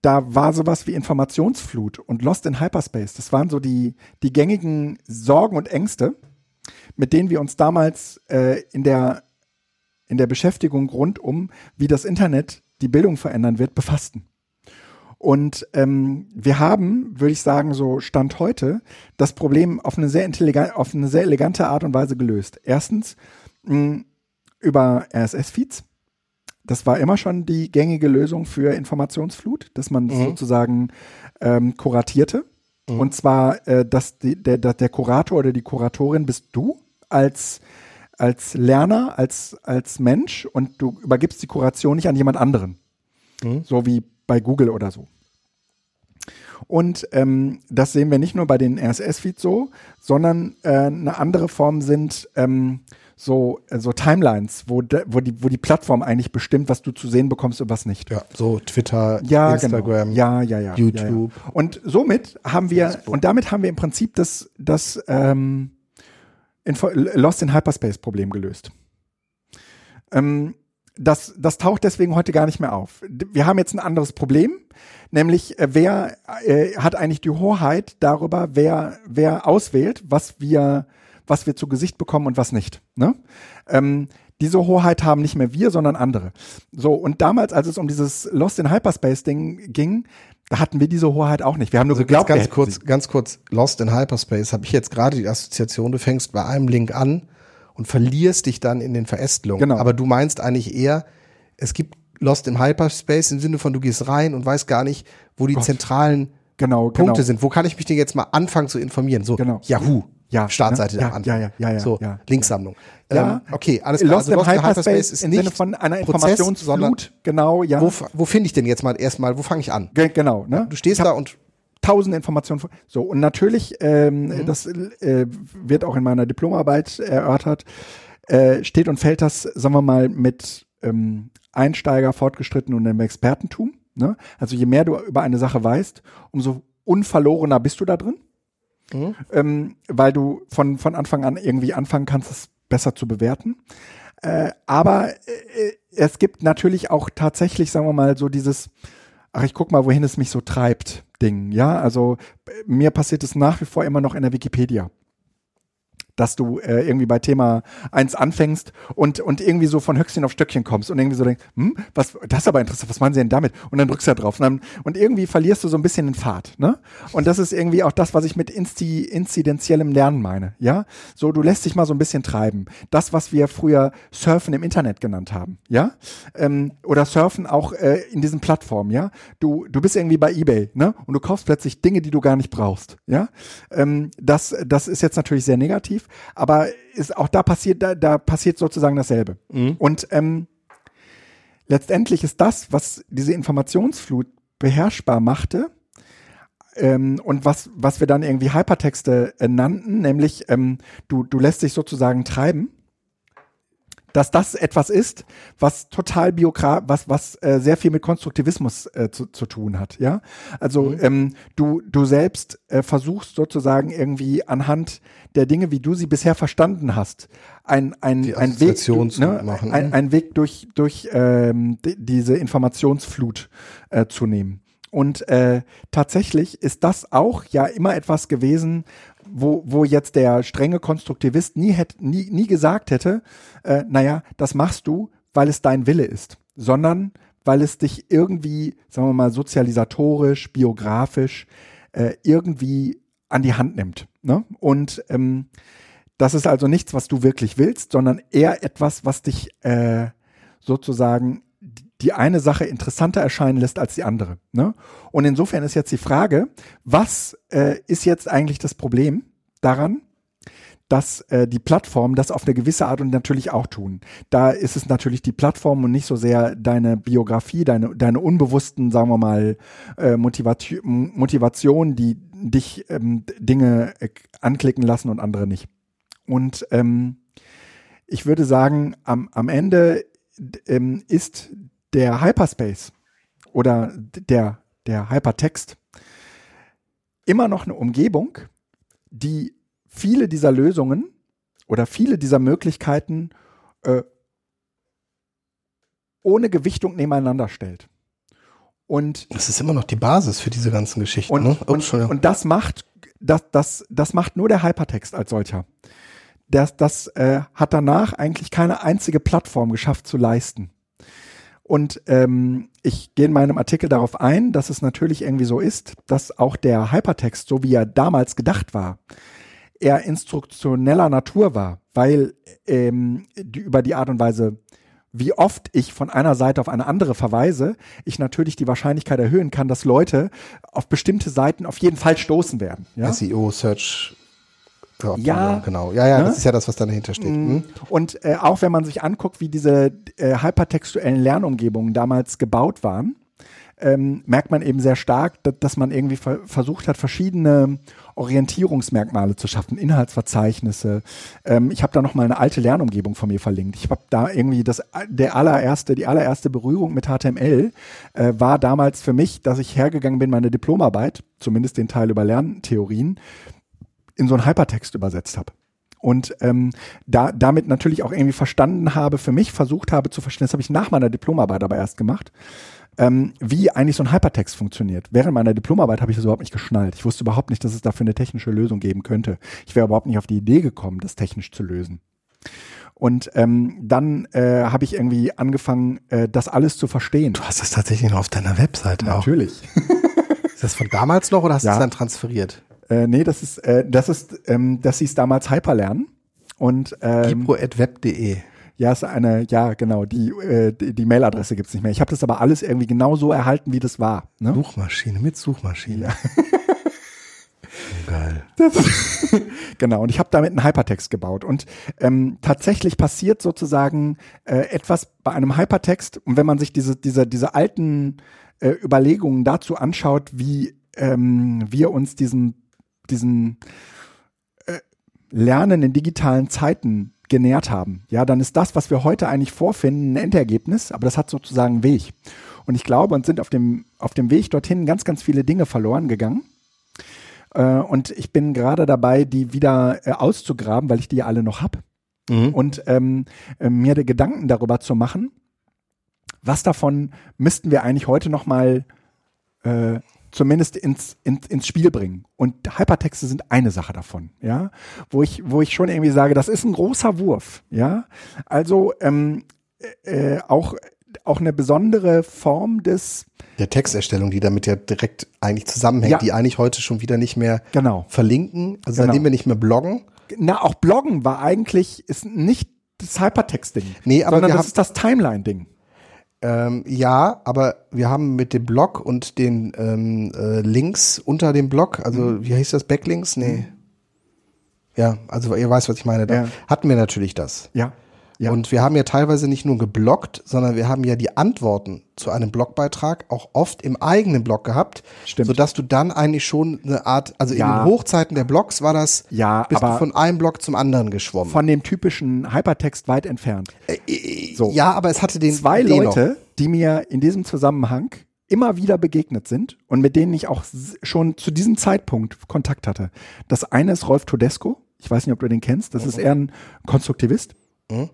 da war sowas wie Informationsflut und Lost in Hyperspace. Das waren so die, die gängigen Sorgen und Ängste, mit denen wir uns damals äh, in, der, in der Beschäftigung rund um, wie das Internet die Bildung verändern wird, befassten. Und ähm, wir haben, würde ich sagen, so Stand heute, das Problem auf eine sehr intelligente, auf eine sehr elegante Art und Weise gelöst. Erstens mh, über RSS-Feeds. Das war immer schon die gängige Lösung für Informationsflut, dass man mhm. sozusagen ähm, kuratierte. Mhm. Und zwar, äh, dass die, der, der Kurator oder die Kuratorin bist du als als Lerner, als, als Mensch und du übergibst die Kuration nicht an jemand anderen. Mhm. So wie bei Google oder so. Und ähm, das sehen wir nicht nur bei den RSS-Feeds so, sondern äh, eine andere Form sind ähm, so, äh, so Timelines, wo, de, wo, die, wo die Plattform eigentlich bestimmt, was du zu sehen bekommst und was nicht. Ja, so Twitter, ja, genau. Instagram, genau. ja, ja, ja, YouTube. Ja, ja. Und somit haben wir, Facebook. und damit haben wir im Prinzip das, das ähm, Info Lost in Hyperspace Problem gelöst. Ähm, das, das taucht deswegen heute gar nicht mehr auf. Wir haben jetzt ein anderes Problem, nämlich äh, wer äh, hat eigentlich die Hoheit darüber, wer, wer auswählt, was wir, was wir zu Gesicht bekommen und was nicht. Ne? Ähm, diese Hoheit haben nicht mehr wir, sondern andere. So, und damals, als es um dieses Lost in Hyperspace-Ding ging, da hatten wir diese Hoheit auch nicht. Wir haben nur also geglaubt, ganz, ganz kurz, ganz kurz, Lost in Hyperspace, habe ich jetzt gerade die Assoziation, du fängst bei einem Link an und verlierst dich dann in den Verästelungen. Genau. Aber du meinst eigentlich eher, es gibt Lost in Hyperspace im Sinne von, du gehst rein und weißt gar nicht, wo die Gott. zentralen genau, Punkte genau. sind. Wo kann ich mich denn jetzt mal anfangen zu informieren? So, genau. Yahoo. Ja, Startseite ne? ja, an. Ja, ja, ja, ja, so, ja, Linksammlung. Ja. Ähm, okay, alles klar. Lost also, in Hyperspace, Hyperspace ist im Sinne von einer Informationsflut, genau, ja. Wo, wo finde ich denn jetzt mal erstmal, wo fange ich an? Ge genau, ne? Du stehst da und tausende Informationen. So, und natürlich, ähm, mhm. das äh, wird auch in meiner Diplomarbeit erörtert, äh, steht und fällt das, sagen wir mal, mit ähm, Einsteiger, Fortgeschritten und einem Expertentum. Ne? Also je mehr du über eine Sache weißt, umso unverlorener bist du da drin. Mhm. Ähm, weil du von, von Anfang an irgendwie anfangen kannst, es besser zu bewerten. Äh, aber äh, es gibt natürlich auch tatsächlich, sagen wir mal, so dieses, ach, ich guck mal, wohin es mich so treibt, Ding. Ja, also mir passiert es nach wie vor immer noch in der Wikipedia dass du äh, irgendwie bei Thema 1 anfängst und, und irgendwie so von Höchstchen auf Stöckchen kommst und irgendwie so denkst, hm, was, das ist aber interessant, was meinen sie denn damit? Und dann drückst du da drauf und, dann, und irgendwie verlierst du so ein bisschen den Pfad, ne? Und das ist irgendwie auch das, was ich mit Insti inzidenziellem Lernen meine, ja? So, du lässt dich mal so ein bisschen treiben. Das, was wir früher Surfen im Internet genannt haben, ja? Ähm, oder Surfen auch äh, in diesen Plattformen, ja? Du, du bist irgendwie bei Ebay, ne? Und du kaufst plötzlich Dinge, die du gar nicht brauchst, ja? Ähm, das, das ist jetzt natürlich sehr negativ, aber ist, auch da passiert, da, da passiert sozusagen dasselbe. Mhm. Und ähm, letztendlich ist das, was diese Informationsflut beherrschbar machte, ähm, und was, was wir dann irgendwie Hypertexte äh, nannten, nämlich ähm, du, du lässt dich sozusagen treiben dass das etwas ist, was total biograf, was was äh, sehr viel mit Konstruktivismus äh, zu, zu tun hat, ja. Also mhm. ähm, du du selbst äh, versuchst sozusagen irgendwie anhand der Dinge, wie du sie bisher verstanden hast, ein ein ein Weg ne, machen, ein, ein Weg durch durch ähm, diese Informationsflut äh, zu nehmen. Und äh, tatsächlich ist das auch ja immer etwas gewesen, wo, wo jetzt der strenge Konstruktivist nie, hätte, nie, nie gesagt hätte, äh, naja, das machst du, weil es dein Wille ist. sondern weil es dich irgendwie, sagen wir mal, sozialisatorisch, biografisch äh, irgendwie an die Hand nimmt. Ne? Und ähm, das ist also nichts, was du wirklich willst, sondern eher etwas, was dich äh, sozusagen die eine Sache interessanter erscheinen lässt als die andere. Ne? Und insofern ist jetzt die Frage, was äh, ist jetzt eigentlich das Problem daran, dass äh, die Plattformen das auf eine gewisse Art und natürlich auch tun. Da ist es natürlich die Plattform und nicht so sehr deine Biografie, deine, deine unbewussten, sagen wir mal, äh, Motivation, Motivation, die dich ähm, Dinge äh, anklicken lassen und andere nicht. Und ähm, ich würde sagen, am, am Ende ähm, ist der Hyperspace oder der, der Hypertext immer noch eine Umgebung, die viele dieser Lösungen oder viele dieser Möglichkeiten äh, ohne Gewichtung nebeneinander stellt. Und das ist immer noch die Basis für diese ganzen Geschichten. Und, ne? und, und das macht das, das, das macht nur der Hypertext als solcher. Das, das äh, hat danach eigentlich keine einzige Plattform geschafft zu leisten. Und ähm, ich gehe in meinem Artikel darauf ein, dass es natürlich irgendwie so ist, dass auch der Hypertext, so wie er damals gedacht war, eher instruktioneller Natur war, weil ähm, die, über die Art und Weise, wie oft ich von einer Seite auf eine andere verweise, ich natürlich die Wahrscheinlichkeit erhöhen kann, dass Leute auf bestimmte Seiten auf jeden Fall stoßen werden. Ja? SEO, Search, ja, genau. Ja, ja, ne? das ist ja das, was dahinter steht. Mhm. Und äh, auch wenn man sich anguckt, wie diese äh, hypertextuellen Lernumgebungen damals gebaut waren, ähm, merkt man eben sehr stark, dass, dass man irgendwie ver versucht hat, verschiedene Orientierungsmerkmale zu schaffen, Inhaltsverzeichnisse. Ähm, ich habe da noch mal eine alte Lernumgebung von mir verlinkt. Ich habe da irgendwie das der allererste, die allererste Berührung mit HTML äh, war damals für mich, dass ich hergegangen bin, meine Diplomarbeit, zumindest den Teil über Lerntheorien, in so einen Hypertext übersetzt habe und ähm, da damit natürlich auch irgendwie verstanden habe, für mich versucht habe zu verstehen, das habe ich nach meiner Diplomarbeit aber erst gemacht, ähm, wie eigentlich so ein Hypertext funktioniert. Während meiner Diplomarbeit habe ich das überhaupt nicht geschnallt. Ich wusste überhaupt nicht, dass es dafür eine technische Lösung geben könnte. Ich wäre überhaupt nicht auf die Idee gekommen, das technisch zu lösen. Und ähm, dann äh, habe ich irgendwie angefangen, äh, das alles zu verstehen. Du hast das tatsächlich noch auf deiner Webseite Natürlich. auch. Natürlich. ist das von damals noch oder hast ja. du es dann transferiert? Äh, nee, das ist, äh, das ist, ähm, das hieß damals Hyperlernen. Und ähm, Gipro.web.de. Ja, ist eine, ja, genau, die, äh, die, die Mailadresse gibt's nicht mehr. Ich habe das aber alles irgendwie genau so erhalten, wie das war. Ne? Suchmaschine, mit Suchmaschine. Ja. Geil. genau, und ich habe damit einen Hypertext gebaut. Und ähm, tatsächlich passiert sozusagen äh, etwas bei einem Hypertext. Und wenn man sich diese, diese, diese alten äh, Überlegungen dazu anschaut, wie ähm, wir uns diesen diesen äh, Lernen in digitalen Zeiten genährt haben, ja, dann ist das, was wir heute eigentlich vorfinden, ein Endergebnis, aber das hat sozusagen einen Weg. Und ich glaube, uns sind auf dem, auf dem Weg dorthin ganz, ganz viele Dinge verloren gegangen. Äh, und ich bin gerade dabei, die wieder äh, auszugraben, weil ich die ja alle noch habe. Mhm. Und ähm, äh, mir die Gedanken darüber zu machen, was davon müssten wir eigentlich heute noch mal äh, zumindest ins, ins, ins Spiel bringen. Und Hypertexte sind eine Sache davon, ja, wo ich, wo ich schon irgendwie sage, das ist ein großer Wurf, ja. Also ähm, äh, auch, auch eine besondere Form des der Texterstellung, die damit ja direkt eigentlich zusammenhängt, ja. die eigentlich heute schon wieder nicht mehr genau. verlinken, also genau. seitdem wir nicht mehr bloggen. Na, auch bloggen war eigentlich, ist nicht das Hypertext-Ding. Nee, aber sondern das ist das Timeline-Ding. Ähm, ja, aber wir haben mit dem Blog und den ähm, äh, Links unter dem Blog, also mhm. wie heißt das, Backlinks? Nee. Mhm. Ja, also ihr weißt, was ich meine. Da ja. hatten wir natürlich das. Ja. Ja. Und wir haben ja teilweise nicht nur geblockt, sondern wir haben ja die Antworten zu einem Blogbeitrag auch oft im eigenen Blog gehabt, Stimmt. sodass du dann eigentlich schon eine Art, also ja. in den Hochzeiten der Blogs war das, ja, bist du von einem Blog zum anderen geschwommen. Von dem typischen Hypertext weit entfernt. Äh, äh, so. Ja, aber es hatte den zwei den Leute, noch. die mir in diesem Zusammenhang immer wieder begegnet sind und mit denen ich auch schon zu diesem Zeitpunkt Kontakt hatte. Das eine ist Rolf Todesco. Ich weiß nicht, ob du den kennst. Das mhm. ist eher ein Konstruktivist. Mhm.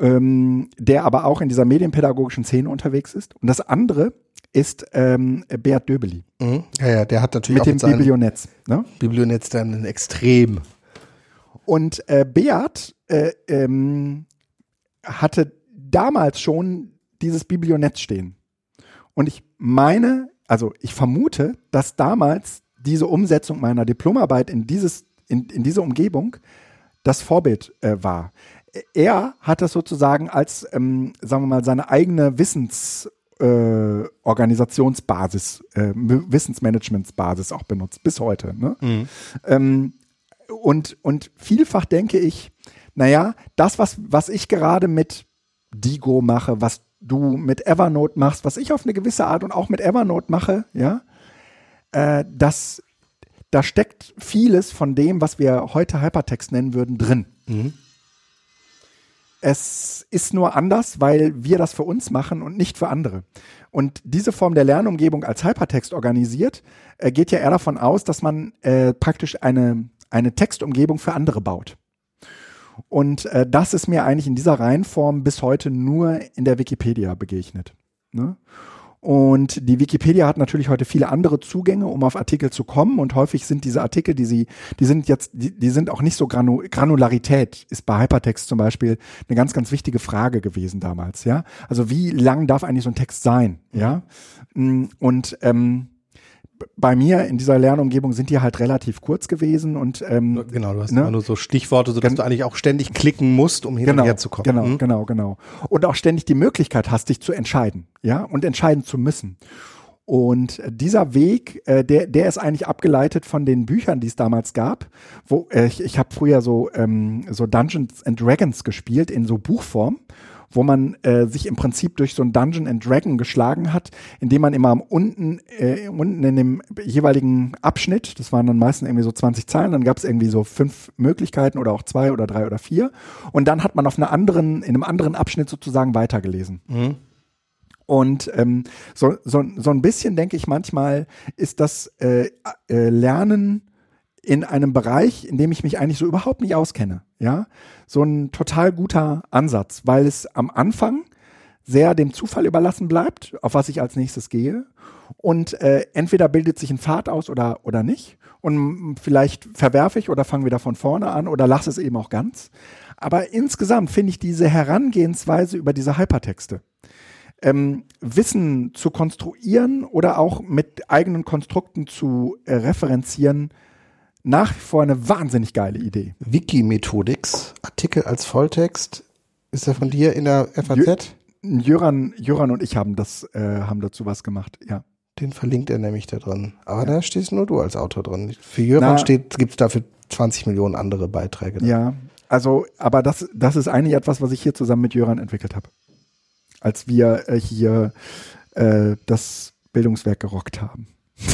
Ähm, der aber auch in dieser medienpädagogischen Szene unterwegs ist. Und das andere ist ähm, Beat Döbeli. Mhm. Ja, ja, der hat natürlich mit auch dem mit Biblionetz. Ne? Biblionetz dann ein extrem. Und äh, Beat äh, ähm, hatte damals schon dieses Biblionetz stehen. Und ich meine, also ich vermute, dass damals diese Umsetzung meiner Diplomarbeit in dieses, in, in diese Umgebung das Vorbild äh, war. Er hat das sozusagen als, ähm, sagen wir mal, seine eigene Wissens, äh, Organisationsbasis, äh, Wissensmanagementsbasis auch benutzt, bis heute. Ne? Mhm. Ähm, und, und vielfach denke ich, naja, das, was, was ich gerade mit Digo mache, was du mit Evernote machst, was ich auf eine gewisse Art und auch mit Evernote mache, ja, äh, das, da steckt vieles von dem, was wir heute Hypertext nennen würden, drin. Mhm. Es ist nur anders, weil wir das für uns machen und nicht für andere. Und diese Form der Lernumgebung als Hypertext organisiert, äh, geht ja eher davon aus, dass man äh, praktisch eine, eine Textumgebung für andere baut. Und äh, das ist mir eigentlich in dieser Reihenform bis heute nur in der Wikipedia begegnet. Ne? Und die Wikipedia hat natürlich heute viele andere Zugänge, um auf Artikel zu kommen. Und häufig sind diese Artikel, die sie, die sind jetzt, die, die sind auch nicht so Granu Granularität, ist bei Hypertext zum Beispiel eine ganz, ganz wichtige Frage gewesen damals, ja. Also wie lang darf eigentlich so ein Text sein, ja? Mm, und ähm, bei mir in dieser Lernumgebung sind die halt relativ kurz gewesen und ähm, genau, du hast ne? immer nur so Stichworte, sodass du eigentlich auch ständig klicken musst, um hin genau, und her zu kommen. Genau, mhm. genau, genau. Und auch ständig die Möglichkeit hast, dich zu entscheiden, ja, und entscheiden zu müssen. Und dieser Weg, äh, der, der ist eigentlich abgeleitet von den Büchern, die es damals gab. Wo äh, ich, ich habe früher so ähm, so Dungeons and Dragons gespielt in so Buchform wo man äh, sich im Prinzip durch so ein Dungeon and Dragon geschlagen hat, indem man immer unten, äh, unten in dem jeweiligen Abschnitt, das waren dann meistens irgendwie so 20 Zeilen, dann gab es irgendwie so fünf Möglichkeiten oder auch zwei oder drei oder vier. Und dann hat man auf einer anderen, in einem anderen Abschnitt sozusagen weitergelesen. Mhm. Und ähm, so, so, so ein bisschen denke ich manchmal, ist das äh, äh, Lernen in einem Bereich, in dem ich mich eigentlich so überhaupt nicht auskenne. Ja, so ein total guter Ansatz, weil es am Anfang sehr dem Zufall überlassen bleibt, auf was ich als nächstes gehe. Und äh, entweder bildet sich ein Pfad aus oder, oder nicht. Und vielleicht verwerfe ich oder fange wieder von vorne an oder lasse es eben auch ganz. Aber insgesamt finde ich diese Herangehensweise über diese Hypertexte, ähm, Wissen zu konstruieren oder auch mit eigenen Konstrukten zu äh, referenzieren, nach wie vor eine wahnsinnig geile Idee. Wiki-Methodix, Artikel als Volltext. Ist er von dir in der FAZ? Jöran, Jöran und ich haben das, äh, haben dazu was gemacht, ja. Den verlinkt er nämlich da drin. Aber ja. da stehst nur du als Autor drin. Für Jöran steht, gibt es dafür 20 Millionen andere Beiträge. Da. Ja, also, aber das, das ist eigentlich etwas, was ich hier zusammen mit Jöran entwickelt habe. Als wir äh, hier äh, das Bildungswerk gerockt haben.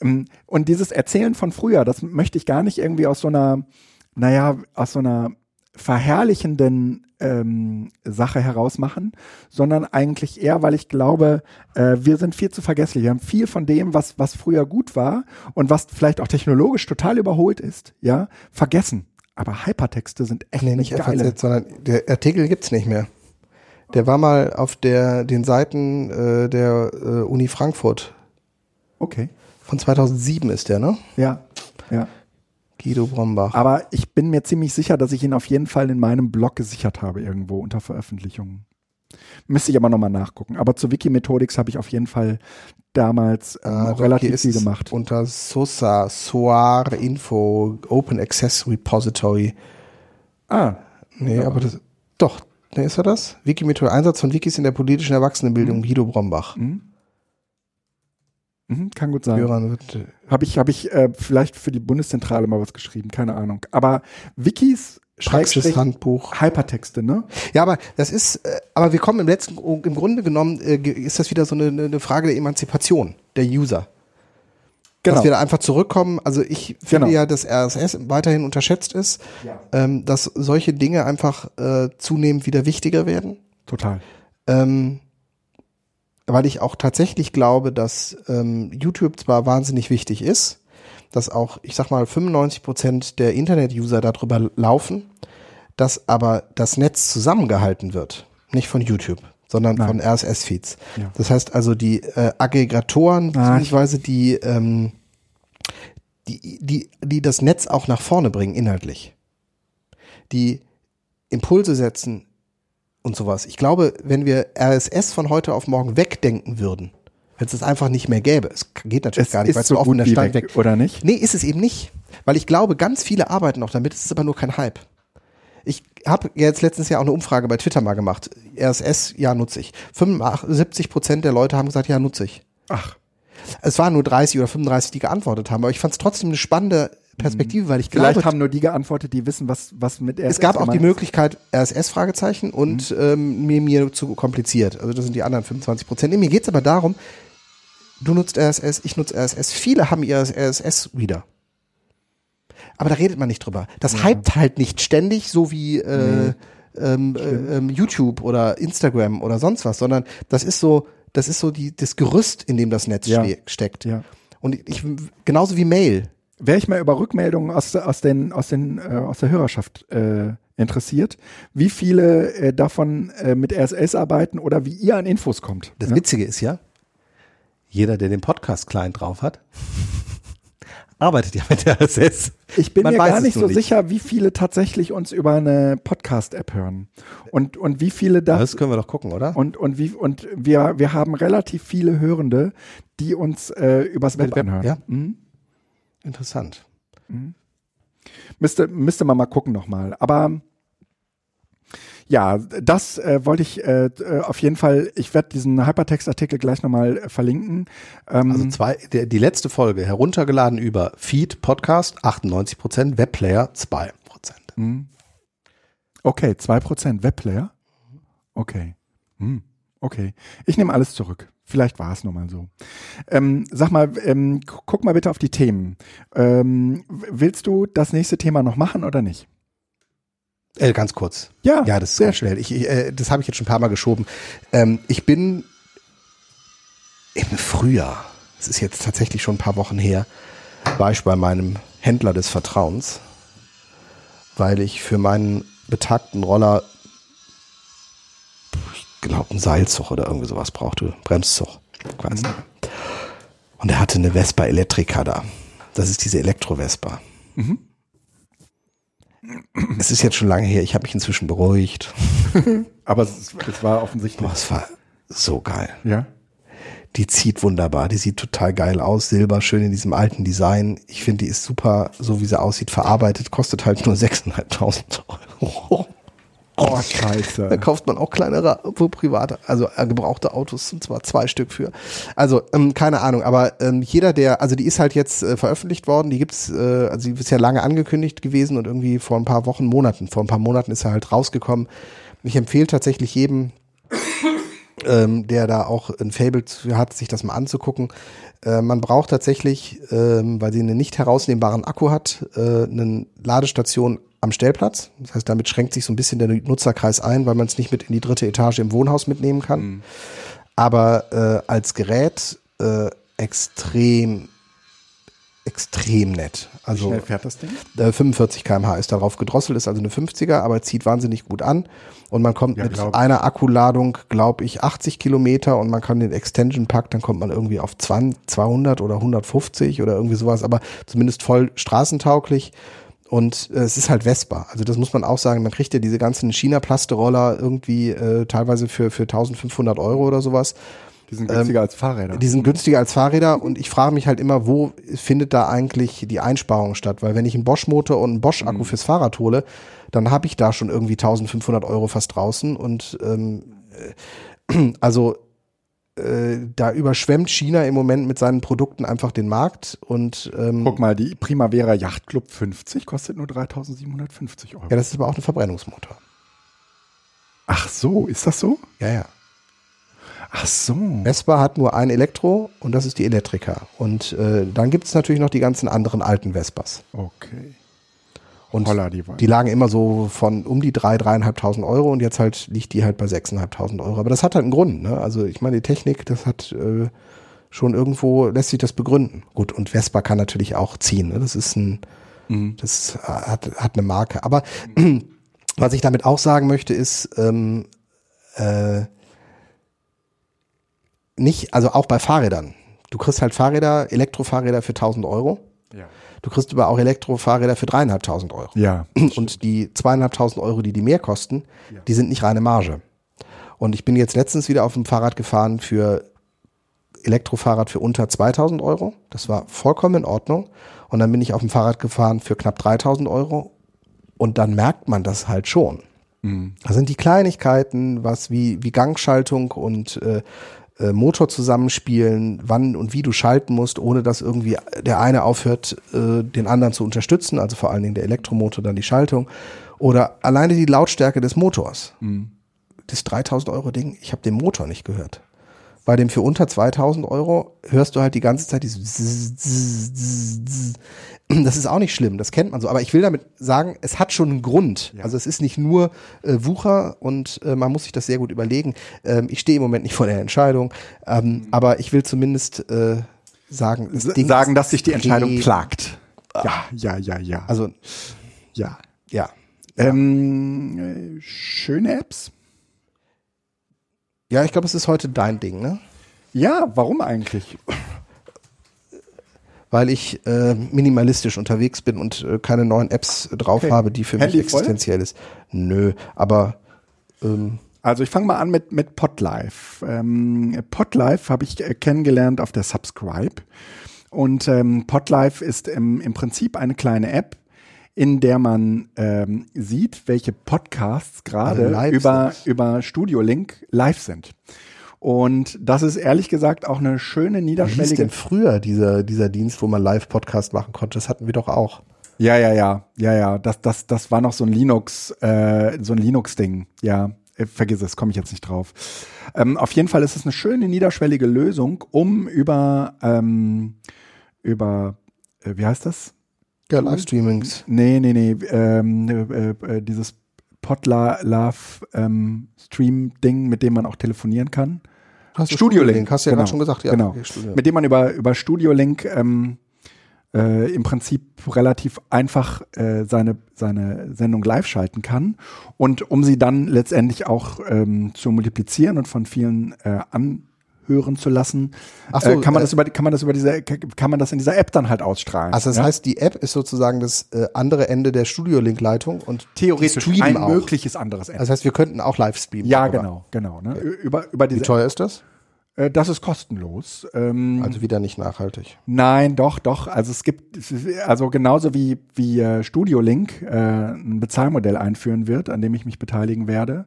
Ähm, und dieses Erzählen von früher, das möchte ich gar nicht irgendwie aus so einer, naja, aus so einer verherrlichenden ähm, Sache heraus machen, sondern eigentlich eher, weil ich glaube, äh, wir sind viel zu vergesslich. Wir haben viel von dem, was, was früher gut war und was vielleicht auch technologisch total überholt ist, ja, vergessen. Aber Hypertexte sind echt nee, nicht geile. FAZ, sondern der Artikel gibt's nicht mehr. Der war mal auf der, den Seiten äh, der äh, Uni Frankfurt. Okay. Von 2007 ist der, ne? Ja, ja. Guido Brombach. Aber ich bin mir ziemlich sicher, dass ich ihn auf jeden Fall in meinem Blog gesichert habe, irgendwo unter Veröffentlichungen. Müsste ich aber nochmal nachgucken. Aber zu Wikimethodix habe ich auf jeden Fall damals ähm, ah, relativ viel gemacht. Unter SOSA, SOAR Info, Open Access Repository. Ah. Nee, aber das, doch, ne, ist er das? Wikimethodix, Einsatz von Wikis in der politischen Erwachsenenbildung, mhm. Guido Brombach. Mhm. Mhm, kann gut sein. Äh, Habe ich, hab ich äh, vielleicht für die Bundeszentrale mal was geschrieben, keine Ahnung. Aber Wikis Praxishandbuch. Hypertexte, ne? Ja, aber das ist, äh, aber wir kommen im letzten, im Grunde genommen äh, ist das wieder so eine, eine Frage der Emanzipation der User. Genau. Dass wir da einfach zurückkommen. Also ich finde genau. ja, dass RSS weiterhin unterschätzt ist, ja. ähm, dass solche Dinge einfach äh, zunehmend wieder wichtiger werden. Total. Ähm, weil ich auch tatsächlich glaube, dass ähm, YouTube zwar wahnsinnig wichtig ist, dass auch, ich sag mal, 95 Prozent der Internet-User darüber laufen, dass aber das Netz zusammengehalten wird. Nicht von YouTube, sondern Nein. von RSS-Feeds. Ja. Das heißt also, die äh, Aggregatoren, ah, beziehungsweise die, ähm, die, die, die das Netz auch nach vorne bringen, inhaltlich. Die Impulse setzen, und sowas. Ich glaube, wenn wir RSS von heute auf morgen wegdenken würden, wenn es das einfach nicht mehr gäbe, es geht natürlich Es gar nicht, weil es so offener wie Stand weg, weg. oder nicht? Nee, ist es eben nicht. Weil ich glaube, ganz viele arbeiten noch damit, es ist aber nur kein Hype. Ich habe jetzt letztens ja auch eine Umfrage bei Twitter mal gemacht. RSS, ja, nutze ich. 75 Prozent der Leute haben gesagt, ja, nutze ich. Ach, Es waren nur 30 oder 35, die geantwortet haben, aber ich fand es trotzdem eine spannende Perspektive, weil ich vielleicht glaube, haben nur die geantwortet, die wissen, was, was mit RSS es gab auch die. Möglichkeit RSS-Fragezeichen und ähm, mir, mir zu kompliziert. Also das sind die anderen 25 Prozent. Nee, mir geht's aber darum, du nutzt RSS, ich nutze RSS. Viele haben ihr RSS-Reader. Aber da redet man nicht drüber. Das hypt halt nicht ständig, so wie äh, ähm, äh, ähm, YouTube oder Instagram oder sonst was, sondern das ist so, das ist so die, das Gerüst, in dem das Netz Ja. ste steckt. Ja. Und ich, genauso wie Mail. Wäre ich mal über Rückmeldungen aus, aus, den, aus, den, äh, aus der Hörerschaft äh, interessiert, wie viele äh, davon äh, mit RSS arbeiten oder wie ihr an Infos kommt. Das ne? Witzige ist ja, jeder, der den Podcast-Client drauf hat, arbeitet ja mit RSS. Ich bin Man mir gar nicht so sicher, wie viele tatsächlich uns über eine Podcast-App hören. Und, und wie viele da Das können wir doch gucken, oder? und, und wie und wir, wir haben relativ viele Hörende, die uns äh, übers Web, Web, anhören. ja. Mhm. Interessant. Müsste, müsste man mal gucken nochmal. Aber ja, das äh, wollte ich äh, äh, auf jeden Fall, ich werde diesen Hypertext-Artikel gleich nochmal äh, verlinken. Ähm, Also zwei, der, die letzte Folge heruntergeladen über Feed, Podcast, 98 Prozent, Webplayer, 2 Prozent. okay, 2% Webplayer. Okay. Hm, okay. Ich nehme alles zurück. Vielleicht war es nur mal so. Ähm, sag mal, ähm, gu- guck mal bitte auf die Themen. Ähm, willst du das nächste Thema noch machen oder nicht? Äh, ganz kurz. Ja, Ja, das ist sehr schnell. Ich, ich, äh, das habe ich jetzt schon ein paar Mal geschoben. Ähm, ich bin im Frühjahr, es ist jetzt tatsächlich schon ein paar Wochen her, war ich bei meinem Händler des Vertrauens, weil ich für meinen betagten Roller, glaube, einen Seilzug oder irgendwie sowas brauchte, Bremszug, ich weiß nicht. Und er hatte eine Vespa Electrica da. Das ist diese Elektro-Vespa. Es ist jetzt schon lange her, ich habe mich inzwischen beruhigt. Aber es, es war offensichtlich. Boah, es war so geil. Ja. Die zieht wunderbar, die sieht total geil aus, silber, schön in diesem alten Design. Ich finde, die ist super, so wie sie aussieht, verarbeitet, kostet halt nur 6.500 Euro. Oh, scheiße. Da kauft man auch kleinere, wo private, also äh, gebrauchte Autos, und zwar zwei Stück für. Also, ähm, keine Ahnung, aber ähm, jeder, der, also die ist halt jetzt äh, veröffentlicht worden, die gibt's, äh, also die ist ja lange angekündigt gewesen und irgendwie vor ein paar Wochen, Monaten, vor ein paar Monaten ist er halt rausgekommen. Ich empfehle tatsächlich jedem, ähm, der da auch ein Fable hat, sich das mal anzugucken. Äh, man braucht tatsächlich, ähm, weil sie einen nicht herausnehmbaren Akku hat, äh, eine Ladestation am Stellplatz. Das heißt, damit schränkt sich so ein bisschen der Nutzerkreis ein, weil man es nicht mit in die dritte Etage im Wohnhaus mitnehmen kann. Aber äh, als Gerät äh, extrem, extrem nett. Also Schnell fährt das Ding? äh, 45 km/h ist darauf gedrosselt, ist also eine 50er, aber zieht wahnsinnig gut an. Und man kommt Ja, mit einer Akkuladung, glaube ich, 80 Kilometer und man kann den Extension Pack, dann kommt man irgendwie auf 20, 200 oder 150 oder irgendwie sowas, aber zumindest voll straßentauglich. Und äh, es ist halt Vespa. Also das muss man auch sagen. Man kriegt ja diese ganzen China-Plaste-Roller irgendwie äh, teilweise für, für 1500 Euro oder sowas. Die sind günstiger als Fahrräder. Die sind günstiger als Fahrräder und ich frage mich halt immer, wo findet da eigentlich die Einsparung statt? Weil wenn ich einen Bosch-Motor und einen Bosch-Akku fürs Fahrrad hole, dann habe ich da schon irgendwie 1500 Euro fast draußen und ähm, äh, also da überschwemmt China im Moment mit seinen Produkten einfach den Markt und ähm, Guck mal, die Primavera Yacht Club 50 kostet nur 3750 Euro. ja, das ist aber auch ein Verbrennungsmotor. Ach so, ist das so? Ja, ja. Ach so. Vespa hat nur ein Elektro und das ist die Elektrika. Und äh, dann gibt es natürlich noch die ganzen anderen alten Vespas. Okay. Und Holla, die die lagen immer so von um die drei, dreieinhalbtausend Euro und jetzt halt liegt die halt bei sechseinhalbtausend Euro. Aber das hat halt einen Grund. Ne? Also ich meine, die Technik, das hat äh, schon irgendwo, lässt sich das begründen. Gut, und Vespa kann natürlich auch ziehen. Ne? Das ist ein, das hat, hat eine Marke. Aber was ich damit auch sagen möchte, ist, ähm, äh, nicht, also auch bei Fahrrädern. Du kriegst halt Fahrräder, Elektrofahrräder für 1000 Euro. Ja. Du kriegst aber auch Elektrofahrräder für dreieinhalbtausend Euro. Ja. Und die zweieinhalbtausend Euro, die die mehr kosten, die sind nicht reine Marge. Und ich bin jetzt letztens wieder auf dem Fahrrad gefahren für Elektrofahrrad für unter 2000 Euro. Das war vollkommen in Ordnung. Und dann bin ich auf dem Fahrrad gefahren für knapp 3000 Euro. Und dann merkt man das halt schon. Das sind die Kleinigkeiten, was wie, wie Gangschaltung und äh, äh, Motor zusammenspielen, wann und wie du schalten musst, ohne dass irgendwie der eine aufhört, äh, den anderen zu unterstützen, also vor allen Dingen der Elektromotor, dann die Schaltung. Oder alleine die Lautstärke des Motors. Das 3000 Euro Ding, ich habe den Motor nicht gehört. Bei dem für unter 2000 Euro hörst du halt die ganze Zeit dieses. Das ist auch nicht schlimm, das kennt man so. Aber ich will damit sagen, es hat schon einen Grund. Also es ist nicht nur äh, Wucher und äh, man muss sich das sehr gut überlegen. Ähm, ich stehe im Moment nicht vor der Entscheidung, ähm, aber ich will zumindest äh, sagen, das Ding Sagen, dass sich die Entscheidung plagt. Ja, ja, ja, ja. Also ja. ja, Ähm, äh, schöne Apps? Ja, ich glaube, es ist heute dein Ding, ne? Ja, warum eigentlich? Weil ich äh, minimalistisch unterwegs bin und äh, keine neuen Apps drauf Okay. habe, die für Handy mich voll? existenziell ist. Nö, aber ähm, Also ich fange mal an mit, mit Podlife. Ähm, Podlife habe ich äh, kennengelernt auf der Subscribe. Und ähm, Podlife ist im, im Prinzip eine kleine App, in der man ähm, sieht, welche Podcasts gerade live über, sind. über Studio Link live sind. Und das ist ehrlich gesagt auch eine schöne wie hieß niederschwellige denn früher dieser, dieser Dienst, wo man Live-Podcast machen konnte? Das hatten wir doch auch. Ja, ja, ja, ja, ja. Das, das, das war noch so ein Linux, äh, so ein Linux-Ding. Ja, äh, vergiss es, komme ich jetzt nicht drauf. Ähm, auf jeden Fall ist es eine schöne niederschwellige Lösung, um über ähm, über äh, wie heißt das? Ja, Livestreamings. Nee, nee, nee. Ähm, äh, äh, dieses Podlove ähm, Stream Ding, mit dem man auch telefonieren kann. Hast du Studio Link, Link, hast du ja genau. gerade schon gesagt. Ja, genau. okay. Mit dem man über, über Studio Link ähm, äh, im Prinzip relativ einfach äh, seine, seine Sendung live schalten kann. Und um sie dann letztendlich auch ähm, zu multiplizieren und von vielen äh, anhören zu lassen, Ach so, äh, kann man äh, das über kann man das über diese kann man das in dieser App dann halt ausstrahlen. Also das ja? heißt, die App ist sozusagen das äh, andere Ende der Studio-Link-Leitung und theoretisch die streamen ein auch. mögliches anderes App. Das heißt, wir könnten auch live streamen. ja, darüber. genau, genau. Ne? Über, über Wie diese teuer ist das? äh, das ist kostenlos. Ähm, Also wieder nicht nachhaltig. Nein, doch, doch. Also es gibt, also genauso wie, wie äh, Studio Link äh, ein Bezahlmodell einführen wird, an dem ich mich beteiligen werde,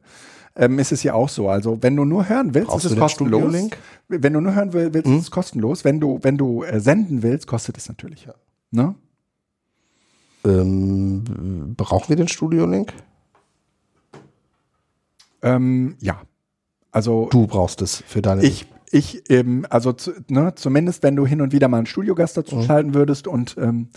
ähm, ist es ja auch so. Also wenn du nur hören willst, Brauchst ist es kostenlos. Wenn du nur hören will- willst, ist es kostenlos. Wenn du, wenn du äh, senden willst, kostet es natürlich. Ne? Ähm, brauchen wir den Studio-Link? Ähm, ja. Also Du brauchst es für deine. Ich, ich, ähm, also zu, ne, zumindest wenn du hin und wieder mal einen Studiogast dazu Mhm. schalten würdest und ähm,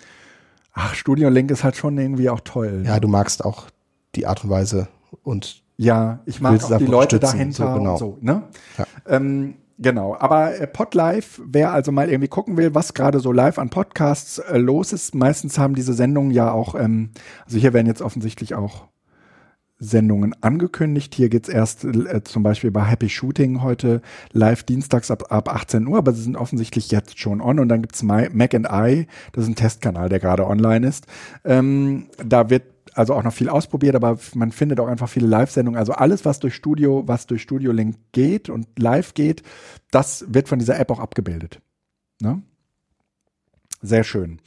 ach, Studio Link ist halt schon irgendwie auch toll. Ja, du magst auch die Art und Weise und Ja, ich mag es auch die Leute stützen, dahinter so, genau. und so, ne? Ja. Ähm, genau, aber äh, Podlife, wer also mal irgendwie gucken will, was gerade so live an Podcasts äh, los ist, meistens haben diese Sendungen ja auch, ähm, also hier werden jetzt offensichtlich auch Sendungen angekündigt. Hier geht's erst äh, zum Beispiel bei Happy Shooting heute live dienstags ab, ab 18 Uhr, aber sie sind offensichtlich jetzt schon on. Und dann gibt's My, Mac and I, das ist ein Testkanal, der gerade online ist. Ähm, da wird also auch noch viel ausprobiert, aber man findet auch einfach viele Live-Sendungen. Also alles, was durch Studio, was durch Studio Link geht und live geht, das wird von dieser App auch abgebildet. Ne? Sehr schön.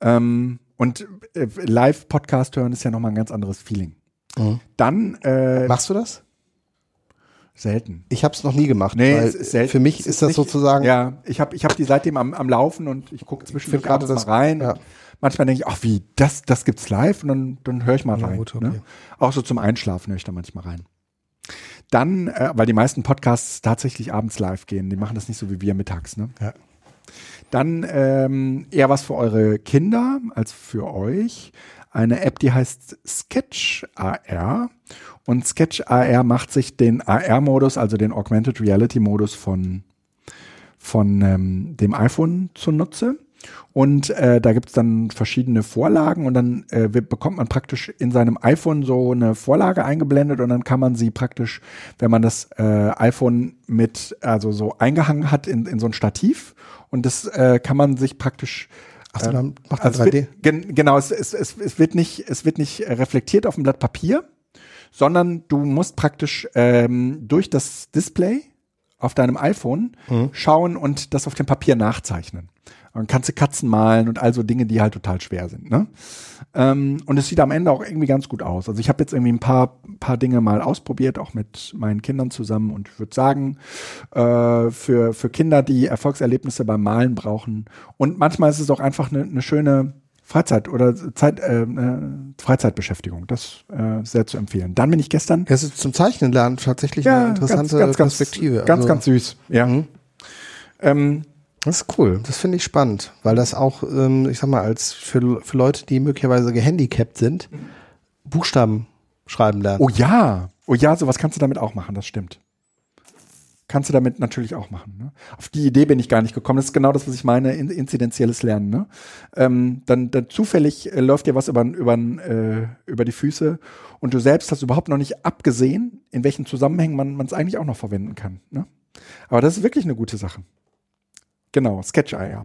Ähm, und äh, Live-Podcast hören ist ja nochmal ein ganz anderes Feeling. Mhm. Dann äh, Machst du das? selten. Ich habe es noch nie gemacht. Nee, es ist selten. Für mich Es ist, das nicht- sozusagen. Ja, ich habe ich hab die seitdem am, am Laufen und ich gucke zwischendurch gerade das- mal rein. ja. Manchmal denke ich, ach wie, das, das gibt's live und dann, dann höre ich mal Ja, rein. okay. ne? Auch so zum Einschlafen höre ich da manchmal rein. Dann, äh, weil die meisten Podcasts tatsächlich abends live gehen, die machen das nicht so wie wir mittags, ne? Ja. Dann ähm, eher was für eure Kinder als für euch. Eine App, die heißt Sketch AR. Und Sketch AR macht sich den AR-Modus, also den Augmented Reality-Modus von, von ähm, dem iPhone zunutze. Und äh, da gibt's dann verschiedene Vorlagen und dann äh, bekommt man praktisch in seinem iPhone so eine Vorlage eingeblendet und dann kann man sie praktisch, wenn man das äh, iPhone mit, also so eingehangen hat in, in so ein Stativ und das äh, kann man sich praktisch Ach so, dann macht also es 3D. wird, gen, genau, es, es, es, es wird nicht, es wird nicht reflektiert auf dem Blatt Papier, sondern du musst praktisch ähm, durch das Display auf deinem iPhone Mhm. schauen und das auf dem Papier nachzeichnen. Dann kannst du Katzen malen und also Dinge, die halt total schwer sind. Ne? Ähm, und es sieht am Ende auch irgendwie ganz gut aus. Also ich habe jetzt irgendwie ein paar, paar Dinge mal ausprobiert, auch mit meinen Kindern zusammen und würde sagen, äh, für, für Kinder, die Erfolgserlebnisse beim Malen brauchen. Und manchmal ist es auch einfach eine, eine schöne Freizeit oder Zeit, äh, Freizeitbeschäftigung. Das äh, sehr zu empfehlen. Dann bin ich gestern Es ist zum Zeichnen lernen tatsächlich eine interessante Perspektive. Ganz, Also, ganz süß. Ja. Mhm. Ähm, Das ist cool. Das finde ich spannend, weil das auch, ähm, ich sag mal, als für, für Leute, die möglicherweise gehandicapt sind, Buchstaben schreiben lernen. oh ja, oh ja, sowas kannst du damit auch machen. Das stimmt. Kannst du damit natürlich auch machen. Ne? Auf die Idee bin ich gar nicht gekommen. Das ist genau das, was ich meine, in, inzidenzielles Lernen. Ne? Ähm, dann, dann zufällig äh, läuft dir was über, über, äh, über die Füße und du selbst hast überhaupt noch nicht abgesehen, in welchen Zusammenhängen man es eigentlich auch noch verwenden kann. Ne? Aber das ist wirklich eine gute Sache. Genau, Sketch-Eye, ja.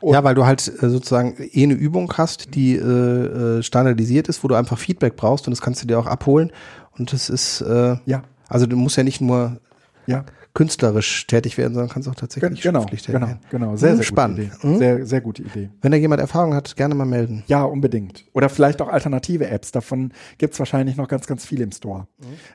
Und- Ja, weil du halt äh, sozusagen eh eine Übung hast, die äh, äh, standardisiert ist, wo du einfach Feedback brauchst und das kannst du dir auch abholen. Und das ist, äh, Ja, also du musst ja nicht nur ja. Künstlerisch tätig werden, sondern kannst auch tatsächlich Genau, schriftlich tätig genau, werden. genau. Sehr, Hm, sehr spannend. gute Idee. Hm? Sehr, sehr gute Idee. Wenn da jemand Erfahrung hat, gerne mal melden. Ja, unbedingt. Oder vielleicht auch alternative Apps. Davon gibt's wahrscheinlich noch ganz, ganz viele im Store.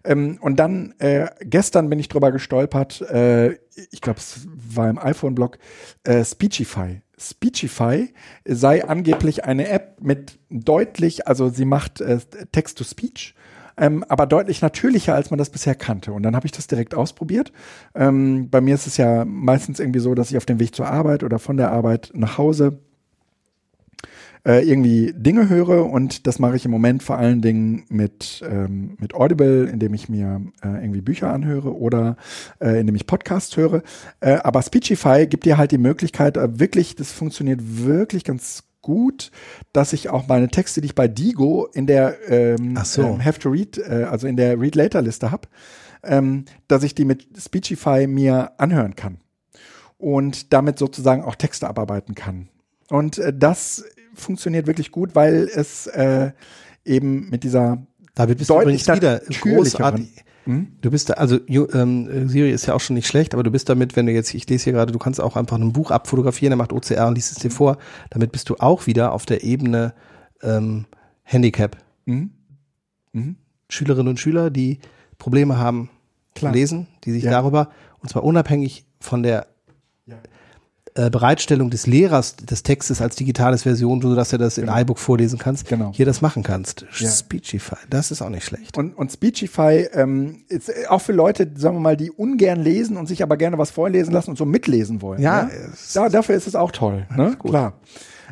Ähm, und dann, äh, gestern bin ich drüber gestolpert, äh, ich glaube, es war im iPhone-Blog, äh, Speechify. Speechify sei angeblich eine App mit deutlich, also sie macht äh, Text-to-Speech, ähm, aber deutlich natürlicher, als man das bisher kannte. Und dann habe ich das direkt ausprobiert. Ähm, bei mir ist es ja meistens irgendwie so, dass ich auf dem Weg zur Arbeit oder von der Arbeit nach Hause äh, irgendwie Dinge höre und das mache ich im Moment vor allen Dingen mit, ähm, mit Audible, indem ich mir äh, irgendwie Bücher anhöre oder äh, indem ich Podcasts höre. Äh, aber Speechify gibt dir halt die Möglichkeit, äh, wirklich, das funktioniert wirklich ganz gut, dass ich auch meine Texte, die ich bei Digo in der ähm, so. ähm, Have to Read, äh, also in der Read Later Liste habe, ähm, dass ich die mit Speechify mir anhören kann und damit sozusagen auch Texte abarbeiten kann. Und äh, das funktioniert wirklich gut, weil es äh, eben mit dieser David, bist du Deutlich übrigens wieder großartig. Hm? Du bist da, also ähm, Siri ist ja auch schon nicht schlecht, aber du bist damit, wenn du jetzt, ich lese hier gerade, du kannst auch einfach ein Buch abfotografieren, der macht OCR und liest es dir vor. Damit bist du auch wieder auf der Ebene ähm, Handicap. Mhm. Mhm. Schülerinnen und Schüler, die Probleme haben Klar. zu lesen, die sich Ja. darüber, und zwar unabhängig von der. Äh, Bereitstellung des Lehrers des Textes als digitales Version, sodass du das in iBook vorlesen kannst, Genau. hier das machen kannst. Ja. Speechify, das ist auch nicht schlecht. Und, und Speechify ähm, ist äh, auch für Leute, sagen wir mal, die ungern lesen und sich aber gerne was vorlesen lassen und so mitlesen wollen. Ja, ne? da, dafür ist es auch toll. Ne? Klar.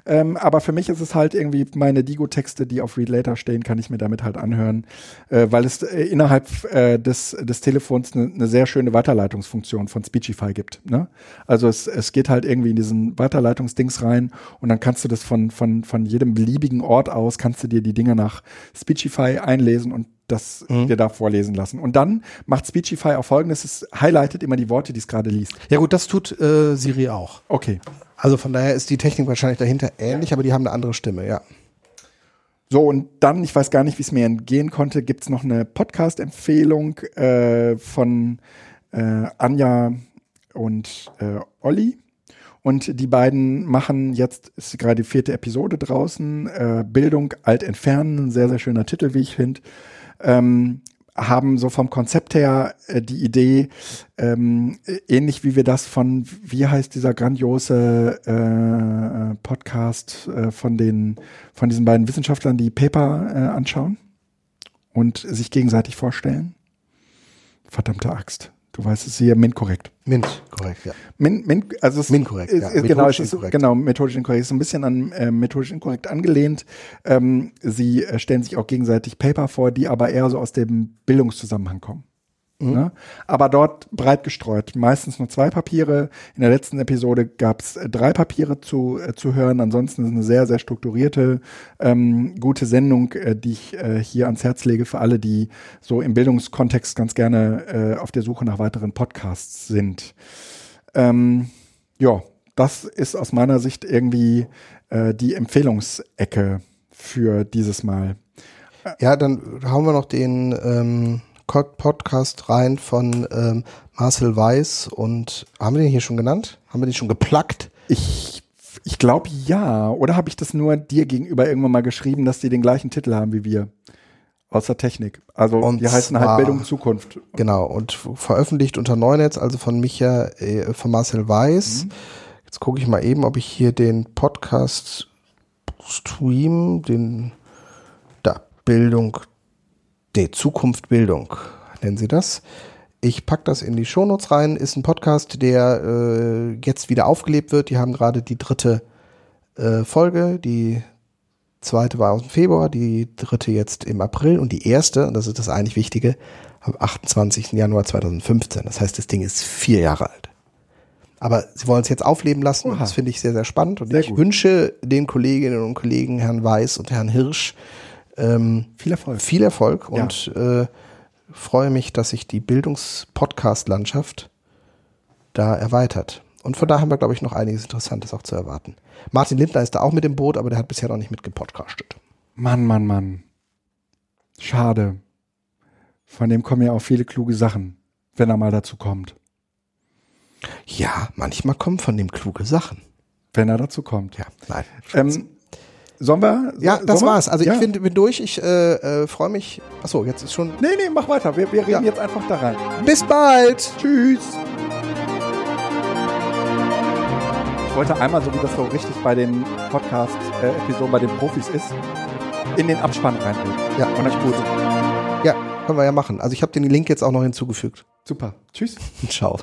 Ähm, aber für mich ist es halt irgendwie meine Digo-Texte, die auf Read Later stehen, kann ich mir damit halt anhören, äh, weil es äh, innerhalb äh, des, des Telefons eine ne sehr schöne Weiterleitungsfunktion von Speechify gibt. Ne? Also es, es geht halt irgendwie in diesen Weiterleitungsdings rein und dann kannst du das von, von, von jedem beliebigen Ort aus, kannst du dir die Dinge nach Speechify einlesen und das dir da vorlesen lassen. Und dann macht Speechify auch folgendes, es highlightet immer die Worte, die es gerade liest. Ja gut, das tut äh, Siri auch. Okay. Also von daher ist die Technik wahrscheinlich dahinter ähnlich, aber die haben eine andere Stimme, ja. So, und dann, ich weiß gar nicht, wie es mir entgehen konnte, gibt's noch eine Podcast-Empfehlung äh, von äh, Anja und äh, Olli. Und die beiden machen jetzt, ist gerade die vierte Episode draußen, äh, Bildung alt entfernen, ein sehr, sehr schöner Titel, wie ich finde. Ähm, haben so vom Konzept her äh, die Idee, ähm, äh, ähnlich wie wir das von, wie heißt dieser grandiose äh, Podcast äh, von den, von diesen beiden Wissenschaftlern, die Paper äh, anschauen und sich gegenseitig vorstellen? Verdammte Axt. Du weißt es hier, MINT korrekt. Mint, korrekt, ja. Min, min, also es MINT-korrekt, ist, ja. ist, genau, ist inkorrekt. genau methodisch inkorrekt, ist ein bisschen an äh, methodisch inkorrekt angelehnt. Ähm, sie äh, stellen sich auch gegenseitig Paper vor, die aber eher so aus dem Bildungszusammenhang kommen. Mhm. Ne? Aber dort breit gestreut. Meistens nur zwei Papiere. In der letzten Episode gab es drei Papiere zu, äh, zu hören. Ansonsten ist eine sehr, sehr strukturierte, ähm, gute Sendung, äh, die ich äh, hier ans Herz lege für alle, die so im Bildungskontext ganz gerne äh, auf der Suche nach weiteren Podcasts sind. Ähm, ja, das ist aus meiner Sicht irgendwie äh, die Empfehlungsecke für dieses Mal. Ja, dann hauen wir noch den ähm, Podcast rein von ähm, Marcel Weiß und haben wir den hier schon genannt? Haben wir den schon geplackt? Ich, ich glaube ja. Oder habe ich das nur dir gegenüber irgendwann mal geschrieben, dass die den gleichen Titel haben wie wir? Außer Technik. Also Und die heißen zwar- halt Bildung Zukunft. Genau, und veröffentlicht unter Neunetz, also von Micha, äh, von Marcel Weiß. Jetzt gucke ich mal eben, ob ich hier den Podcast Stream, den da, Bildung, nee, Zukunft Bildung, nennen sie das. Ich pack das in die Shownotes rein, ist ein Podcast, der äh, jetzt wieder aufgelebt wird. Die haben gerade die dritte äh, Folge, die zweite war aus dem Februar, die dritte jetzt im April und die erste, und das ist das eigentlich Wichtige, am 28. Januar 2015. Das heißt, das Ding ist vier Jahre alt. Aber sie wollen es jetzt aufleben lassen. Oha. Das finde ich sehr, sehr spannend. Und Sehr ich gut. wünsche den Kolleginnen und Kollegen, Herrn Weiß und Herrn Hirsch, ähm, Viel Erfolg. viel Erfolg Ja. und äh, freue mich, dass sich die Bildungspodcast-Landschaft da erweitert. Und von da haben wir, glaube ich, noch einiges Interessantes auch zu erwarten. Martin Lindner ist da auch mit im Boot, aber der hat bisher noch nicht mitgepodcastet. Mann, Mann, Mann. Schade. Von dem kommen ja auch viele kluge Sachen, wenn er mal dazu kommt. Ja, manchmal kommen von dem kluge Sachen. Wenn er dazu kommt. Ja, nein. Ähm, sollen wir? ja, das war's. Also ja. ich bin, bin durch. Ich äh, äh, freue mich. Achso, jetzt ist schon. Nee, nee, mach weiter. Wir, wir reden Ja. jetzt einfach da rein. Bis bald! Tschüss. Ich wollte einmal, so wie das so richtig bei den Podcast-Episoden bei den Profis ist, in den Abspann reinlegen. Ja, Und das gut. Ja, können wir ja machen. Also ich habe den Link jetzt auch noch hinzugefügt. Super. Tschüss. Ciao.